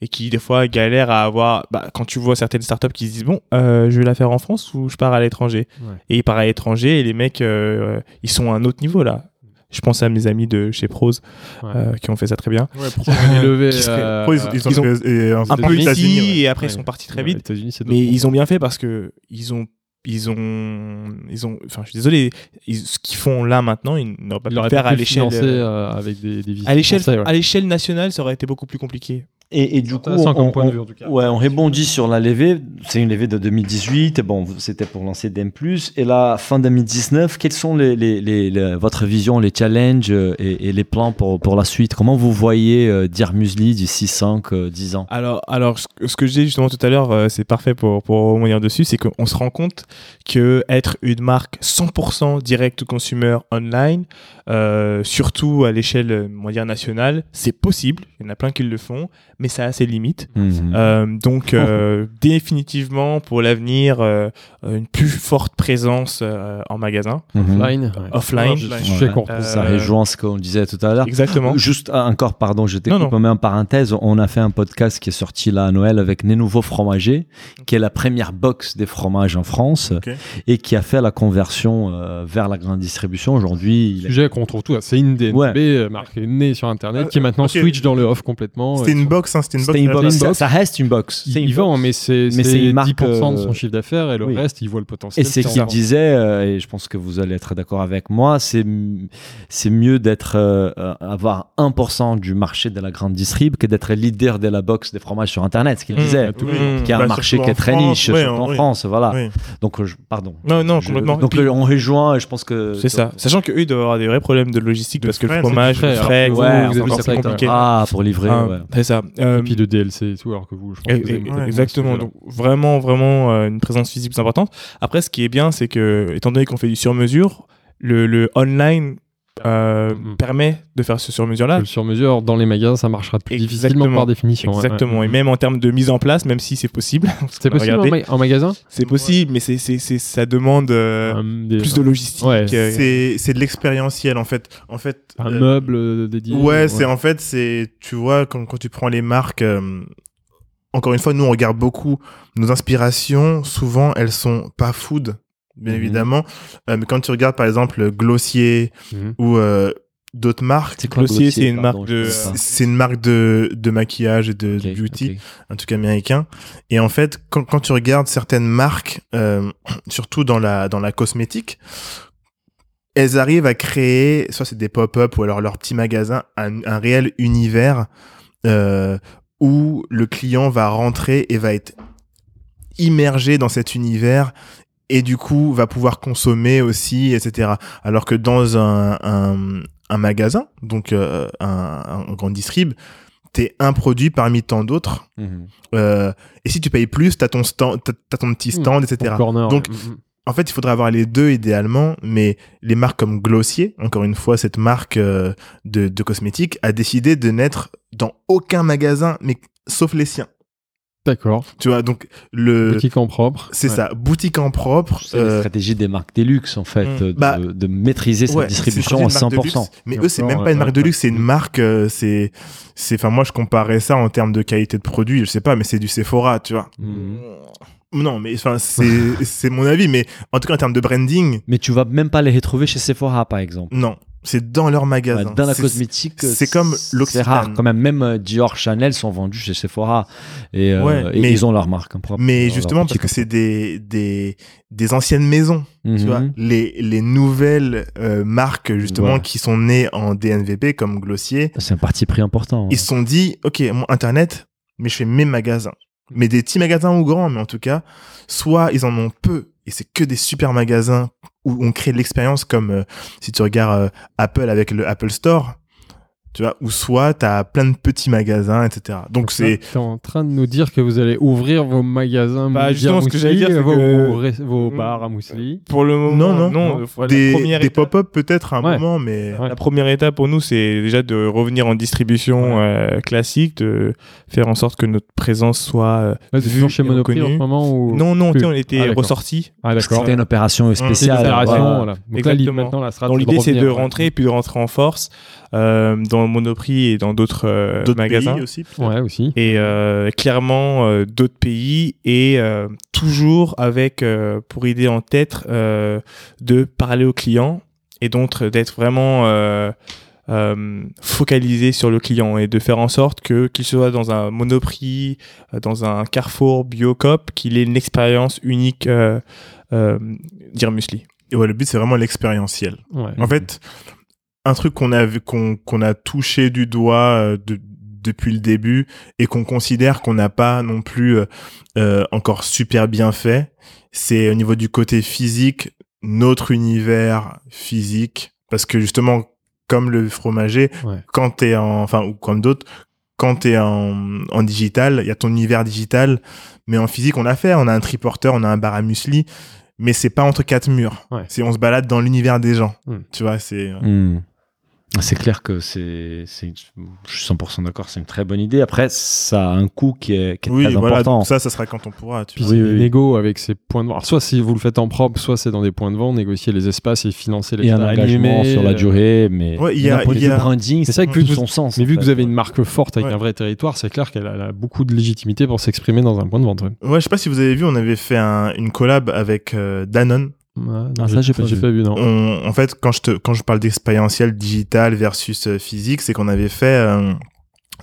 et qui des fois galèrent à avoir. Bah, quand tu vois certaines startups qui se disent bon, euh, je vais la faire en France ou je pars à l'étranger. Ouais. Et ils partent à l'étranger et les mecs, ils sont à un autre niveau là. Je pense à mes amis de chez Prose Ouais. euh, qui ont fait ça très bien. Ouais, ils, ils ont, et, euh, un peu États-Unis, ici ouais. et après ils sont partis très vite. Mais ils ont bien fait parce que ils ont ils ont ils ont enfin je suis désolé ils- ce qu'ils font là maintenant ils n'auraient pas Ils pu faire à l'échelle euh, euh, avec des, des à l'échelle français, ouais. à l'échelle nationale ça aurait été beaucoup plus compliqué. Et, et du coup, comme on, point de on- vue, en tout cas. ouais, on rebondit sur la levée. C'est une levée de 2018. Et bon, c'était pour lancer DM+. Et là, fin 2019, quelles sont les, les, les- les- votre vision, les challenges euh, et, et les plans pour, pour la suite? Comment vous voyez euh, Dire Musli d'ici 5, euh, 10 ans? Alors, alors ce, que- ce que je disais justement tout à l'heure, euh, c'est parfait pour, pour rebondir dessus, c'est qu'on se rend compte que être une marque 100% direct to consumer online, euh, surtout à l'échelle euh, on va dire nationale, c'est possible. Il y en a plein qui le font, mais ça a ses limites. Mhm. Euh, donc euh, définitivement pour l'avenir euh, une plus forte présence euh, en magasin Mhm. Offline. ouais. offline Ouais. Ça rejoint ce qu'on disait tout à l'heure. exactement Juste ah, encore, pardon, je t'écoute, mais en parenthèse, on a fait un podcast qui est sorti là à Noël avec Les Nouveaux Fromagers, qui est la première box des fromages en France et qui a fait la conversion euh, vers la grande distribution. Aujourd'hui, il est- Sujet qu'on trouve tout. C'est une DNB, Ouais. euh, marque née sur Internet, qui est maintenant ok. switch dans le off complètement. C'était une box box, hein, c'était une box. Ça, reste une box. Il, C'est une il vend, box. mais c'est Mais c'est c'est une marque, 10% de son euh, chiffre d'affaires et le oui. reste, il voit le potentiel. Et c'est sur qu'il disait, euh, et je pense que vous allez être d'accord avec moi, c'est c'est mieux d'être euh, euh, avoir 1% du marché de la grande distrib que d'être leader de la box des fromages sur Internet, ce qu'il Mmh. disait. Oui. Qui est un Bah, marché qui est très niche, surtout en. France, voilà. Donc, euh, pardon. Non, non, Je- complètement. donc euh, on rejoint, et je pense que C'est ça. Sachant qu'eux, ils doivent avoir des vrais problèmes de logistique De parce que le frais, fromage, frais, frais, alors que Ouais, vous, c'est vous compliqué. Ah, pour livrer, Ah, ouais. C'est ça. Euh, Et puis de DLC et tout, alors que vous, je pense Et- que vous avez exactement. Donc vraiment, vraiment euh, une présence physique plus importante. Après, ce qui est bien, c'est que étant donné qu'on fait du sur-mesure, le, le online euh, permet de faire ce sur-mesure-là. Le sur-mesure dans les magasins, ça marchera plus difficilement Exactement. par définition. ouais, Exactement. ouais. Et même en termes de mise en place, même si c'est possible. <laughs> C'est possible en, regardé, ma- en magasin? C'est possible, mais c'est, ça demande euh, des- plus de logistique. Ouais. euh, C'est c'est de l'expérientiel en fait. En fait. un euh, meuble dédié. Ouais, c'est en fait, c'est, tu vois, quand, quand tu prends les marques, euh, encore une fois, nous, on regarde beaucoup nos inspirations, souvent, elles sont pas food, bien Mhm. évidemment, Euh, mais quand tu regardes, par exemple, Glossier Mhm. ou euh, d'autres marques, C'est quoi Glossier, c'est une marque de- c'est une marque de, de maquillage et de, beauty, ok. un truc américain. Et en fait, quand, quand tu regardes certaines marques, euh, surtout dans la, dans la cosmétique, elles arrivent à créer, soit c'est des pop-up ou alors leur petit magasin, un, un réel univers euh, où le client va rentrer et va être immergé dans cet univers et du coup va pouvoir consommer aussi, etc. Alors que dans un, un, un magasin, donc euh, un, un grand distrib, t'es un produit parmi tant d'autres. Mhm. Euh, et si tu payes plus, t'as ton stand, t'as, ton petit stand, etc. Corner. Donc, ouais. Mhm. En fait, il faudrait avoir les deux idéalement, mais les marques comme Glossier, encore une fois, cette marque euh, de, de cosmétiques, a décidé de n'être dans aucun magasin, mais sauf les siens. D'accord. Tu vois, donc le, Boutique en propre. c'est Ouais. ça, boutique en propre. C'est la euh, stratégie des marques des luxe, en fait, Mm. de, Bah, de maîtriser sa ouais, distribution à une marque de 100%. luxe, mais eux, c'est même ouais, pas une marque de luxe, c'est une marque, euh, c'est, c'est, enfin, moi, je comparais ça en termes de qualité de produit, je sais pas, mais c'est du Sephora, tu vois. Mhm. Non, mais enfin, c'est, <laughs> c'est mon avis, mais en tout cas, en termes de branding, Mais tu vas même pas les retrouver chez Sephora, par exemple. non. C'est dans leur magasin. Ouais, dans la C'est- cosmétique, c'est comme C'est l'Occitane. rare quand même. Même euh, Dior, Chanel sont vendus chez Sephora et, euh, Ouais, et mais- ils ont leur marque hein, propre. Mais justement, parce que c'est des, des, des anciennes maisons, Mhm. tu vois. Les, les nouvelles euh, marques, justement, Ouais. qui sont nées en DNVP, comme Glossier, C'est un parti pris important. ils se sont dit, OK, mon Internet, mais je fais mes magasins. Mais des petits magasins ou grands, mais en tout cas, soit ils en ont peu, et c'est que des super magasins où on crée de l'expérience, comme euh, si tu regardes euh, Apple avec le Apple Store, tu vois, ou soit tu as plein de petits magasins, etc. Donc c'est... Tu es en train de nous dire que vous allez ouvrir vos magasins Bah, justement, ce que j'allais dire, c'est vos, que- vos Mm. bars à Mousselie. Pour le moment, Non, non, non. la des, première des étape- pop-up peut-être à un Ouais. moment, mais... Ouais. La première étape pour nous, c'est déjà de revenir en distribution euh, classique, de faire en sorte que notre présence soit. euh, vue toujours chez et Monoprix en ce moment ou... Non, non, plus tu sais, on était Ah, ressortis. Ah, d'accord. C'était une opération une spéciale. opération, voilà. voilà. Donc là, maintenant, la l'idée, c'est de rentrer et puis de rentrer en force euh, dans Monoprix et dans d'autres euh, magasins. pays aussi. Ouais, aussi. Et euh, clairement euh, d'autres pays et euh, toujours avec euh, pour idée en tête euh, de parler aux clients et donc d'être vraiment euh, euh, focalisé sur le client et de faire en sorte que qu'il soit dans un Monoprix, dans un Carrefour, Biocop, qu'il ait une expérience unique euh, euh, dire Musli. Et ouais, le but, c'est vraiment l'expérientiel. Ouais. En fait, un truc qu'on a, vu- qu'on qu'on a touché du doigt euh, de- depuis le début et qu'on considère qu'on n'a pas non plus euh, euh, encore super bien fait, c'est au niveau du côté physique, notre univers physique. Parce que justement, comme le fromager, Ouais. quand t'es en, enfin, ou comme d'autres, quand t'es en, en digital, il y a ton univers digital, mais en physique, on a fait, on a un triporteur, on a un bar à muesli, mais c'est pas entre quatre murs. Ouais. C'est on se balade dans l'univers des gens. Mm. Tu vois, c'est. Hmm. C'est clair que c'est, c'est, je suis 100% d'accord, c'est une très bonne idée. Après, ça a un coût qui est, qui est Oui, très voilà. important. ça, ça sera quand on pourra. Tu Puis vois. c'est Oui, oui. négo avec ces points de vente. Alors, soit si vous le faites en propre, soit c'est dans des points de vente, négocier les espaces et financer les Et un stades engagement animés, sur la euh, durée, mais Ouais, il y a- d'un point de il y a- branding, C'est ça que tout vous- son sens. Mais vu que vous avez une marque forte avec Ouais. un vrai territoire, c'est clair qu'elle a, a beaucoup de légitimité pour s'exprimer dans un point de vente. Ouais. Ouais, je sais pas si vous avez vu, on avait fait un- une collab avec euh, Danone. Non, Ah, ça, j'ai pas vu. vu. non. On- en fait, quand je te, quand je parle d'expérientiel digital versus euh, physique, c'est qu'on avait fait euh, un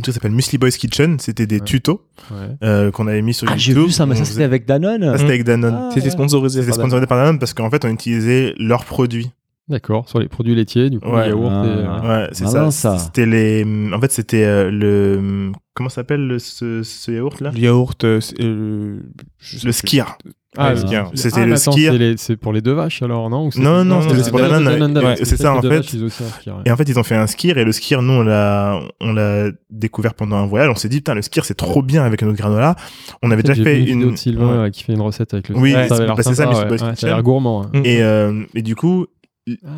truc qui s'appelle Musli Boys Kitchen. C'était des Ouais. tutos Ouais. euh, qu'on avait mis sur Ah, YouTube. j'ai vu ça, mais ça faisait- c'était avec Danone. ça, c'était avec Danone. Ah, C'était sponsorisé. C'était par sponsorisé par Danone parce qu'en fait, on utilisait leurs produits. D'accord, sur les produits laitiers, du coup, Ouais. yaourt Ah. et... euh, Ouais, c'est ça. ça. C'était les. En fait, c'était euh, le. Comment ça s'appelle le- ce, ce yaourt là Le yaourt, euh, euh, Le skir. Ah, Ouais, le- skir. C'était Ah, le mais skir. c'est pour les deux vaches alors, non Non, non, c'est pour. Danone, Ouais, C'est ça en fait. Et en fait, ils ont fait un skir et le skir, nous, on l'a, on l'a découvert pendant un voyage. On s'est dit, putain, le skir, c'est trop bien avec notre granola. On avait déjà fait une vidéo de Sylvain euh, qui fait une recette avec le Oui, c'est- ça bah, c'est ça, Kitchen. Ça a l'air gourmand. Et, euh, et du coup, Ah,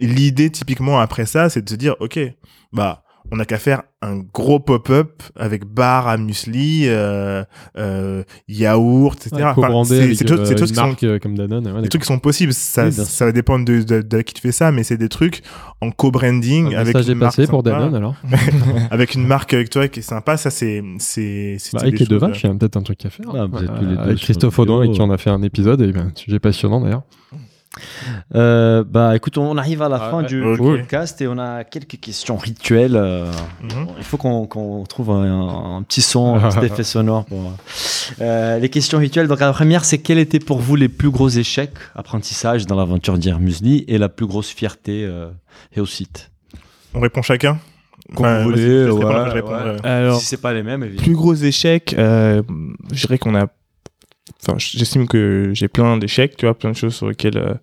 l'idée, typiquement, après ça, c'est de se dire, OK, bah, on n'a qu'à faire un gros pop-up avec bar à muesli, euh, euh, yaourt, etc. Ouais, Enfin, c'est c'est euh, c'est qui sont euh, comme Danone. ouais, des trucs qui sont possibles. Ça, Oui, ça va dépendre de, de, de qui te fait ça, mais c'est des trucs en co-branding avec message une marque passé pour sympa. Danone alors. <laughs> avec une marque avec toi qui est sympa. Ça, c'est, c'est, c'était Bah, avec les deux vaches, il y a peut-être un truc à faire. Ah, vous êtes tous les deux avec Christophe le Audon, avec qui on a fait un épisode, et ben, sujet passionnant d'ailleurs. Euh, bah écoute, on arrive à la Ah, fin ouais. du podcast et on a quelques questions rituelles. euh, Mhm. Il faut qu'on qu'on trouve un, un petit son, un petit <laughs> effet sonore pour euh, les questions rituelles. Donc la première, c'est quels étaient pour vous les plus gros échecs apprentissage dans l'aventure d'Air Musli et la plus grosse fierté euh, et au site. On répond chacun. Comme Enfin, vous voulez, réponds, ouais, ouais. Alors, si c'est pas les mêmes, évidemment. plus gros échec, euh, je dirais qu'on a. Enfin, j'estime que j'ai plein d'échecs, tu vois, plein de choses sur lesquelles euh,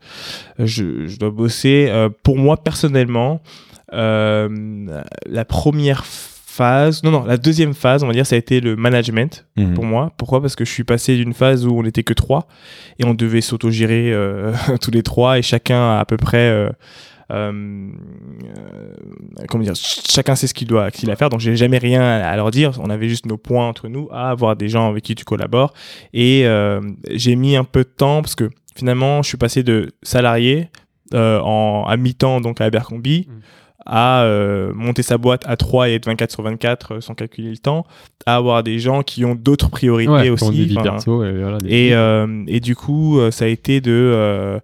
je, je dois bosser. Euh, pour moi, personnellement, euh, la première phase, non, non, la deuxième phase, on va dire, ça a été le management Mhm. pour moi. Pourquoi? Parce que je suis passé d'une phase où on n'était que trois et on devait s'autogérer <laughs> tous les trois et chacun à peu près. Euh, euh, comment dire ch- chacun sait ce qu'il doit qu'il a à faire donc j'ai jamais rien à leur dire on avait juste nos points entre nous à avoir des gens avec qui tu collabores et euh, j'ai mis un peu de temps parce que finalement je suis passé de salarié euh, en à mi-temps donc à Abercrombie Mm. à euh, monter sa boîte à 3 et être 24 sur 24 euh, sans calculer le temps à avoir des gens qui ont d'autres priorités Ouais, aussi perso, et voilà. et, et du coup, ça a été de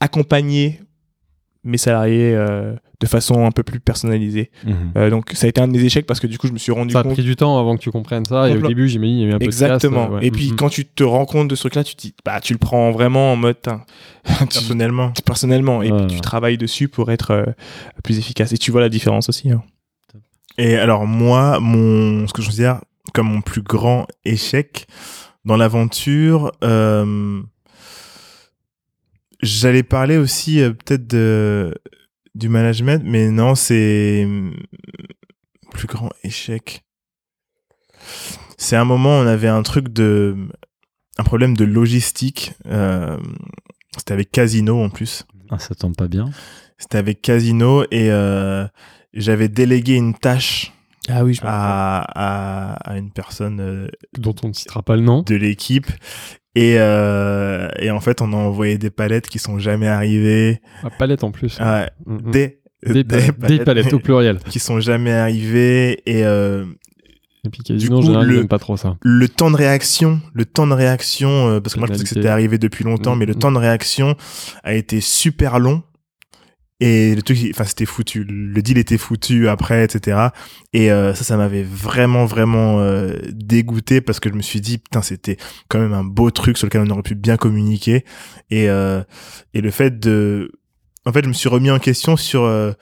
accompagner mes salariés euh, de façon un peu plus personnalisée. Mhm. Euh, donc ça a été un de mes échecs parce que du coup, je me suis rendu ça a compte. pris du temps avant que tu comprennes ça, et au début, j'imagine, il y a eu un peu de casse, Exactement. euh, ouais. Et puis Mhm. quand tu te rends compte de ce truc-là, tu te dis, bah, tu le prends vraiment en mode, <laughs> tu- Personnellement. personnellement, et Ouais. puis tu travailles dessus pour être euh, plus efficace. Et tu vois la différence aussi. hein. Et alors, moi, mon, ce que je considère comme mon plus grand échec dans l'aventure, euh, j'allais parler aussi euh, peut-être de, du management, mais non, c'est hum, plus grand échec. C'est un moment, on avait un truc de, un problème de logistique. euh, c'était avec Casino en plus. Ah, ça tombe pas bien. C'était avec Casino et euh, j'avais délégué une tâche Ah oui, je à, à, à une personne euh, dont on ne citera pas le nom. de l'équipe. Et, euh, et en fait, on a envoyé des palettes qui sont jamais arrivées. À palette en plus. Ah ouais, Mhm. des, Des, palettes, des palettes au <laughs> pluriel. qui sont jamais arrivées. Et euh, Et puis en coup, général, le- pas trop ça. le temps de réaction, le temps de réaction, euh, parce que moi je pensais que c'était arrivé depuis longtemps, mais le temps de réaction a été super long. Et le truc, enfin, c'était foutu. Le deal était foutu après, etc. Et euh, ça, ça m'avait vraiment, vraiment euh, dégoûté parce que je me suis dit, putain, c'était quand même un beau truc sur lequel on aurait pu bien communiquer. Et, euh, et le fait de... En fait, je me suis remis en question sur... euh,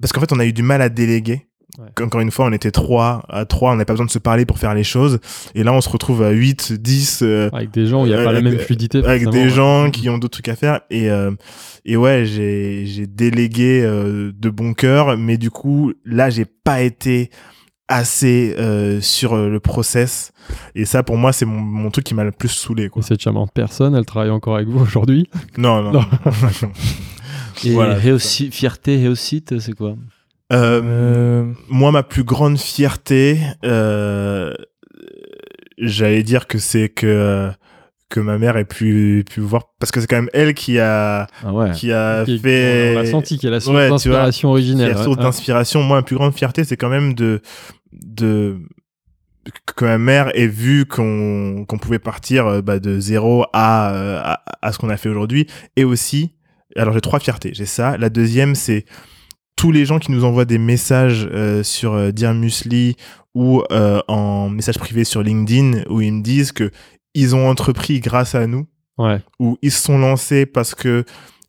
parce qu'en fait, on a eu du mal à déléguer. Ouais. Encore une fois, on était trois à trois, on n'avait pas besoin de se parler pour faire les choses. Et là, on se retrouve à 8, 10, euh, Avec des gens où il n'y a pas la avec- même fluidité. avec des ouais. gens qui ont d'autres trucs à faire. Et, euh, et ouais, j'ai, j'ai délégué euh, de bon cœur, mais du coup, là, j'ai pas été assez euh, sur euh, le process. Et ça, pour moi, c'est mon, mon truc qui m'a le plus saoulé. Et Quoi. cette charmante personne, elle travaille encore avec vous aujourd'hui? Non, non. <laughs> Non. <laughs> Et Voilà, fierté, réussite, c'est quoi? Euh, Euh, moi, ma plus grande fierté, euh, j'allais dire que c'est que que ma mère ait pu pu voir parce que c'est quand même elle qui a Ah ouais. qui a Qui- fait On l'a senti qu'il y a la source Ouais, vois, d'inspiration qui originelle. source ouais. d'inspiration. Moi, ma plus grande fierté, c'est quand même de, de, que ma mère ait vu qu'on, qu'on pouvait partir euh, bah, de zéro à, euh, à, à ce qu'on a fait aujourd'hui. Et aussi, alors j'ai trois fiertés. J'ai ça. La deuxième, c'est tous les gens qui nous envoient des messages euh, sur euh, Dear Musli ou euh, en message privé sur LinkedIn où ils me disent que ils ont entrepris grâce à nous. Ouais, ou ils se sont lancés parce que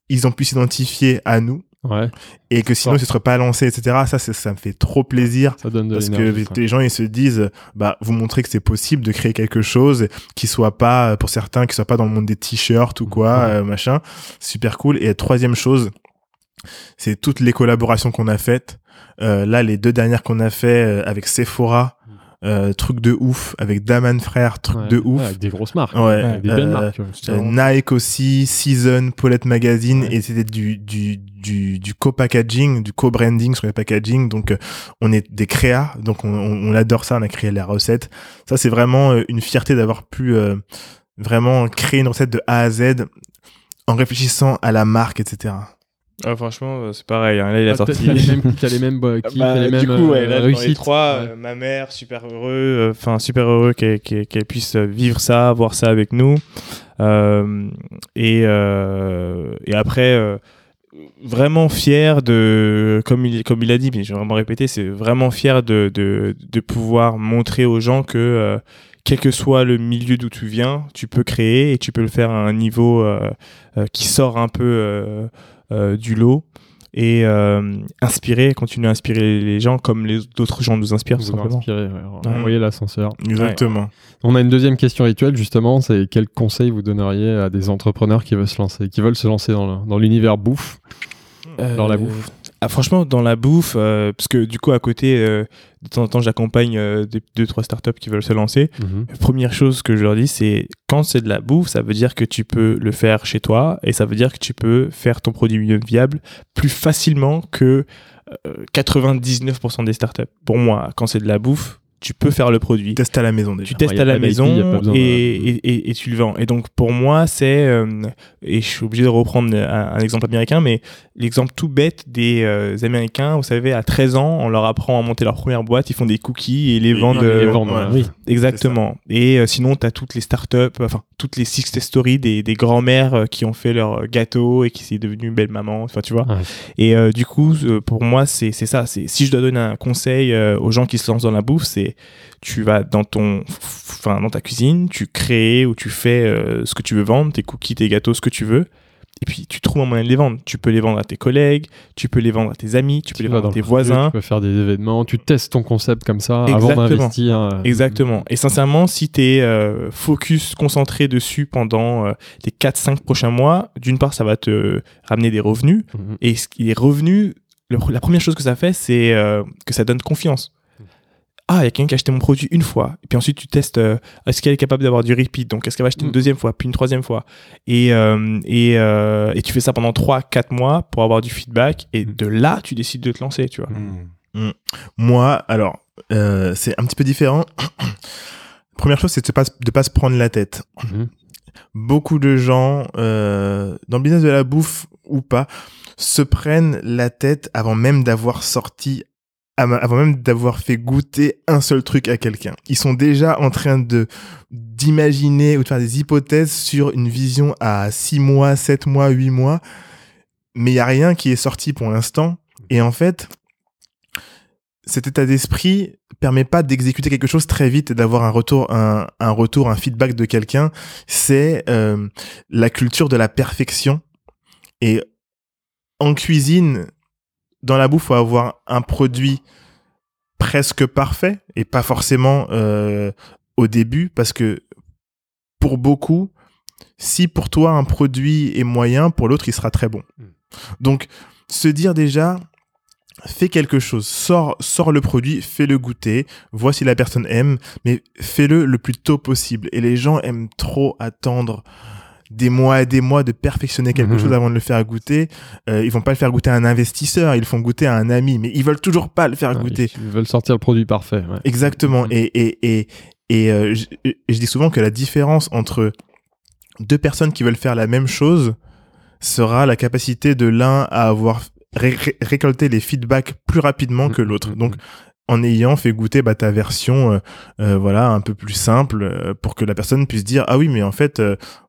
ils ont pu s'identifier à nous. Ouais, et que sinon ils se seraient pas lancés etc ça ça me fait trop plaisir. Ça donne de parce que ça. les gens ils se disent bah vous montrez que c'est possible de créer quelque chose qui soit pas pour certains qui soit pas dans le monde des t-shirts ou quoi Ouais. euh, machin. Super cool. Et troisième chose c'est toutes les collaborations qu'on a faites Euh, là les deux dernières qu'on a fait euh, avec Sephora euh, truc de ouf avec Daman Frère truc Ouais, de ouais, ouf avec des grosses marques. Ouais, Avec des belles marques. ouais. Nike aussi, Season, Paulette Magazine, et c'était du, du, du, du co-packaging, du co-branding sur les packaging. Donc, on est des créas, donc on, on, on adore ça, on a créé la recette. Ça, c'est vraiment une fierté d'avoir pu euh, vraiment créer une recette de A à Z en réfléchissant à la marque, etc. Ah, franchement, euh, c'est pareil. hein. Là, il a Ah, t'as- sorti. T'as les mêmes, t'as les mêmes kiffs, Bah, et les du coup, ouais, euh, là, dans les réussites. trois, Ouais. euh, ma mère, super heureux, euh, enfin super heureux qu'elle qu'elle- qu'elle puisse vivre ça, voir ça avec nous. Euh, et, euh, et après, euh, vraiment fier de, comme il, comme il a dit, mais je vais vraiment répéter, c'est vraiment fier de, de, de pouvoir montrer aux gens que euh, quel que soit le milieu d'où tu viens, tu peux créer et tu peux le faire à un niveau euh, euh, qui sort un peu du lot et euh, inspirer, continuer à inspirer les gens comme les d'autres gens nous inspirent. Vous simplement. ouais. Envoyez l'ascenseur. Exactement. On a une deuxième question rituelle justement, c'est quel conseil vous donneriez à des entrepreneurs qui veulent se lancer, qui veulent se lancer dans l'univers bouffe Dans la bouffe? Ah, franchement, dans la bouffe, euh, parce que du coup, à côté, euh, de temps en temps, j'accompagne euh, des- deux, trois startups qui veulent se lancer. Mhm. Première chose que je leur dis, c'est quand c'est de la bouffe, ça veut dire que tu peux le faire chez toi et ça veut dire que tu peux faire ton produit viable plus facilement que euh, 99% des startups. Pour moi, quand c'est de la bouffe, tu peux faire le produit. Teste à la maison déjà. Tu testes à la maison de- et, et, et- tu le vends. Et donc pour moi, c'est, euh, et je suis obligé de reprendre un, un exemple américain, mais l'exemple tout bête des euh, Américains, vous savez, à 13 ans, on leur apprend à monter leur première boîte, ils font des cookies et les vendent. ils les euh, vendent, ouais. oui. Exactement. Et euh, sinon, tu as toutes les startups, enfin, toutes les success stories des, des grands-mères qui ont fait leur gâteau et qui sont devenues belles mamans, enfin, tu vois. Ouais. Et euh, du coup, pour moi, c'est c'est ça. C'est Si je dois donner un conseil euh, aux gens qui se lancent dans la bouffe, c'est tu vas dans ton, enfin, dans ta cuisine, tu crées ou tu fais euh, ce que tu veux vendre, tes cookies, tes gâteaux, ce que tu veux. Et puis, tu trouves un moyen de les vendre. Tu peux les vendre à tes collègues, tu peux les vendre à tes amis, tu peux les vendre à tes voisins. Tu peux faire des événements, tu testes ton concept comme ça avant Exactement. d'investir. euh, Exactement. Et sincèrement, si tu es focus, concentré dessus pendant euh, les 4-5 prochains mois, d'une part, ça va te ramener des revenus. Mhm. Et ce qui est revenus, le- la première chose que ça fait, c'est euh, que ça donne confiance. Ah, il y a quelqu'un qui a acheté mon produit une fois. Et puis ensuite, tu testes euh, est-ce qu'elle est capable d'avoir du repeat? Donc, est-ce qu'elle va acheter Mm. une deuxième fois, puis une troisième fois? Et, euh, et, euh, et tu fais ça pendant 3-4 mois pour avoir du feedback. Et Mm. de là, tu décides de te lancer, tu vois. Moi, alors, c'est un petit peu différent. <clears throat> Première chose, c'est de ne pas, de pas se prendre la tête. Beaucoup de gens, dans le business de la bouffe ou pas, se prennent la tête avant même d'avoir sorti, avant même d'avoir fait goûter un seul truc à quelqu'un. Ils sont déjà en train de d'imaginer ou de faire des hypothèses sur une vision à 6 mois, 7 mois, 8 mois, mais il y a rien qui est sorti pour l'instant. Et en fait, cet état d'esprit permet pas d'exécuter quelque chose très vite et d'avoir un retour, un, un retour, un feedback de quelqu'un. C'est euh, la culture de la perfection. Et en cuisine, dans la bouffe, faut avoir un produit presque parfait et pas forcément euh, au début parce que pour beaucoup, si pour toi un produit est moyen, pour l'autre il sera très bon. Donc se dire déjà fais quelque chose, sors, sors le produit, fais-le goûter, vois si la personne aime, mais fais-le le plus tôt possible. Et les gens aiment trop attendre des mois et des mois de perfectionner quelque Mhm. chose avant de le faire goûter. Euh, ils vont pas le faire goûter à un investisseur, ils le font goûter à un ami, mais ils veulent toujours pas le faire Ouais, goûter. Ils veulent sortir le produit parfait. ouais. Exactement. Mhm. Et, et, et, et euh, je, je dis souvent que la différence entre deux personnes qui veulent faire la même chose sera la capacité de l'un à avoir ré- ré- récolté les feedbacks plus rapidement que Mhm, l'autre. Donc, en ayant fait goûter bah, ta version, euh, euh, voilà, un peu plus simple, euh, pour que la personne puisse dire ah oui, mais en fait,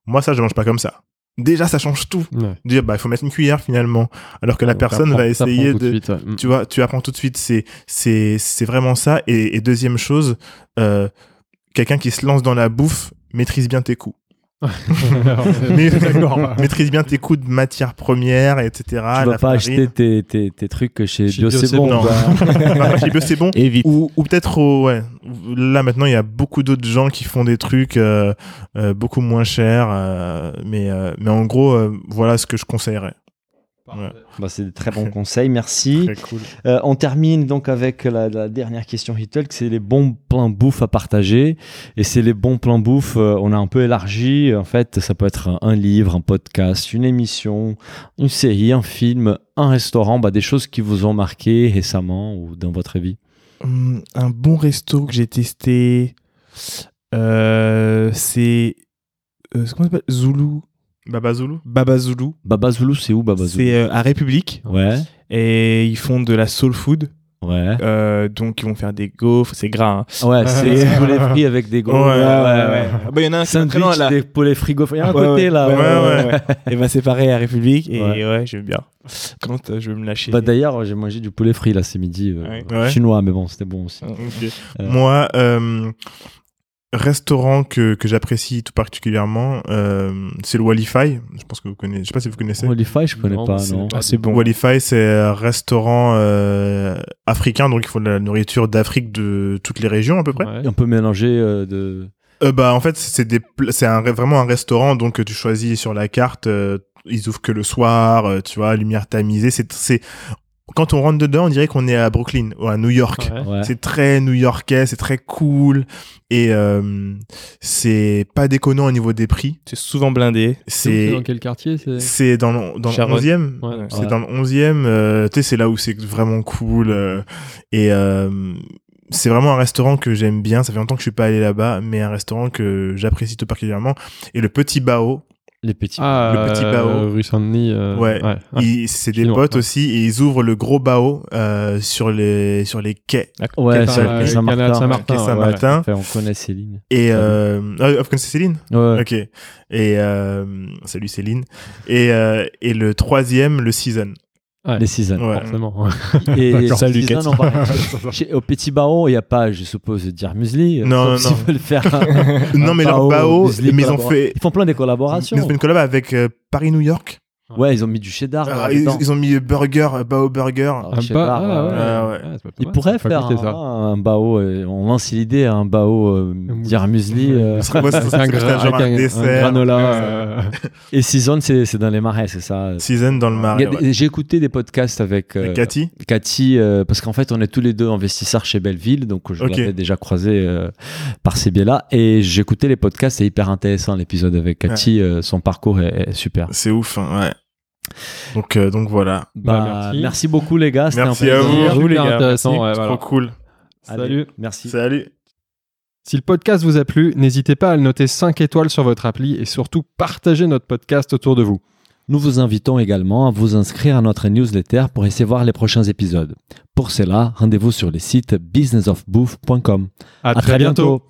moi ça je mange pas comme ça. déjà ça change tout. Ouais. Dire bah il faut mettre une cuillère finalement, alors que la personne va essayer de, suite, ouais. Mm. tu vois, tu apprends tout de suite. C'est c'est c'est vraiment ça. Et, et deuxième chose, quelqu'un qui se lance dans la bouffe maîtrise bien tes coûts. <laughs> Mais- D'accord. <laughs> maîtrise bien tes coûts de matières premières, etc. tu vas pas farine. acheter tes, tes, tes trucs chez Chez Bio, Bio, c'est bon. quoi. <laughs> Non, chez Bio, c'est bon. Et vite. Ou, ou peut-être au- ouais. Là maintenant, il y a beaucoup d'autres gens qui font des trucs euh, euh, beaucoup moins chers, euh, mais euh, mais en gros, euh, voilà ce que je conseillerais. Bah, c'est des très bons conseils, merci. <laughs> Très cool. Euh, on termine donc avec la, la dernière question Hitalk, c'est les bons plans bouffe à partager. Et c'est les bons plans bouffe, euh, on a un peu élargi. En fait, ça peut être un, un livre, un podcast, une émission, une série, un film, un restaurant, bah, des choses qui vous ont marqué récemment ou dans votre vie. Hum, un bon resto que j'ai testé, euh, c'est euh, comment ça s'appelle? Zulu, Baba Zulu. Baba Zulu. Baba Zulu, c'est où Baba Zulu? C'est euh, à République Ouais, et ils font de la soul food. ouais. Euh, donc ils vont faire des gaufres, c'est gras. hein. Ouais, c'est <laughs> c'est- poulet frit avec des gros. Ouais, ouais, Ah bah, il y en a un qui est très loin, Sandwich, là. des poulets frigo. Il y a un Ouais, côté ouais, là. ouais, ouais. ouais, ouais. et bah c'est pareil à République et Ouais. ouais, j'aime bien. Quand euh, je veux me lâcher? Bah, D'ailleurs, j'ai mangé du poulet frit là ce midi. euh, Ouais. Ouais. Chinois, mais bon, c'était bon aussi. Euh. Moi, euh, restaurant que, que j'apprécie tout particulièrement, euh, c'est le Walify. Je pense que vous connaissez. Je sais pas si vous connaissez. Walify, je connais Non, pas, c'est non. Ah, c'est bon. Walify, c'est un restaurant euh, africain, donc il faut de la nourriture d'Afrique de toutes les régions à peu près. Ouais. Un peu mélangé euh, de. Euh, bah en fait c'est des c'est un, vraiment un restaurant donc que tu choisis sur la carte. euh, ils ouvrent que le soir, euh, tu vois, lumière tamisée. C'est c'est quand on rentre dedans, on dirait qu'on est à Brooklyn ou à New York. Ouais. Ouais. C'est très new-yorkais, c'est très cool et euh, c'est pas déconnant au niveau des prix. C'est souvent blindé. C'est dans quel quartier c'est dans le, dans le Charonne. 11e. Ouais. C'est dans le 11e, euh, tu sais, c'est là où c'est vraiment cool. euh, et euh, c'est vraiment un restaurant que j'aime bien. Ça fait longtemps que je suis pas allé là-bas, mais un restaurant que j'apprécie tout particulièrement. Et le Petit Bao, Les petits. Ah, Le petit euh, Bao. rue Saint-Denis. euh, Ouais. ouais. il- c'est des potes ouais. aussi, et ils ouvrent le gros Bao euh, sur les sur les quais. ouais, sur euh, le Saint-Martin. Saint-Martin, Saint-Martin. Enfin, on connaît Céline. Et euh, ah, vous connaissez Céline? Ouais. Ok. Et euh, salut Céline. Et euh, et le troisième, le Season. Ouais. Les seasons. Ouais. Forcément. Et. <laughs> Salut, season, <laughs> Chez- Au Petit Bao, il n'y a pas, je suppose, dire. Non, Sauf <laughs> non, s'ils non. veulent faire un- non, un mais leur Bao, mais ils ont fait Ils font plein des collaborations. ils ont fait une collab avec euh, Paris New York. Ouais, ils ont mis du cheddar. Ah, ils, ont mis burger, Bao Burger. Ah, Un cheddar, ba- ah, ouais. ouais. Ah, ouais. Ouais, c'est pas Ils mal, pourraient faire un, ça. un bao. euh, on lance l'idée, un bao euh, dire muesli. euh, Ce <laughs> serait- ouais, ce C'est serait un, gra- un un, granola. Euh, Et season, c'est dans les marais, c'est ça. Season dans le marais. J'ai écouté des podcasts avec euh, Cathy Cathy, euh, parce qu'en fait, on est tous les deux investisseurs chez Belleville, donc je Ok. l'avais déjà croisé euh, par ces biais-là. Et j'écoutais les podcasts, c'est hyper intéressant l'épisode avec Cathy, euh, son parcours est, est super. C'est ouf, hein, ouais. Donc, euh, donc voilà. Bah, Bah, merci. merci. beaucoup les gars, c'était un Merci à vous. Vous, les gars, merci. ouais, voilà. trop cool. Allez, Salut. Merci. Salut. Si le podcast vous a plu, n'hésitez pas à le noter 5 étoiles sur votre appli et surtout partagez notre podcast autour de vous. Nous vous invitons également à vous inscrire à notre newsletter pour essayer voir les prochains épisodes. Pour cela, rendez-vous sur le site businessofbooth.com. À, À très bientôt.